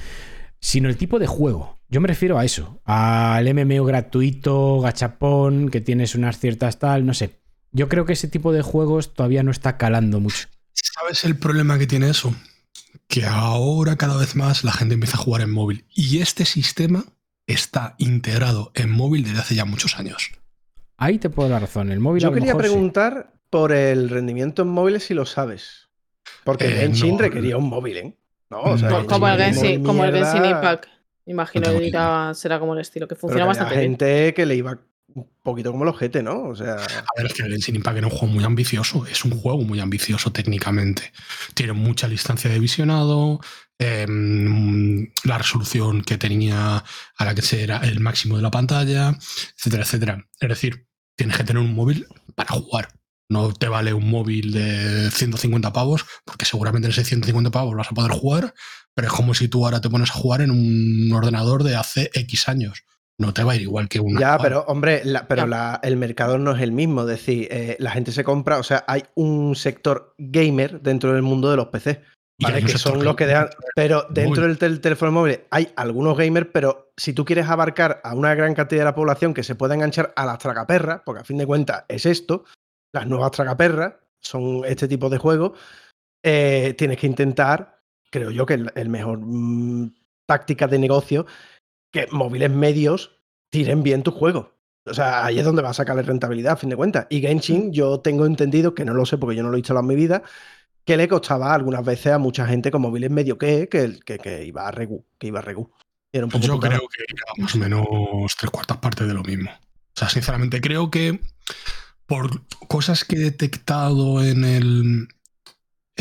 sino el tipo de juego. Yo me refiero a eso, al MMO gratuito, gachapón, que tienes unas ciertas tal, no sé. Yo creo que ese tipo de juegos todavía no está calando mucho. ¿Sabes el problema que tiene eso? Que ahora cada vez más la gente empieza a jugar en móvil. Y este sistema está integrado en móvil desde hace ya muchos años. Ahí te puedo dar razón. El móvil Yo quería mejor sí. preguntar por el rendimiento en móviles si lo sabes. Porque el Eh, Genshin no. requería un móvil, ¿eh? No, o sea, No, Co- como, el Genshin, como el Genshin Impact. Imagino No que tengo ni irá- será como el estilo, que pero funciona que bastante había bien. gente que le iba un poquito como el ojete, ¿no? O sea, A ver, es que el Genshin Impact era un juego muy ambicioso, es un juego muy ambicioso técnicamente. Tiene mucha distancia de visionado, eh, la resolución que tenía a la que se era el máximo de la pantalla, etcétera, etcétera. Es decir, tienes que tener un móvil para jugar. No te vale un móvil de 150 pavos, porque seguramente en ese 150 pavos vas a poder jugar, pero es como si tú ahora te pones a jugar en un ordenador de hace X años. No te va a ir igual que un ya, actual. pero hombre, la- pero la- el mercado no es el mismo. Es decir, eh, la gente se compra, o sea, hay un sector gamer dentro del mundo de los PC. Y ¿vale? Que son los que dejan. Pero dentro del tel- teléfono móvil hay algunos gamers, pero si tú quieres abarcar a una gran cantidad de la población que se pueda enganchar a las tragaperras, porque a fin de cuentas es esto, las nuevas tragaperras son este tipo de juegos, eh, tienes que intentar, creo yo que el, el mejor mm, táctica de negocio, que móviles medios tiren bien tu juego. O sea, ahí es donde va a sacarle rentabilidad, a fin de cuentas. Y Genshin, yo tengo entendido, que no lo sé porque yo no lo he instalado en mi vida, que le costaba algunas veces a mucha gente con móviles medio que, que, que, que iba a regu, que iba a regu. Y era un poco Yo creo que era más o menos tres cuartas partes de lo mismo. O sea, sinceramente, creo que por cosas que he detectado en el,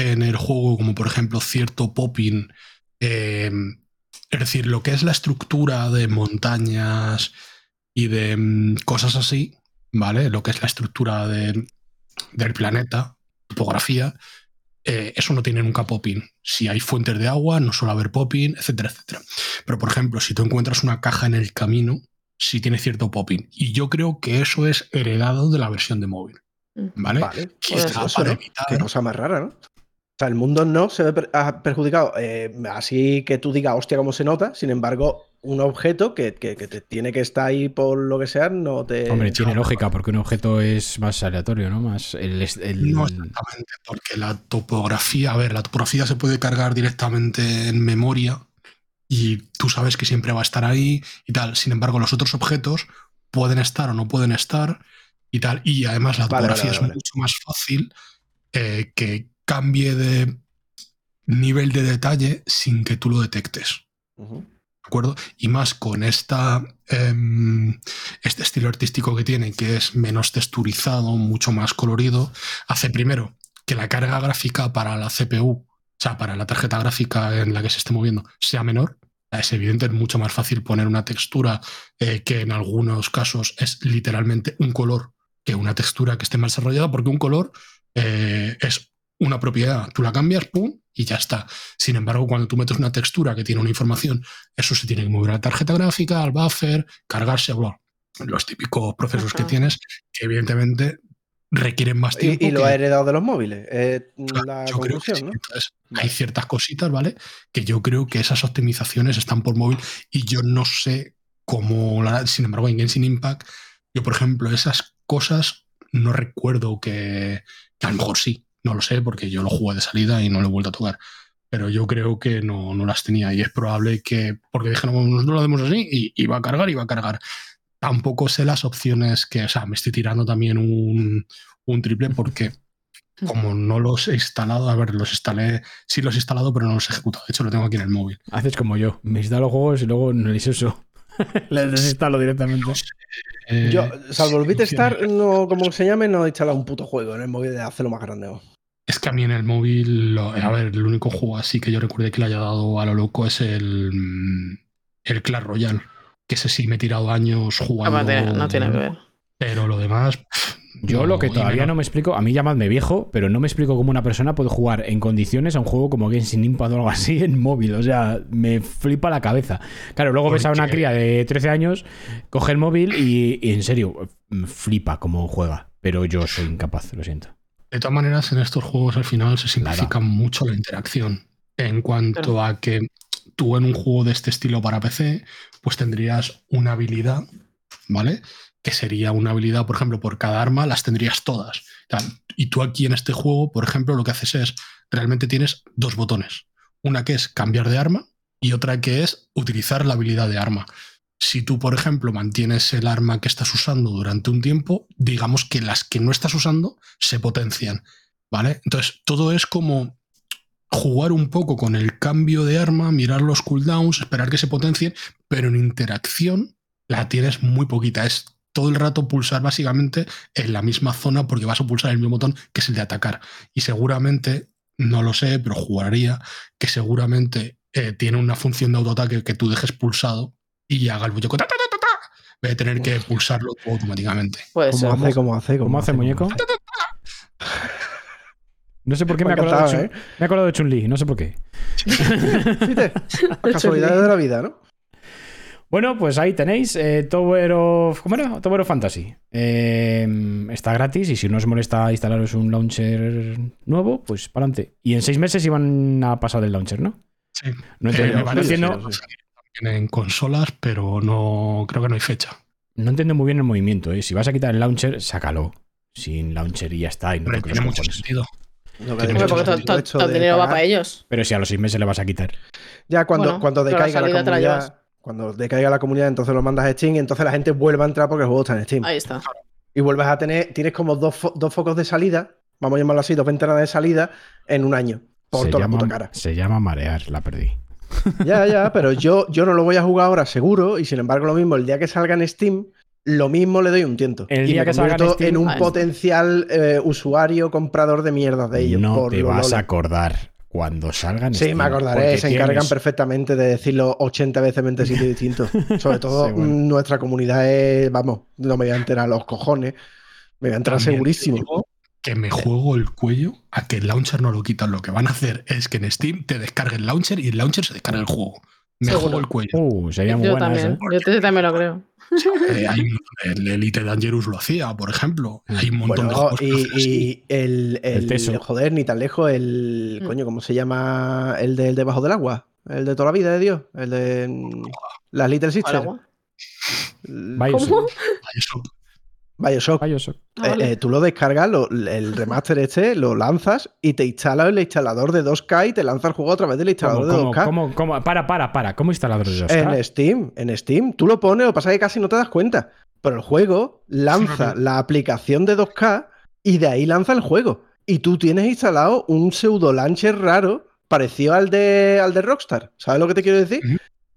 en el juego, como por ejemplo cierto popping, eh, es decir, lo que es la estructura de montañas y de mm, cosas así, ¿vale? Lo que es la estructura de- del planeta, topografía, eh, eso no tiene nunca popping. Si hay fuentes de agua, no suele haber popping, etcétera, etcétera. Pero, por ejemplo, si tú encuentras una caja en el camino, sí tiene cierto popping. Y yo creo que eso es heredado de la versión de móvil. Mm. ¿Vale? Vale. Quizá Pues eso, para ¿no? evitar- Qué cosa más rara, ¿no? O sea, el mundo no se ve per- perjudicado. eh, así que tú digas, hostia, cómo se nota. Sin embargo, un objeto que, que- que te tiene que estar ahí por lo que sea, no te. Hombre, tiene lógica, porque un objeto es más aleatorio, ¿no? Más el, el- No exactamente, porque la topografía, a ver, la topografía se puede cargar directamente en memoria y tú sabes que siempre va a estar ahí y tal. Sin embargo, los otros objetos pueden estar o no pueden estar y tal. Y además la Vale, topografía vale, es mucho más fácil eh, que cambie de nivel de detalle sin que tú lo detectes. ¿De acuerdo? Y más con esta, em, este estilo artístico que tiene, que es menos texturizado, mucho más colorido, hace primero que la carga gráfica para la CPU, o sea, para la tarjeta gráfica en la que se esté moviendo, sea menor. Es evidente, es mucho más fácil poner una textura eh, que en algunos casos es literalmente un color que una textura que esté mal desarrollada, porque un color eh, es una propiedad. Tú la cambias, pum, y ya está. Sin embargo, cuando tú metes una textura que tiene una información, eso se tiene que mover a la tarjeta gráfica, al buffer, cargarse, bla, los típicos procesos que tienes, que evidentemente requieren más tiempo. Y, y lo que- ha heredado de los móviles. Claro, la yo creo que sí. ¿no? Entonces, hay ciertas cositas, ¿vale? Que yo creo que esas optimizaciones están por móvil y yo no sé cómo, la- sin embargo, en Genshin Impact, yo, por ejemplo, esas cosas no recuerdo que, que a lo mejor sí, no lo sé, porque yo lo jugué de salida y no lo he vuelto a tocar. Pero yo creo que no, no las tenía y es probable que, porque dijeron, no, no lo hacemos así y, y va a cargar y va a cargar. Tampoco sé las opciones que, o sea, me estoy tirando también un, un triple porque como no los he instalado, a ver, los instalé, sí los he instalado, pero no los he ejecutado. De hecho, lo tengo aquí en el móvil. Haces como yo. Me instalo juegos y luego no les uso. [laughs] les desinstalo directamente. Eh, Yo, salvo el sí, BitStar, no, como se llame, no he instalado un puto juego en el móvil de hacerlo más grande. Es que a mí en el móvil, lo- a ver, el único juego así que yo recuerde que le haya dado a lo loco es el, el Clash Royale. Que ese sí me he tirado años Ah, jugando. no tiene- no tiene que ver. Pero lo demás. pff, Yo lo que todavía no me explico, a mí llamadme viejo, pero no me explico cómo una persona puede jugar en condiciones a un juego como Genshin Impact o algo así en móvil. O sea, me flipa la cabeza. Claro, luego ves a una cría de 13 años, coge el móvil y, y en serio, flipa cómo juega. Pero yo soy incapaz, lo siento. De todas maneras, en estos juegos al final se simplifica mucho la interacción. En cuanto a que tú en un juego de este estilo para PC, pues tendrías una habilidad, ¿vale? Que sería una habilidad, por ejemplo, por cada arma las tendrías todas. Y tú aquí en este juego, por ejemplo, lo que haces es, realmente tienes dos botones. Una que es cambiar de arma y otra que es utilizar la habilidad de arma. Si tú, por ejemplo, mantienes el arma que estás usando durante un tiempo, digamos que las que no estás usando se potencian, ¿vale? Entonces, todo es como jugar un poco con el cambio de arma, mirar los cooldowns, esperar que se potencien, pero en interacción la tienes muy poquita. Es todo el rato pulsar básicamente en la misma zona porque vas a pulsar el mismo botón que es el de atacar. Y seguramente, no lo sé, pero jugaría que seguramente eh, tiene una función de autoataque que tú dejes pulsado y haga el muñeco. ta, ta, ta, ta, ta. Voy a tener que pulsarlo automáticamente. Puede ser. ¿Cómo hace? ¿Cómo hace? ¿Cómo hace el muñeco? No sé por qué me, Me ha acordado, de me he acordado de Chun-Li, no sé por qué. [laughs] [laughs] Las casualidades de la vida, ¿no? Bueno, pues ahí tenéis eh, Tower of. ¿Cómo era? Tower of Fantasy. Eh, está gratis y si no os molesta instalaros un launcher nuevo, pues para adelante. Y en seis meses iban a pasar del launcher, ¿no? Sí. No entiendo, no parece entiendo- que en consolas, pero no creo que no hay fecha. no entiendo muy bien el movimiento. ¿eh? Si vas a quitar el launcher, sácalo. Sin launcher y ya está. Y no Pero tiene mucho cojones. sentido. Que porque mucho todo, el todo- el dinero va para ellos. Pero si a los seis meses le vas a quitar. Ya cuando, Bueno, cuando decaiga la, la comunidad, cuando decaiga la comunidad, entonces lo mandas a Steam y entonces la gente vuelve a entrar porque el juego está en Steam. Ahí está. Y vuelves a tener, tienes como dos, fo- dos focos de salida, vamos a llamarlo así, dos ventanas de salida en un año. Por Se toda llama, la puta cara. se llama marear, la perdí. Ya, ya, pero yo, yo no lo voy a jugar ahora seguro y sin embargo lo mismo, el día que salga en Steam, lo mismo le doy un tiento. El y día me que salga en Steam- en un está. potencial eh, usuario comprador de mierdas de ellos. no por te lo vas a acordar cuando salgan. Sí, me acordaré, se encargan perfectamente de decirlo 80 veces en sitios distintos. [laughs] Sobre todo Sí, bueno. nuestra comunidad es, vamos, no me voy a enterar los cojones. Me voy a También te segurísimo. digo Que me juego el cuello a que el launcher no lo quitan. Lo que van a hacer es que en Steam te descargue el launcher y el launcher se descarga el juego. Me Seguro. juego el cuello. Uh, sería muy Yo buena también. esa, ¿eh? Yo te- también lo creo. Eh, hay el Elite Dangerous lo hacía, por ejemplo. Hay un montón de Bueno, juegos que lo y, y el, El el, teso. joder, ni tan lejos, el Mm. coño, ¿cómo se llama? El del debajo del agua. El de toda la vida de Dios. El de mm, las Little Sisters. ¿Cómo? Bioshock. Bioshock. Bioshock. Ah, Eh, vale. eh, tú lo descargas, lo- el remaster este, lo lanzas y te instala el instalador de 2K y te lanza el juego a través del instalador ¿Cómo, de cómo, 2K. cómo, cómo? Para, para, para. ¿Cómo instalador de 2K? En Steam, en Steam. Tú lo pones, lo que pasa es que casi no te das cuenta. Pero el juego lanza Sí, la aplicación de 2K y de ahí lanza el juego. Y tú tienes instalado un pseudo launcher raro parecido al de, al de Rockstar. ¿Sabes lo que te quiero decir?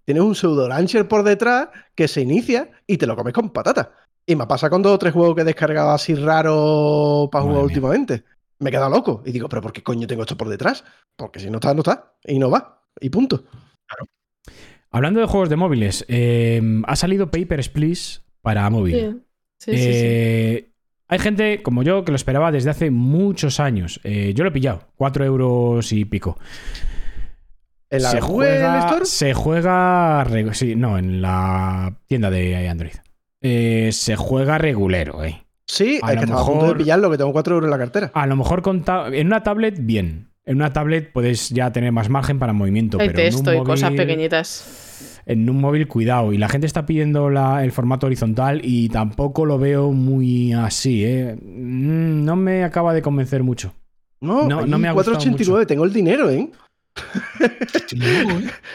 Tienes un pseudo launcher por detrás que se inicia y te lo comes con patata. Y me pasa con dos o tres juegos que he descargado así raro para Madre jugar mía. últimamente. Me he quedado loco. Y digo, ¿pero por qué coño tengo esto por detrás? Porque si no está, no está. Y no va. Y punto. Hablando de juegos de móviles, eh, ha salido Papers, Please para móvil. Sí, sí, sí, sí. Eh, Hay gente como yo que lo esperaba desde hace muchos años. Eh, yo lo he pillado, 4 euros y pico. ¿En la se juega, Store? se juega, sí, no, en la tienda de Android. Eh, se juega regulero, eh. Sí, A es lo que estaba a punto de mejor- pillarlo, que tengo 4 euros en la cartera. A lo mejor con en una tablet, bien. En una tablet puedes ya tener más margen para movimiento. Hay pero en un texto y cosas móvil- pequeñitas. En un móvil, cuidado. Y la gente está pidiendo la- el formato horizontal y tampoco lo veo muy así, ¿eh? Mm, No me acaba de convencer mucho. No, No, no me ha gustado 4.89, tengo el dinero, ¿eh?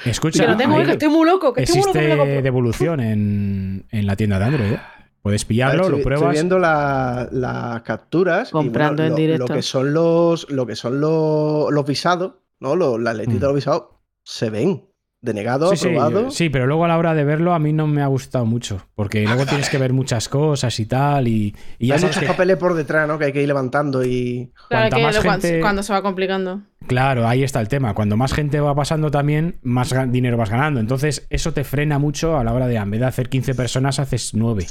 Escucha, Que tengo, ahí eh, que estoy muy loco, que estoy muy loco que existe devolución en, en la tienda de Android. ¿eh? Puedes pillarlo, estoy, lo estoy pruebas. viendo la- las capturas. y, Comprando en lo, directo. Lo que son los, lo que son los, los visados, ¿no? Los, las letritas Mm. de los visados se ven. Denegado, Sí, sí, aprobado. sí, pero luego a la hora de verlo a mí no me ha gustado mucho. Porque luego tienes que ver muchas cosas y tal. Y, y ya Hay muchos que, papeles por detrás, ¿no? Que hay que ir levantando y. Claro cuanta que más lo- gente- cuando se va complicando. Claro, ahí está el tema. Cuando más gente va pasando también, más dinero vas ganando. Entonces, eso te frena mucho a la hora de, en vez de hacer 15 personas, haces 9.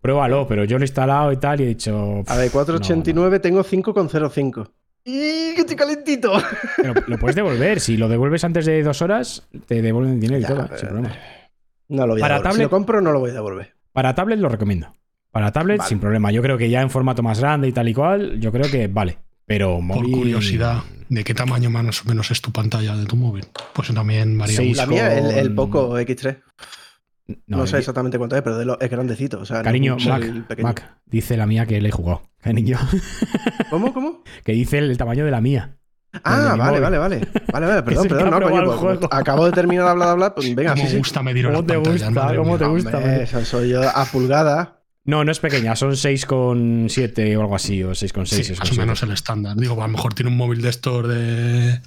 Pruébalo, pero yo lo he instalado y tal y he dicho. A ver, "Pff, 4.89 tengo 5,05. ¡Y que estoy calentito! no, no". Pero lo puedes devolver. Si lo devuelves antes de dos horas, te devuelven el dinero y todo, sin problema. No lo voy a Para. Si tablet- lo compro, no lo voy a devolver. Para tablet lo recomiendo. Para tablet, Vale. sin problema. Yo creo que ya en formato más grande y tal y cual, yo creo que vale. Pero Por móvil. curiosidad, ¿de qué tamaño más o menos es tu pantalla de tu móvil? Pues también varía mucho. La mía, el, Poco X3. No, No, sé exactamente cuánto es, pero de lo- es grandecito. O sea, no Cariño, un Mac. Mac, dice la mía que le he jugado. Cariño. ¿Cómo? [laughs] ¿Cómo? que dice el, el tamaño de la mía. Ah, vale, vale, vale. Vale, [laughs] vale, perdón, perdón. No, coño, pues, juego. acabo de terminar de hablar, de hablar, pues venga, ¿Cómo sí, sí. gusta medir ¿Cómo te gusta? madre ¿Cómo mía. te gusta? Hombre, eso soy yo a pulgada. No, no es pequeña, son 6,7 o algo así, o 6,6. Sí, más o menos el estándar. Digo, a lo mejor tiene un móvil de estos de,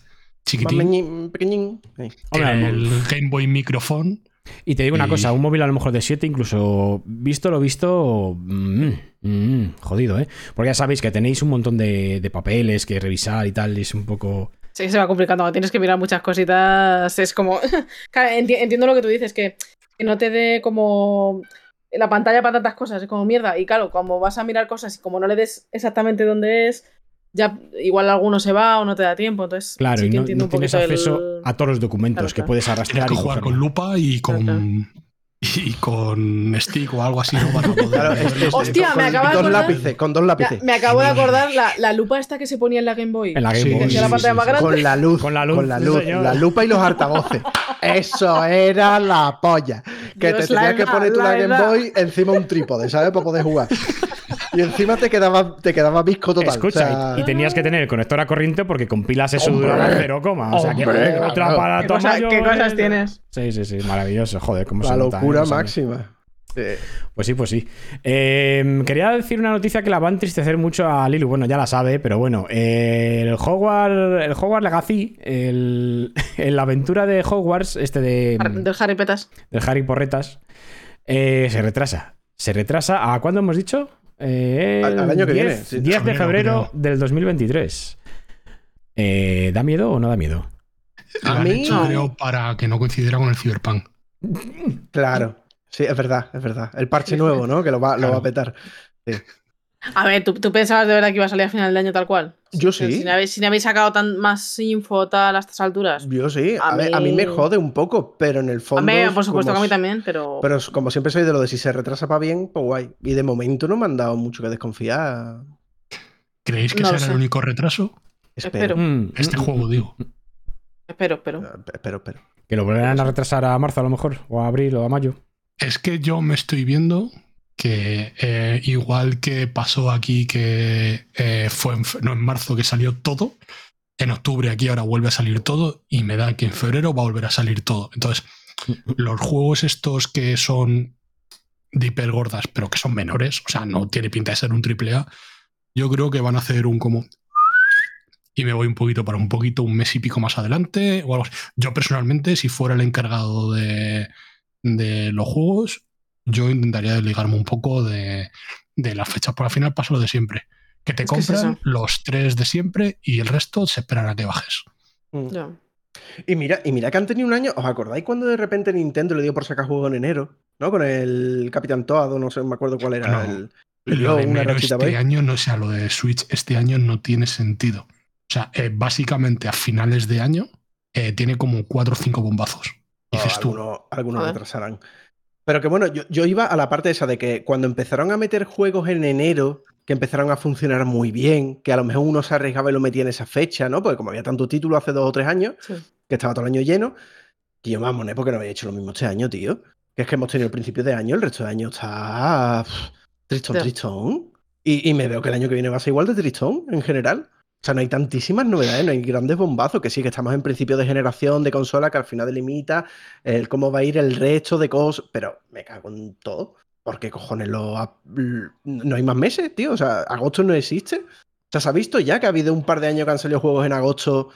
chiquitín. Pequeñín. Sí. Hombre, el Game Boy Microphone. Y te digo una Y- cosa, un móvil a lo mejor de 7, incluso visto lo visto, mm, mm, jodido, ¿eh? Porque ya sabéis que tenéis un montón de, de papeles que revisar y tal, y es un poco... Sí, se va complicando. Tienes que mirar muchas cositas. Es como. [laughs] Entiendo lo que tú dices, que, que no te dé como la pantalla para tantas cosas. Es como mierda. Y claro, como vas a mirar cosas y como no le des exactamente dónde es, ya igual alguno se va o no te da tiempo. Entonces, Claro, sí y que no, entiendo no un tienes acceso el- a todos los documentos Claro, que claro. puedes Tienes arrastrar que y jugar cogerlo. con lupa y con. Y con stick o algo así, ¿no? Para poder Claro, ver es- los- es- Hostia, con me acaba de dos acordar- lápices, con dos lápices. me acabo de acordar la, la lupa esta que se ponía en la Game Boy. En la Game Sí, Boy, hacía la sí, sí, más sí. Con la luz. Con la luz, Con la sí, luz. La lupa y los altavoces. Eso era la polla. Que Dios, te tenías que poner tú la Game. Boy encima un trípode, ¿sabes? Para poder jugar. Y encima te quedaba, te quedaba visco total. Escucha, o sea, y y tenías que tener el conector a corriente porque con pilas eso duraba cero coma. O sea, que otro aparato ¿Qué, cosa- qué cosas tienes? Sí, sí, sí, maravilloso. Joder, cómo la se nota, locura eh, años. máxima. Pues sí, pues sí. Eh, quería decir una noticia que la va a entristecer mucho a Lilu. Bueno, ya la sabe, pero bueno. eh, el Hogwarts, el Hogwarts Legacy, el, [laughs] en la aventura de Hogwarts, este de, Del Harry Petas. del Harry Porretas, eh, se retrasa. Se retrasa a ¿cuándo hemos dicho? Eh, Al- al año que 10, viene, sí. 10 de Febrero, del 2023. Eh, ¿Da miedo o no da miedo? Han mí- hecho, creo, para que no coincidiera con el Cyberpunk. Claro. Sí, es verdad, es verdad. El parche nuevo, ¿no? Que lo va, lo va a petar. A ver, ¿tú, tú pensabas de verdad que iba a salir a final de año tal cual? Yo sí. Si no habéis, si no habéis sacado tan, más info tal a estas alturas. Yo sí. A, A ver, a mí me jode un poco, pero en el A fondo. mí, por supuesto que a mí también, pero. Pero es- como siempre soy de lo de si se retrasa para bien, pues guay. Y de momento no me han dado mucho que desconfiar. ¿Creéis que No será el único retraso? Espero. Espero. Este juego, digo. Espero, espero. Eh, Espero, espero. Que lo volverán a retrasar a marzo a lo mejor, o a abril o a mayo. Es que yo me estoy viendo que eh, igual que pasó aquí que eh, fue en, no, en marzo que salió todo, en octubre aquí ahora vuelve a salir todo y me da que en febrero va a volver a salir todo. Entonces, los juegos estos que son de hiper gordas, pero que son menores, o sea, no tiene pinta de ser un triple A, yo creo que van a hacer un como... Y me voy un poquito para un poquito, un mes y pico más adelante o algo así. Yo personalmente, si fuera el encargado de, de los juegos, yo intentaría desligarme un poco de, de las fechas, porque al final pasa lo de siempre. Que te Es que es compran los tres de siempre y el resto se esperan a que bajes. Mm. Y mira, y mira que han tenido un año. ¿Os acordáis cuando de repente Nintendo le dio por sacar juego en enero? ¿No? Con el Capitán Toad, o no sé, me acuerdo cuál era. El, Lo dio de una este por ahí. año, no sea lo de Switch este año no tiene sentido. O sea, eh, básicamente a finales de año eh, tiene como cuatro o cinco bombazos. Dices tú, algunos retrasarán. Pero que bueno, yo, yo iba a la parte esa de que cuando empezaron a meter juegos en enero, que empezaron a funcionar muy bien, que a lo mejor uno se arriesgaba y lo metía en esa fecha, ¿no? Porque como había tanto título hace dos o tres años, Sí. que estaba todo el año lleno, y yo me amoné porque no había hecho lo mismo este año, tío. Que es que hemos tenido el principio de año, el resto de año está pff, tristón, tristón. Y, y me veo que el año que viene va a ser igual de tristón en general. O sea, no hay tantísimas novedades, no hay grandes bombazos, que sí, que estamos en principio de generación de consola que al final delimita el cómo va a ir el resto de cosas, pero me cago en todo. ¿Por qué cojones lo ha- l- no hay más meses, tío? O sea, agosto no existe. O sea, se ha visto ya que ha habido un par de años que han salido juegos en agosto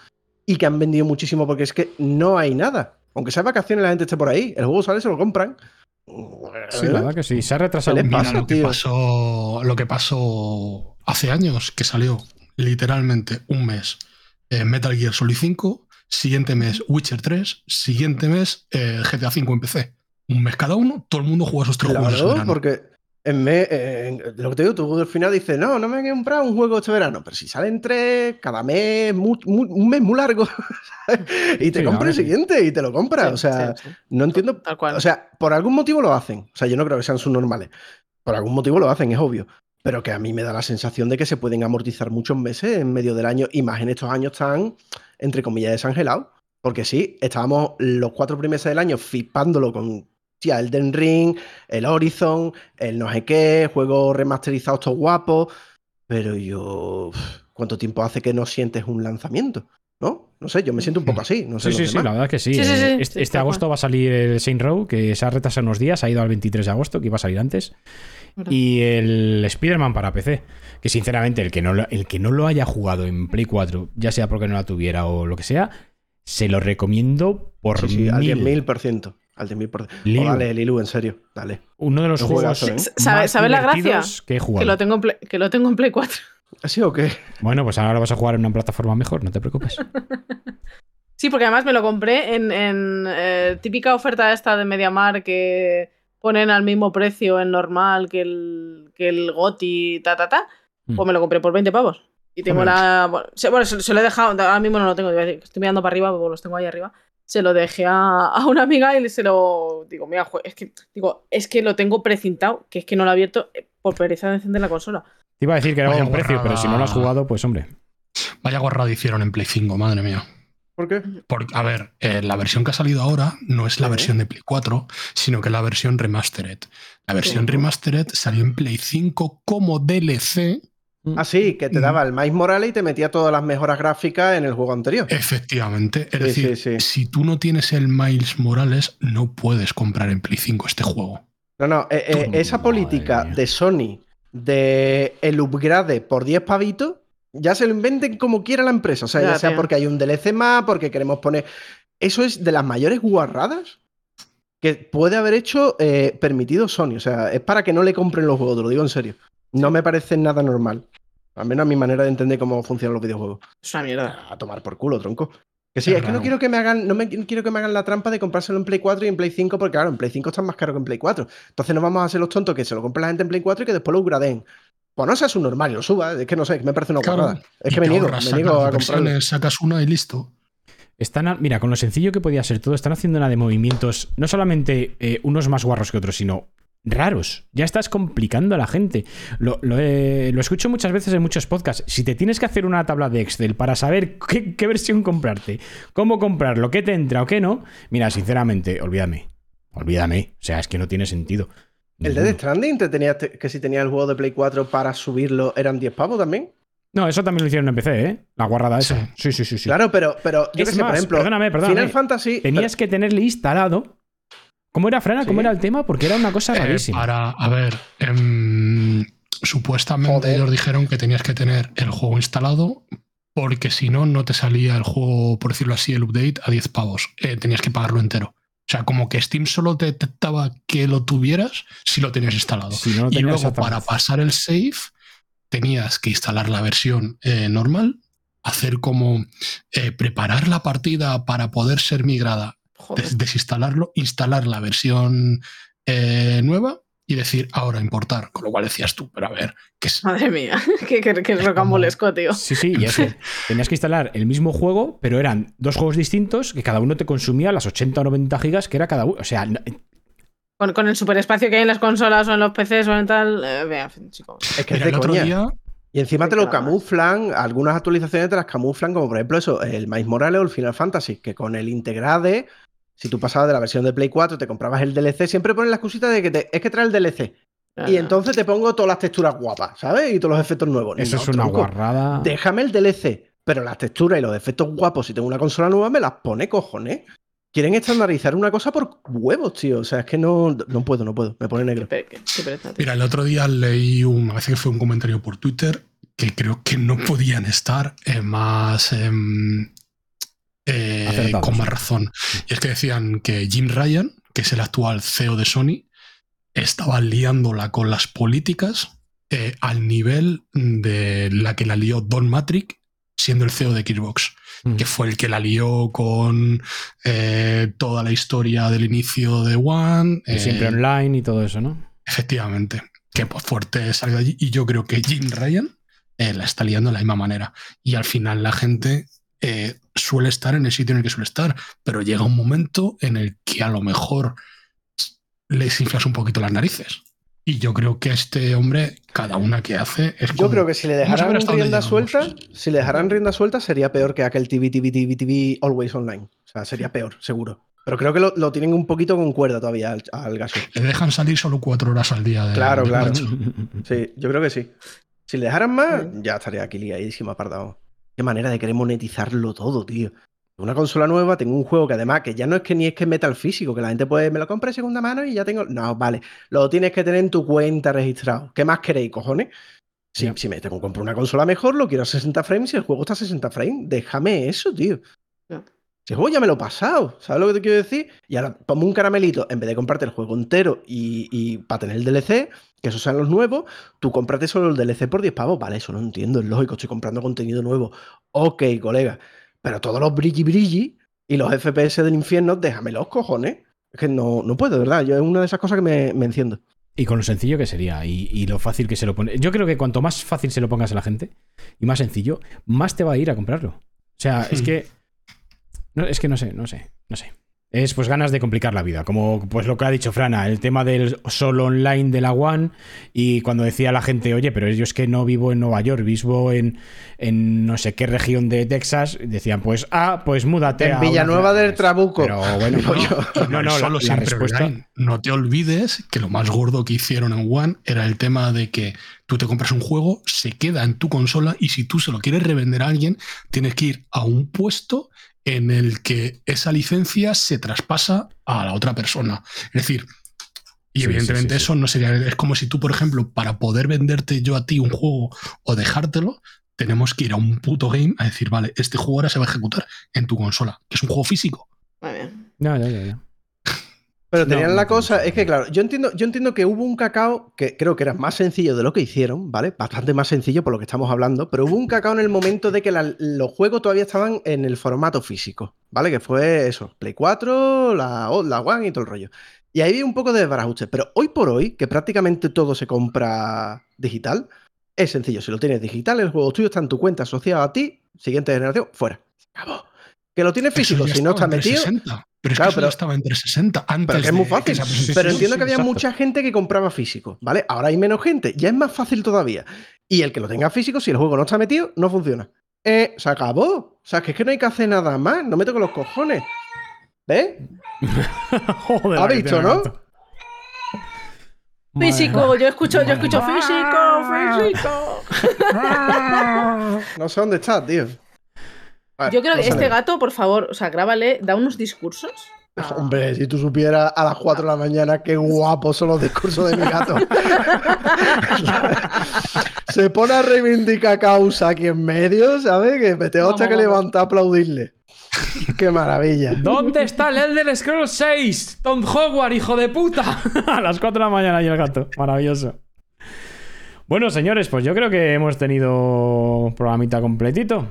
y que han vendido muchísimo porque es que no hay nada. Aunque sea vacaciones la gente esté por ahí, el juego sale, se lo compran. Sí, la verdad que sí. Se ha retrasado ¿Qué le un mira pasa, lo que tío? pasó, lo que pasó hace años, que salió literalmente un mes eh, Metal Gear Solid 5, siguiente mes Witcher 3, siguiente mes eh, GTA 5 en PC. Un mes cada uno, todo el mundo juega sus tres juegos Claro, verano. porque en me- en- lo que te digo, tú al final dices, no, no me he comprado un juego este verano, pero si salen tres, cada mes, mu- mu- un mes muy largo, [laughs] y te Sí, compras el siguiente y te lo compras. Sí, o sea, sí, sí. no entiendo. Tal cual. O sea, por algún motivo lo hacen. O sea, yo no creo que sean sus normales. Por algún motivo lo hacen, es obvio. Pero que a mí me da la sensación de que se pueden amortizar muchos meses en medio del año, y más en estos años tan, entre comillas, desangelados. Porque sí, estábamos los cuatro primeros meses del año flipándolo con tía, Elden Ring, el Horizon, el no sé qué, juegos remasterizados, todo guapos. Pero yo. ¿Cuánto tiempo hace que no sientes un lanzamiento? ¿No? No sé, yo me siento un poco así. No sé Sí, sí, sí, la verdad es que sí. Sí, sí, sí, Este, este agosto va a salir el Saint Row, que se ha retrasado unos días, ha ido al 23 de agosto, que iba a salir antes. Verdad. Y el Spider-Man para PC. Que sinceramente, el que, no lo, el que no lo haya jugado en Play 4, ya sea porque no la tuviera o lo que sea, Se lo recomiendo por Sí, sí, al mil. 10.000%. Al 10.000%. Lilu. Oh, dale, Lilu, en serio. Dale. Uno de los Un juegos ¿eh? ¿Sabe- más sabe la gracia? divertidos que he jugado. Que lo, tengo en Play, que lo tengo en Play 4. ¿Así o qué? Bueno, pues ahora lo vas a jugar en una plataforma mejor, no te preocupes. [laughs] Sí, porque además me lo compré en, en, eh, típica oferta esta de Mediamar que ponen al mismo precio en normal que el, que el GOTI, ta, ta, ta. Mm. Pues me lo compré por 20 pavos. Y tengo la. Bueno, se, bueno, se- se lo he dejado. Ahora mismo no lo tengo. Estoy mirando para arriba porque los tengo ahí arriba. Se lo dejé a, a una amiga y se lo. Digo, mira, jue- es que, digo, es que lo tengo precintado, que es que no lo he abierto eh, por pereza de encender la consola. Te iba a decir que era un precio, pero si no lo has jugado, pues hombre. Vaya guarrada hicieron en Play 5, madre mía. ¿Por qué? Porque, a ver, eh, la versión que ha salido ahora no es la Sí. versión de Play 4, sino que es la versión remastered. La versión remastered salió en Play 5 como DLC, Ah, sí, que te Mm. daba el Miles Morales y te metía todas las mejoras gráficas en el juego anterior. efectivamente. Es Sí, decir, sí, sí. si tú no tienes el Miles Morales, no puedes comprar en Play 5 este juego. No, no, eh, eh, esa política de Sony de el upgrade por 10 pavitos, ya se lo inventen como quiera la empresa. O sea, ya, Ya, sea tío. porque hay un DLC más, porque queremos poner. Eso es de las mayores guarradas que puede haber hecho eh, permitido Sony. O sea, es para que no le compren los juegos, te lo digo en serio. No me parece nada normal. Al menos a mi manera de entender cómo funcionan los videojuegos. Es una mierda. A tomar por culo, tronco. Que sí, Es es, que no quiero que me hagan, no me quiero que me hagan la trampa de comprárselo en Play 4 y en Play 5, porque claro, en Play 5 están más caro que en Play 4. Entonces no vamos a hacer los tontos que se lo compre la gente en Play 4 y que después lo upgradeen. Pues no seas un normal y lo suba, es que no sé, es que me parece una Claro, guarrada. Es que me niego, me a comprarlo. sacas una y listo. Están, a- mira, con lo sencillo que podía ser todo, están haciendo una de movimientos, no solamente eh, unos más guarros que otros, sino raros. Ya estás complicando a la gente. Lo, lo he- lo escucho muchas veces en muchos podcasts. Si te tienes que hacer una tabla de Excel para saber qué, qué versión comprarte, cómo comprarlo, qué te entra o qué no, mira, sinceramente, olvídame. Olvídame. O sea, es que no tiene sentido. El. Dead Stranding, te tenías te- que si tenía el juego de Play 4 para subirlo eran 10 pavos también. No, eso también lo hicieron en PC, ¿eh? La guarrada esa. Sí, sí, sí. sí. Claro, pero, pero yo Es que sé, por más, ejemplo, perdóname, perdóname. Final Fantasy. Tenías que tenerle instalado. ¿Cómo era, Frana? ¿Cómo Sí. era el tema? Porque era una cosa Eh, rarísima. para, a ver, em, supuestamente Joder. ellos dijeron que tenías que tener el juego instalado porque si no, no te salía el juego, por decirlo así, el update a 10 pavos. Eh, tenías que pagarlo entero. O sea, como que Steam solo te detectaba que lo tuvieras si lo tenías instalado. Si no lo y luego, para pasar el save, tenías que instalar la versión eh, normal, hacer como eh, preparar la partida para poder ser migrada des- desinstalarlo, instalar la versión eh, nueva y decir ahora importar. Con lo cual decías tú, pero a ver, que es, Madre mía, que, que, que rocambolesco, tío. Sí, sí, y eso. Tenías que instalar el mismo juego, pero eran dos juegos distintos que cada uno te consumía las 80 o 90 gigas que era cada uno. O sea, no- Con, con el superespacio que hay en las consolas o en los PCs o en tal. eh, vea, chico. Es que Mira, es el otro coña. día Y encima te lo camuflan, algunas actualizaciones te las camuflan, como por ejemplo eso, el Miles Morales o el Final Fantasy, que con el Integrade, si tú pasabas de la versión de Play 4, te comprabas el DLC, siempre ponen la excusita de que te- es que trae el DLC. Y Ah. entonces te pongo todas las texturas guapas, ¿sabes? Y todos los efectos nuevos. eso No, es una tronco. guarrada. Déjame el DLC, pero las texturas y los efectos guapos, si tengo una consola nueva, me las pone cojones. Quieren estandarizar una cosa por huevos, tío. O sea, es que no, no puedo, no puedo. Me pone negro. pe- qué- qué pereza, tío. Mira, el otro día leí un, a veces que fue un comentario por Twitter que creo que no podían estar eh, más em, eh, con más razón. Y es que decían que Jim Ryan, que es el actual CEO de Sony, estaba liándola con las políticas eh, al nivel de la que la lió Don Matrix siendo el CEO de Xbox Mm. que fue el que la lió con eh, toda la historia del inicio de One. Y siempre online y todo eso, ¿no? Efectivamente, que pues fuerte salga de allí. Y yo creo que Jim Ryan la está liando de la misma manera. Y al final la gente eh, suele estar en el sitio en el que suele estar, pero llega un momento en el que a lo mejor les inflas un poquito las narices. Y yo creo que este hombre, cada una que hace, es Yo como- creo que si le dejaran rienda suelta, si le dejaran rienda suelta, sería peor que aquel TV, TV, TV, TV Always Online. O sea, sería peor, seguro. Pero creo que lo, lo tienen un poquito con cuerda todavía al, al gaso. le dejan salir solo cuatro horas al día. De, Claro, de claro. Sí, yo creo que sí. Si le dejaran más, ya estaría aquí liadísimo apartado. Qué manera de querer monetizarlo todo, tío. Una consola nueva, tengo un juego que además, que ya no es que ni es que meta el físico, que la gente puede, me lo compra de segunda mano y ya tengo. No, vale. Lo tienes que tener en tu cuenta registrado. ¿Qué más queréis, cojones? Si, si me tengo que comprar una consola mejor, lo quiero a 60 frames y el juego está a 60 frames. Déjame eso, tío. Si el juego ya me lo he pasado, ¿sabes lo que te quiero decir? Y ahora pongo un caramelito, en vez de comprarte el juego entero y, y para tener el DLC, que esos sean los nuevos, tú cómprate solo el DLC por 10 pavos. Vale, eso no entiendo, es lógico, estoy comprando contenido nuevo. Ok, colega, pero todos los brilli brilli y los FPS del infierno, déjame los cojones. Es que no, no puedo, de verdad. Yo es una de esas cosas que me, me enciendo. Y con lo sencillo que sería y, y lo fácil que se lo pone. Yo creo que cuanto más fácil se lo pongas a la gente y más sencillo, más te va a ir a comprarlo. O sea, es Hmm. que. No, es que no sé, no sé, no sé. Es pues ganas de complicar la vida, como pues lo que ha dicho Frana, el tema del solo online de la One y cuando decía la gente, oye, pero yo es que no vivo en Nueva York, vivo en, en no sé qué región de Texas, decían, pues, ah, pues múdate a En Villanueva del más". Trabuco. Pero bueno, no, yo. no, no, la, solo la siempre respuesta... online. No te olvides que lo más gordo que hicieron en One era el tema de que tú te compras un juego, se queda en tu consola y si tú se lo quieres revender a alguien, tienes que ir a un puesto en el que esa licencia se traspasa a la otra persona. Es decir, y Sí, evidentemente sí, sí, sí. eso no sería. Es como si tú, por ejemplo, para poder venderte yo a ti un juego o dejártelo, tenemos que ir a un puto game a decir, vale, este juego ahora se va a ejecutar en tu consola, que es un juego físico. Muy bien. No, ya, ya, ya. Pero tenían no la cosa, es que claro, yo entiendo, yo entiendo que hubo un cacao que creo que era más sencillo de lo que hicieron, ¿vale? Bastante más sencillo por lo que estamos hablando, pero hubo un cacao en el momento de que la- los juegos todavía estaban en el formato físico, ¿vale? Que fue eso, Play 4, la, O- la One y todo el rollo. Y ahí había un poco de desbarajuste, pero hoy por hoy, que prácticamente todo se compra digital, es sencillo. Si lo tienes digital, el juego tuyo está en tu cuenta asociado a ti, siguiente generación, fuera. Se acabó. Que lo tienes Eso físico, si no está metido, 360. Pero es Claro, que eso pero- ya estaba en 360 antes pero que es muy fácil. pero entiendo que había exacto. mucha gente que compraba físico, ¿vale? Ahora hay menos gente, ya es más fácil todavía. Y el que lo tenga físico, si el juego no está metido, no funciona. Eh, se acabó. O sea, que es que no hay que hacer nada más. No me toco los cojones. ¿Ves? [laughs] Joder, ¿Ha visto, no? Físico, yo escucho, yo escucho físico, físico. [laughs] No sé dónde está, tío. Yo creo que este gato, por favor, o sea, grábale, da unos discursos. [laughs] Hombre, si tú supieras a las 4 de la mañana qué guapos son los discursos de mi gato. [laughs] Se pone a reivindicar causa aquí en medio, ¿sabes? Que me tengo hasta que levantar a aplaudirle. Qué maravilla. ¿Dónde está el Elder Scrolls 6? Tom Howard, hijo de puta. [laughs] A las 4 de la mañana y el gato. Maravilloso. Bueno, señores, pues yo creo que hemos tenido programita completito.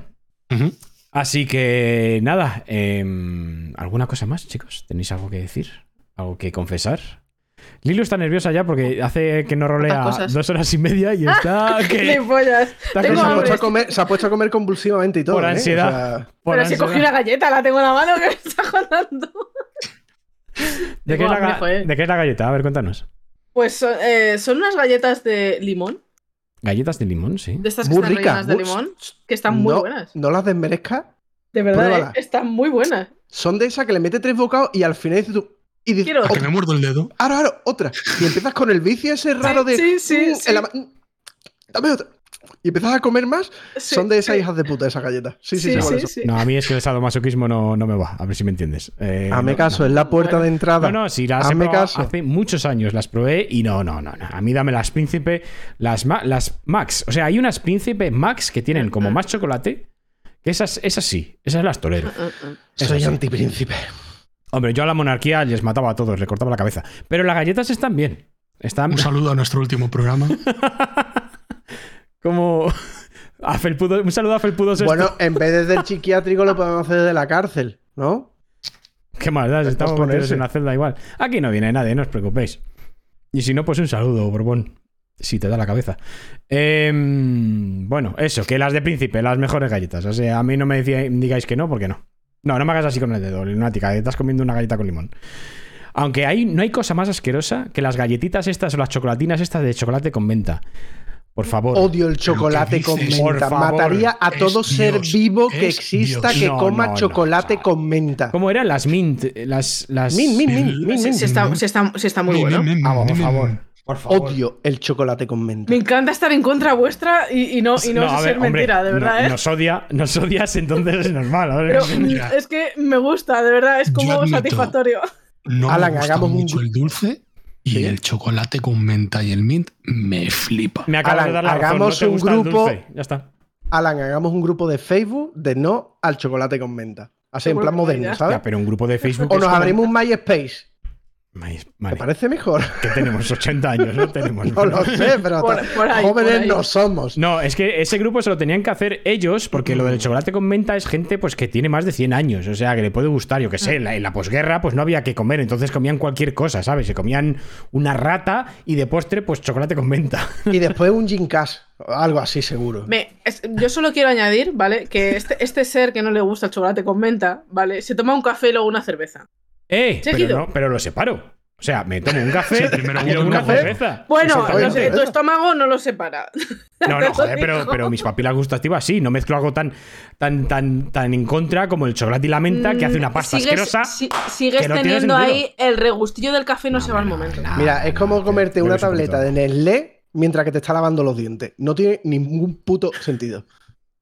Ujú. Así que nada, em, ¿alguna cosa más, chicos? ¿Tenéis algo que decir? ¿Algo que confesar? Lilo está nerviosa ya porque hace que no rolea dos horas y media y está [laughs] ¡Qué que pollas! Está Se Tengo ha, puesto a comer, se ha puesto a comer convulsivamente y todo. Por ¿eh? ansiedad. O sea, por Pero si ansiedad. cogí una galleta, la tengo en la mano que me está jodando. ¿De qué, es la, hambre, ga- joder. ¿De qué es la galleta? A ver, cuéntanos. Pues eh, son unas galletas de limón, Galletas de limón, sí. de estas que muy están ricas. rellenas de muy- limón, que están muy no, buenas. No las desmerezcas. De verdad, eh, están muy buenas. Son de esas que le metes tres bocados y al final dices tú. Y dices, Quiero Que me muerdo el dedo. ahora, ahora, otra. Y empiezas con el vicio ese raro de. sí, sí, "Mm, sí. en la ma- mm, dame otra. Y empiezas a comer más. Sí, son de esas sí. hijas de puta, esas galletas. Sí, sí, Sí, sí. sí, sí. No, a mí es que el sadomasoquismo no, no me va. A ver si me entiendes. Eh, Hazme no, caso, no. es la puerta Bueno. de entrada. No, no, si las he Hazme probado caso. hace muchos años las probé y no, no, no, no. A mí dame las Príncipe, las, ma- las Max. O sea, hay unas Príncipe Max que tienen como más chocolate. Que esas, esas sí, esas las tolero. Mm. Soy sí. antipríncipe. Hombre, yo a la monarquía les mataba a todos, le cortaba la cabeza. Pero las galletas están bien. Están Un saludo a nuestro último programa. [laughs] como. [laughs] A Felpudo, un saludo a Felpudo Sexto. Bueno, en vez de del psiquiátrico lo podemos hacer de la cárcel, ¿no? Qué si estamos metidos en la celda igual. Aquí no viene nadie, no os preocupéis. Y si no, pues un saludo, Borbón. Si te da la cabeza. Em, bueno, eso, que las de príncipe, las mejores galletas. O sea, a mí no me decía- digáis que no, porque no. No, no me hagas así con el dedo, lunática, que estás comiendo una galleta con limón. Aunque hay, no hay cosa más asquerosa que las galletitas estas o las chocolatinas estas de chocolate con menta. Por favor. Odio el chocolate con menta. Mataría a Es todo ser Dios, vivo que exista Dios. que No, coma no, no, chocolate o sea, con menta. ¿Cómo eran las mint? Las. las... Min, min, min, Sí, min, Sí, min. sí está, sí está- sí está muy bueno. Vamos, por favor. Por favor. Odio el chocolate con menta. Me encanta estar en contra vuestra y, y no, y no, a es ver, ser hombre, mentira, de verdad, no- ¿eh? Nos odia, nos odias, entonces es normal. Pero es que me gusta, de verdad, es como admito- satisfactorio. No Alan, me gusta hagamos un mucho gru- el dulce y ¿Sí? el chocolate con menta y el mint me flipa. Me acabas Alan, de dar la razón, hagamos no te un gusta el grupo- dulce. Ya está. Alan, hagamos un grupo de Facebook de no al chocolate con menta. Así, en plan moderno. ¿sabes? Ya, pero un grupo de Facebook. O nos como- abrimos un MySpace. Vale, ¿Te vale. parece mejor? Que tenemos 80 años, ¿no? [laughs] Tenemos. No lo sé, pero Por- ta- por ahí, jóvenes no somos. No, es que ese grupo se lo tenían que hacer ellos, porque lo del chocolate con menta es gente pues que tiene más de 100 años, o sea, que le puede gustar, yo que sé, en la, en la posguerra pues no había que comer, entonces comían cualquier cosa, ¿sabes? Se comían una rata y de postre pues chocolate con menta. [laughs] Y después un [laughs] gin cash, algo así seguro. Me- es- yo solo quiero añadir, ¿vale? Que este, este ser que no le gusta el chocolate con menta, ¿vale? Se toma un café y luego una cerveza. ¡Eh! Pero, no, pero lo separo. O sea, me tomo un café Sí, primero y luego una cerveza. Bueno, no sé, tu estómago no lo separa. [laughs] No, no, [laughs] joder, pero, pero mis papilas gustativas sí, no mezclo algo tan, tan, tan, tan en contra como el chocolate y la menta que hace una pasta Mm, Sigues- asquerosa. si- sigues no teniendo ahí el regustillo del café no, No, se va al momento. no. Mira, es como comerte Me una tableta de Nestlé mientras que te está lavando los dientes. No tiene ningún puto sentido.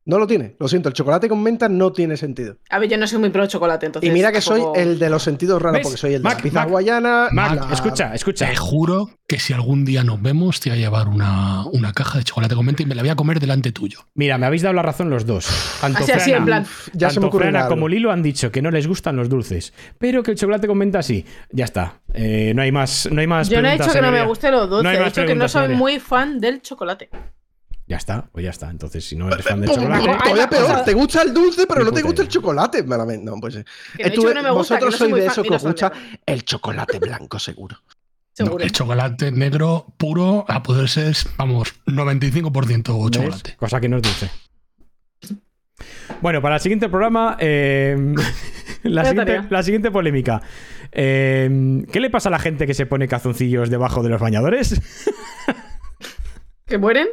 No lo tiene. Lo siento, el chocolate con menta no tiene sentido. A ver, yo no soy muy pro chocolate, entonces. Y mira que soy el de los sentidos raros, ¿Ves? porque soy el de Mac, la pizza Mac, guayana. Mac, la- escucha, escucha. Te juro que si algún día nos vemos, te voy a llevar una, una caja de chocolate con menta y me la voy a comer delante tuyo. Mira, me habéis dado la razón los dos. Tanto Así, así, en plan. Ya se me Tanto ocurre Frana como Lilo han dicho que no les gustan los dulces, pero que el chocolate con menta sí. Ya está. Eh, no hay más, no hay más Yo no he dicho que no me gusten los dulces, No he dicho que no soy muy fan del chocolate. Ya está, pues ya está. Entonces, si no eres fan del chocolate. Todavía peor, te gusta el dulce, pero no te gusta el chocolate. Malamente. No, pues. eh. Vosotros sois de esos que os gusta el chocolate blanco, seguro. No, el chocolate negro puro a poder ser, vamos, 95% ¿Ves? chocolate. Cosa que no es dulce. Bueno, para el siguiente programa, eh, [laughs] la, siguiente, tarea. la siguiente polémica. Eh, ¿Qué le pasa a la gente que se pone calzoncillos debajo de los bañadores? ¿Que mueren?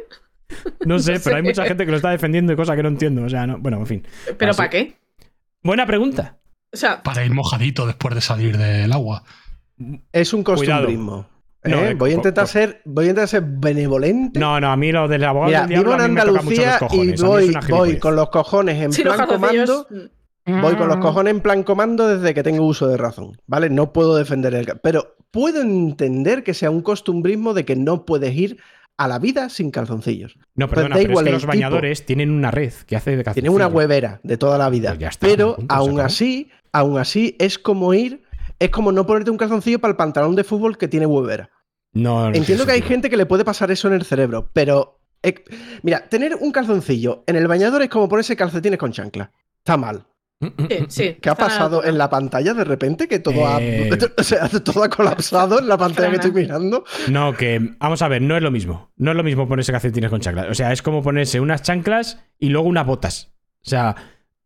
No sé, [laughs] No pero hay mucha gente que lo está defendiendo y cosa que no entiendo. O sea, no, bueno, en fin. ¿Pero para qué? Buena pregunta. O sea, Para ir mojadito después de salir del agua. Es un costumbrismo. No, ¿eh? eh, voy, a intentar ser, voy a intentar ser benevolente. No, no, a mí lo del abogado Mira, del diablo vivo en a mí me toca mucho Andalucía los cojones. y A mí es voy, voy con los cojones en plan comando. Voy con los cojones en plan comando desde que tengo uso de razón, ¿vale? No puedo defender el... Pero puedo entender que sea un costumbrismo de que no puedes ir a la vida sin calzoncillos. No, Pues perdona, da pero es igual que los tipo. bañadores tienen una red que hace de Tienes calzoncillo. una huevera de toda la vida. Pues está, pero punto, aún así, aún así es como ir, es como no ponerte un calzoncillo para el pantalón de fútbol que tiene huevera. No, no Entiendo que hay gente que le puede pasar eso en el cerebro, pero eh, mira, tener un calzoncillo en el bañador es como ponerse calcetines con chancla. Está mal. Sí, sí. ¿Qué ha pasado en la pantalla de repente? Que todo, Eh. ha, [laughs] o sea, todo ha colapsado en la pantalla que estoy mirando. No, que vamos a ver, no es lo mismo. No es lo mismo ponerse calcetines con chanclas. O sea, es como ponerse unas chanclas y luego unas botas. O sea,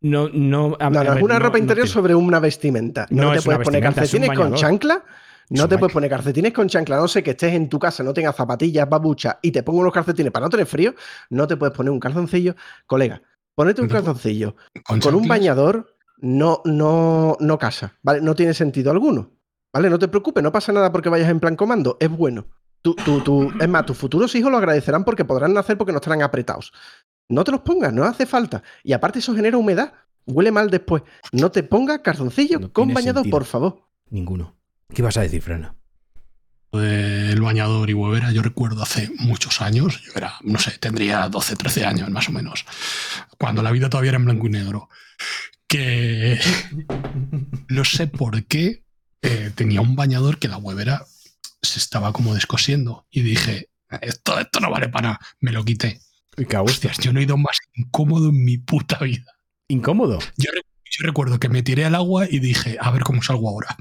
no, no. a- No, a es una no- ropa interior sobre una vestimenta. No, No te puedes poner calcetines con chancla. No te puedes poner calcetines con chancla, no sé que estés en tu casa, no tengas zapatillas, babucha y te pongo unos calcetines para no tener frío. No te puedes poner un calzoncillo. Colega, ponerte un Pero- calzoncillo Con, con un bañador no, no, no casa, ¿vale? No tiene sentido alguno. ¿Vale? No te preocupes, no pasa nada porque vayas en plan comando, es bueno. Tú, tú, tú- es más, tus futuros hijos lo agradecerán porque podrán nacer porque no estarán apretados. No te los pongas, no hace falta. Y aparte eso genera humedad, huele mal después. No te pongas calzoncillo No con bañador, sentido. por favor. Ninguno. ¿Qué ibas a decir, Frana? El bañador y huevera, yo recuerdo hace muchos años, yo era, no sé, tendría 12, 13 años más o menos, cuando la vida todavía era en blanco y negro, que [laughs] no sé por qué eh, tenía un bañador que la huevera se estaba como descosiendo y dije, esto, esto no vale para nada, me lo quité. Gusto. Hostias, yo no he ido más incómodo en mi puta vida. Incómodo. Yo recuerdo que me tiré al agua y dije, a ver cómo salgo ahora.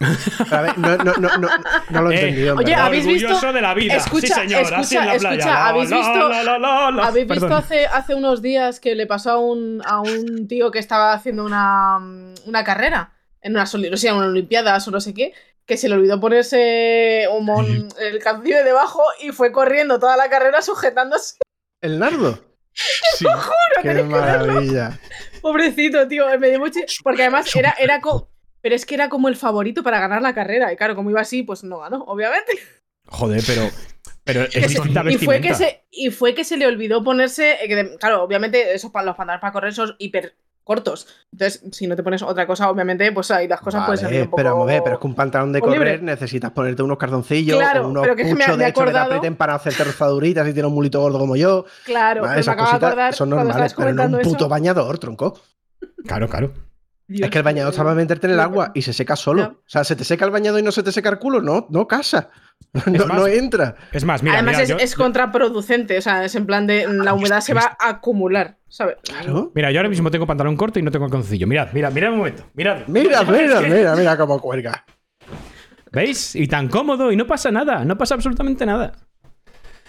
Pero a ver, no, no, no, no, no lo he Eh, entendido. en oye. ¿habéis visto? Orgulloso de la vida. Escucha, sí, señor, escucha, así en la escucha, playa. ¿habéis visto- la, la, la, la. ¿Habéis visto hace, hace unos días que le pasó a un, a un tío que estaba haciendo una, una carrera en una, no sé, una Olimpiadas o no sé qué, que se le olvidó ponerse un mon- el calzoncillo de debajo y fue corriendo toda la carrera sujetándose. El nardo. [laughs] Sí, Qué maravilla. Pobrecito, tío, me dio mucho... Porque además era, era como... Pero es que era como el favorito para ganar la carrera. Y claro, como iba así, pues no ganó, obviamente. Joder, pero. Pero es distinta y, fue que se, y fue que se le olvidó ponerse. eh, claro, obviamente, esos pa- los pantalones para correr son hiper cortos. Entonces, si no te pones otra cosa, obviamente, pues ahí las cosas pueden Vale, salir un poco. pero vamos a ver, pero es que un pantalón de libre. correr necesitas ponerte unos calzoncillos Claro, o unos pero que es que me- puchos me de he hecho que te acordado- aprieten para hacerte rozaduritas si tienes un mulito gordo como yo. Claro, Vale, pero me esas acabo de acordar son normales, pero no un puto eso. bañador, tronco. [laughs] Claro, claro. Es que el bañador está para meterte en el agua y se seca solo. O sea, se te seca el bañador y no se te seca el culo, no, no casa. [laughs] No, más- no entra. Es más, mira, Además mira, es, yo, es contraproducente, o sea, es en plan de la humedad se va a acumular, ¿sabes? Claro. mira, yo ahora mismo tengo pantalón corto y no tengo calzoncillo. Mirad, mirad, mirad un momento. Mirad. Mira, [laughs] mira, mira, mira cómo cuelga. ¿Veis? Y tan cómodo y no pasa nada, no pasa absolutamente nada.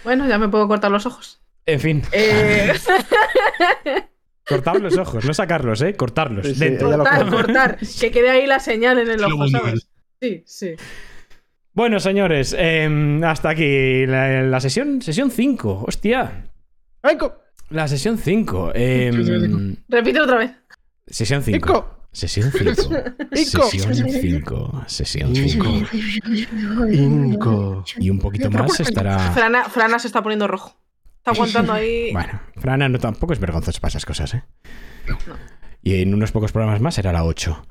Bueno, ya me puedo cortar los ojos. En fin, Eh, [laughs] cortar los ojos, no sacarlos, ¿eh? Cortarlos. Sí, dentro. cortar, corta. cortar. Que quede ahí la señal en el ojo, ¿sabes? Sí, sí. Bueno, señores, em, hasta aquí la, la sesión sesión 5. Hostia. ¡Ay, co- La sesión 5. em, Repite otra vez. sesión 5. Ico! Sesión 5. Ico. [laughs] Sesión 5. Sesión 5. Inco. Y un poquito más estará. Frana, Frana se está poniendo rojo. Está aguantando ahí. [laughs] Bueno, Frana no tampoco es vergonzoso para esas cosas, ¿eh? Y en unos pocos programas más será la 8.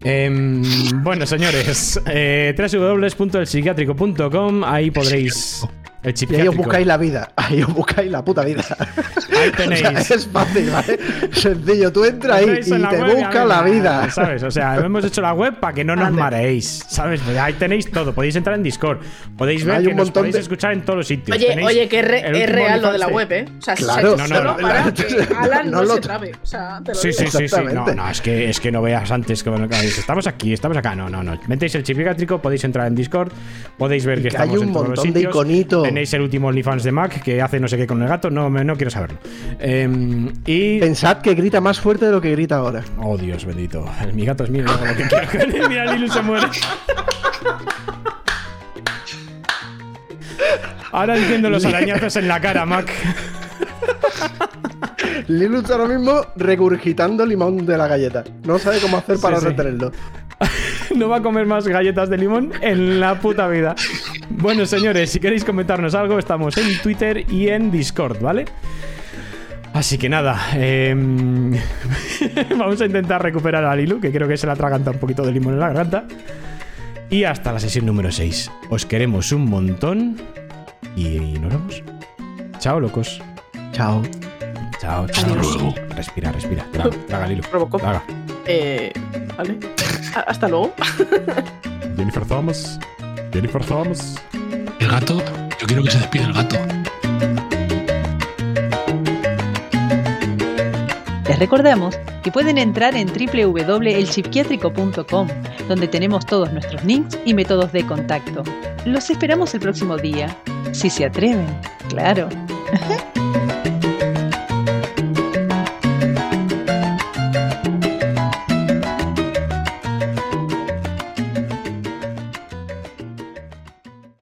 Em, bueno, señores, eh, www.elpsiquiátrico.com, ahí podréis. El Y ahí os buscáis la vida. [laughs] Ahí os buscáis la puta vida. [laughs] Ahí [laughs] O sea, tenéis. es fácil, ¿vale? Sencillo. Tú entras ahí en y te web y buscas a la vida. ¿Sabes? O sea, hemos hecho la web para que no nos Ande. mareéis. ¿Sabes? Pues ahí tenéis todo. Podéis entrar en Discord. Podéis ver Hay que un nos montón podéis de- escuchar en todos los sitios. Oye, Tenéis oye, que es, re- real lo de la web, ¿eh? O sea, se Claro. hecho No, no, solo no, para que Alan no, no lo- se trabe. O sea, te lo Sí, digo. sí, sí, sí. No, no, es que, es que no veas antes que bueno, estamos aquí, estamos acá. No, no, no. Metéis el psiquiátrico, podéis entrar en Discord, podéis ver que Que hay estamos un en todos los montón de sitios. iconitos. Tenéis el último OnlyFans de Mac que hace no sé qué con el gato. No, me- no quiero saberlo. Em, y. Pensad que grita más fuerte de lo que grita ahora. Oh, Dios bendito. Mi gato es mío hago lo que quiero con él. Mira, Lilu se muere. Ahora entiendo los arañazos en la cara, Mac. Lilu está ahora mismo regurgitando limón de la galleta. No sabe cómo hacer para sí. retenerlo. [laughs] No va a comer más galletas de limón en la puta vida. Bueno, señores, si queréis comentarnos algo, estamos en Twitter y en Discord, ¿vale? Así que nada, em, [laughs] vamos a intentar recuperar a Lilu, que creo que se la atraganta un poquito de limón en la garganta. Y hasta la sesión número 6. Os queremos un montón y nos vemos. Chao, locos. Chao. Chao, chao. Adiós. Respira, respira. Traga, [laughs] traga, Lilu. Traga. Eh, vale. [laughs] Hasta luego. Jennifer Thomas. Jennifer Thomas. El gato, yo quiero que se despida el gato. Les recordamos que pueden entrar en www.elpsiquiátrico.com, donde tenemos todos nuestros links y métodos de contacto. Los esperamos el próximo día, si se atreven, claro. [laughs]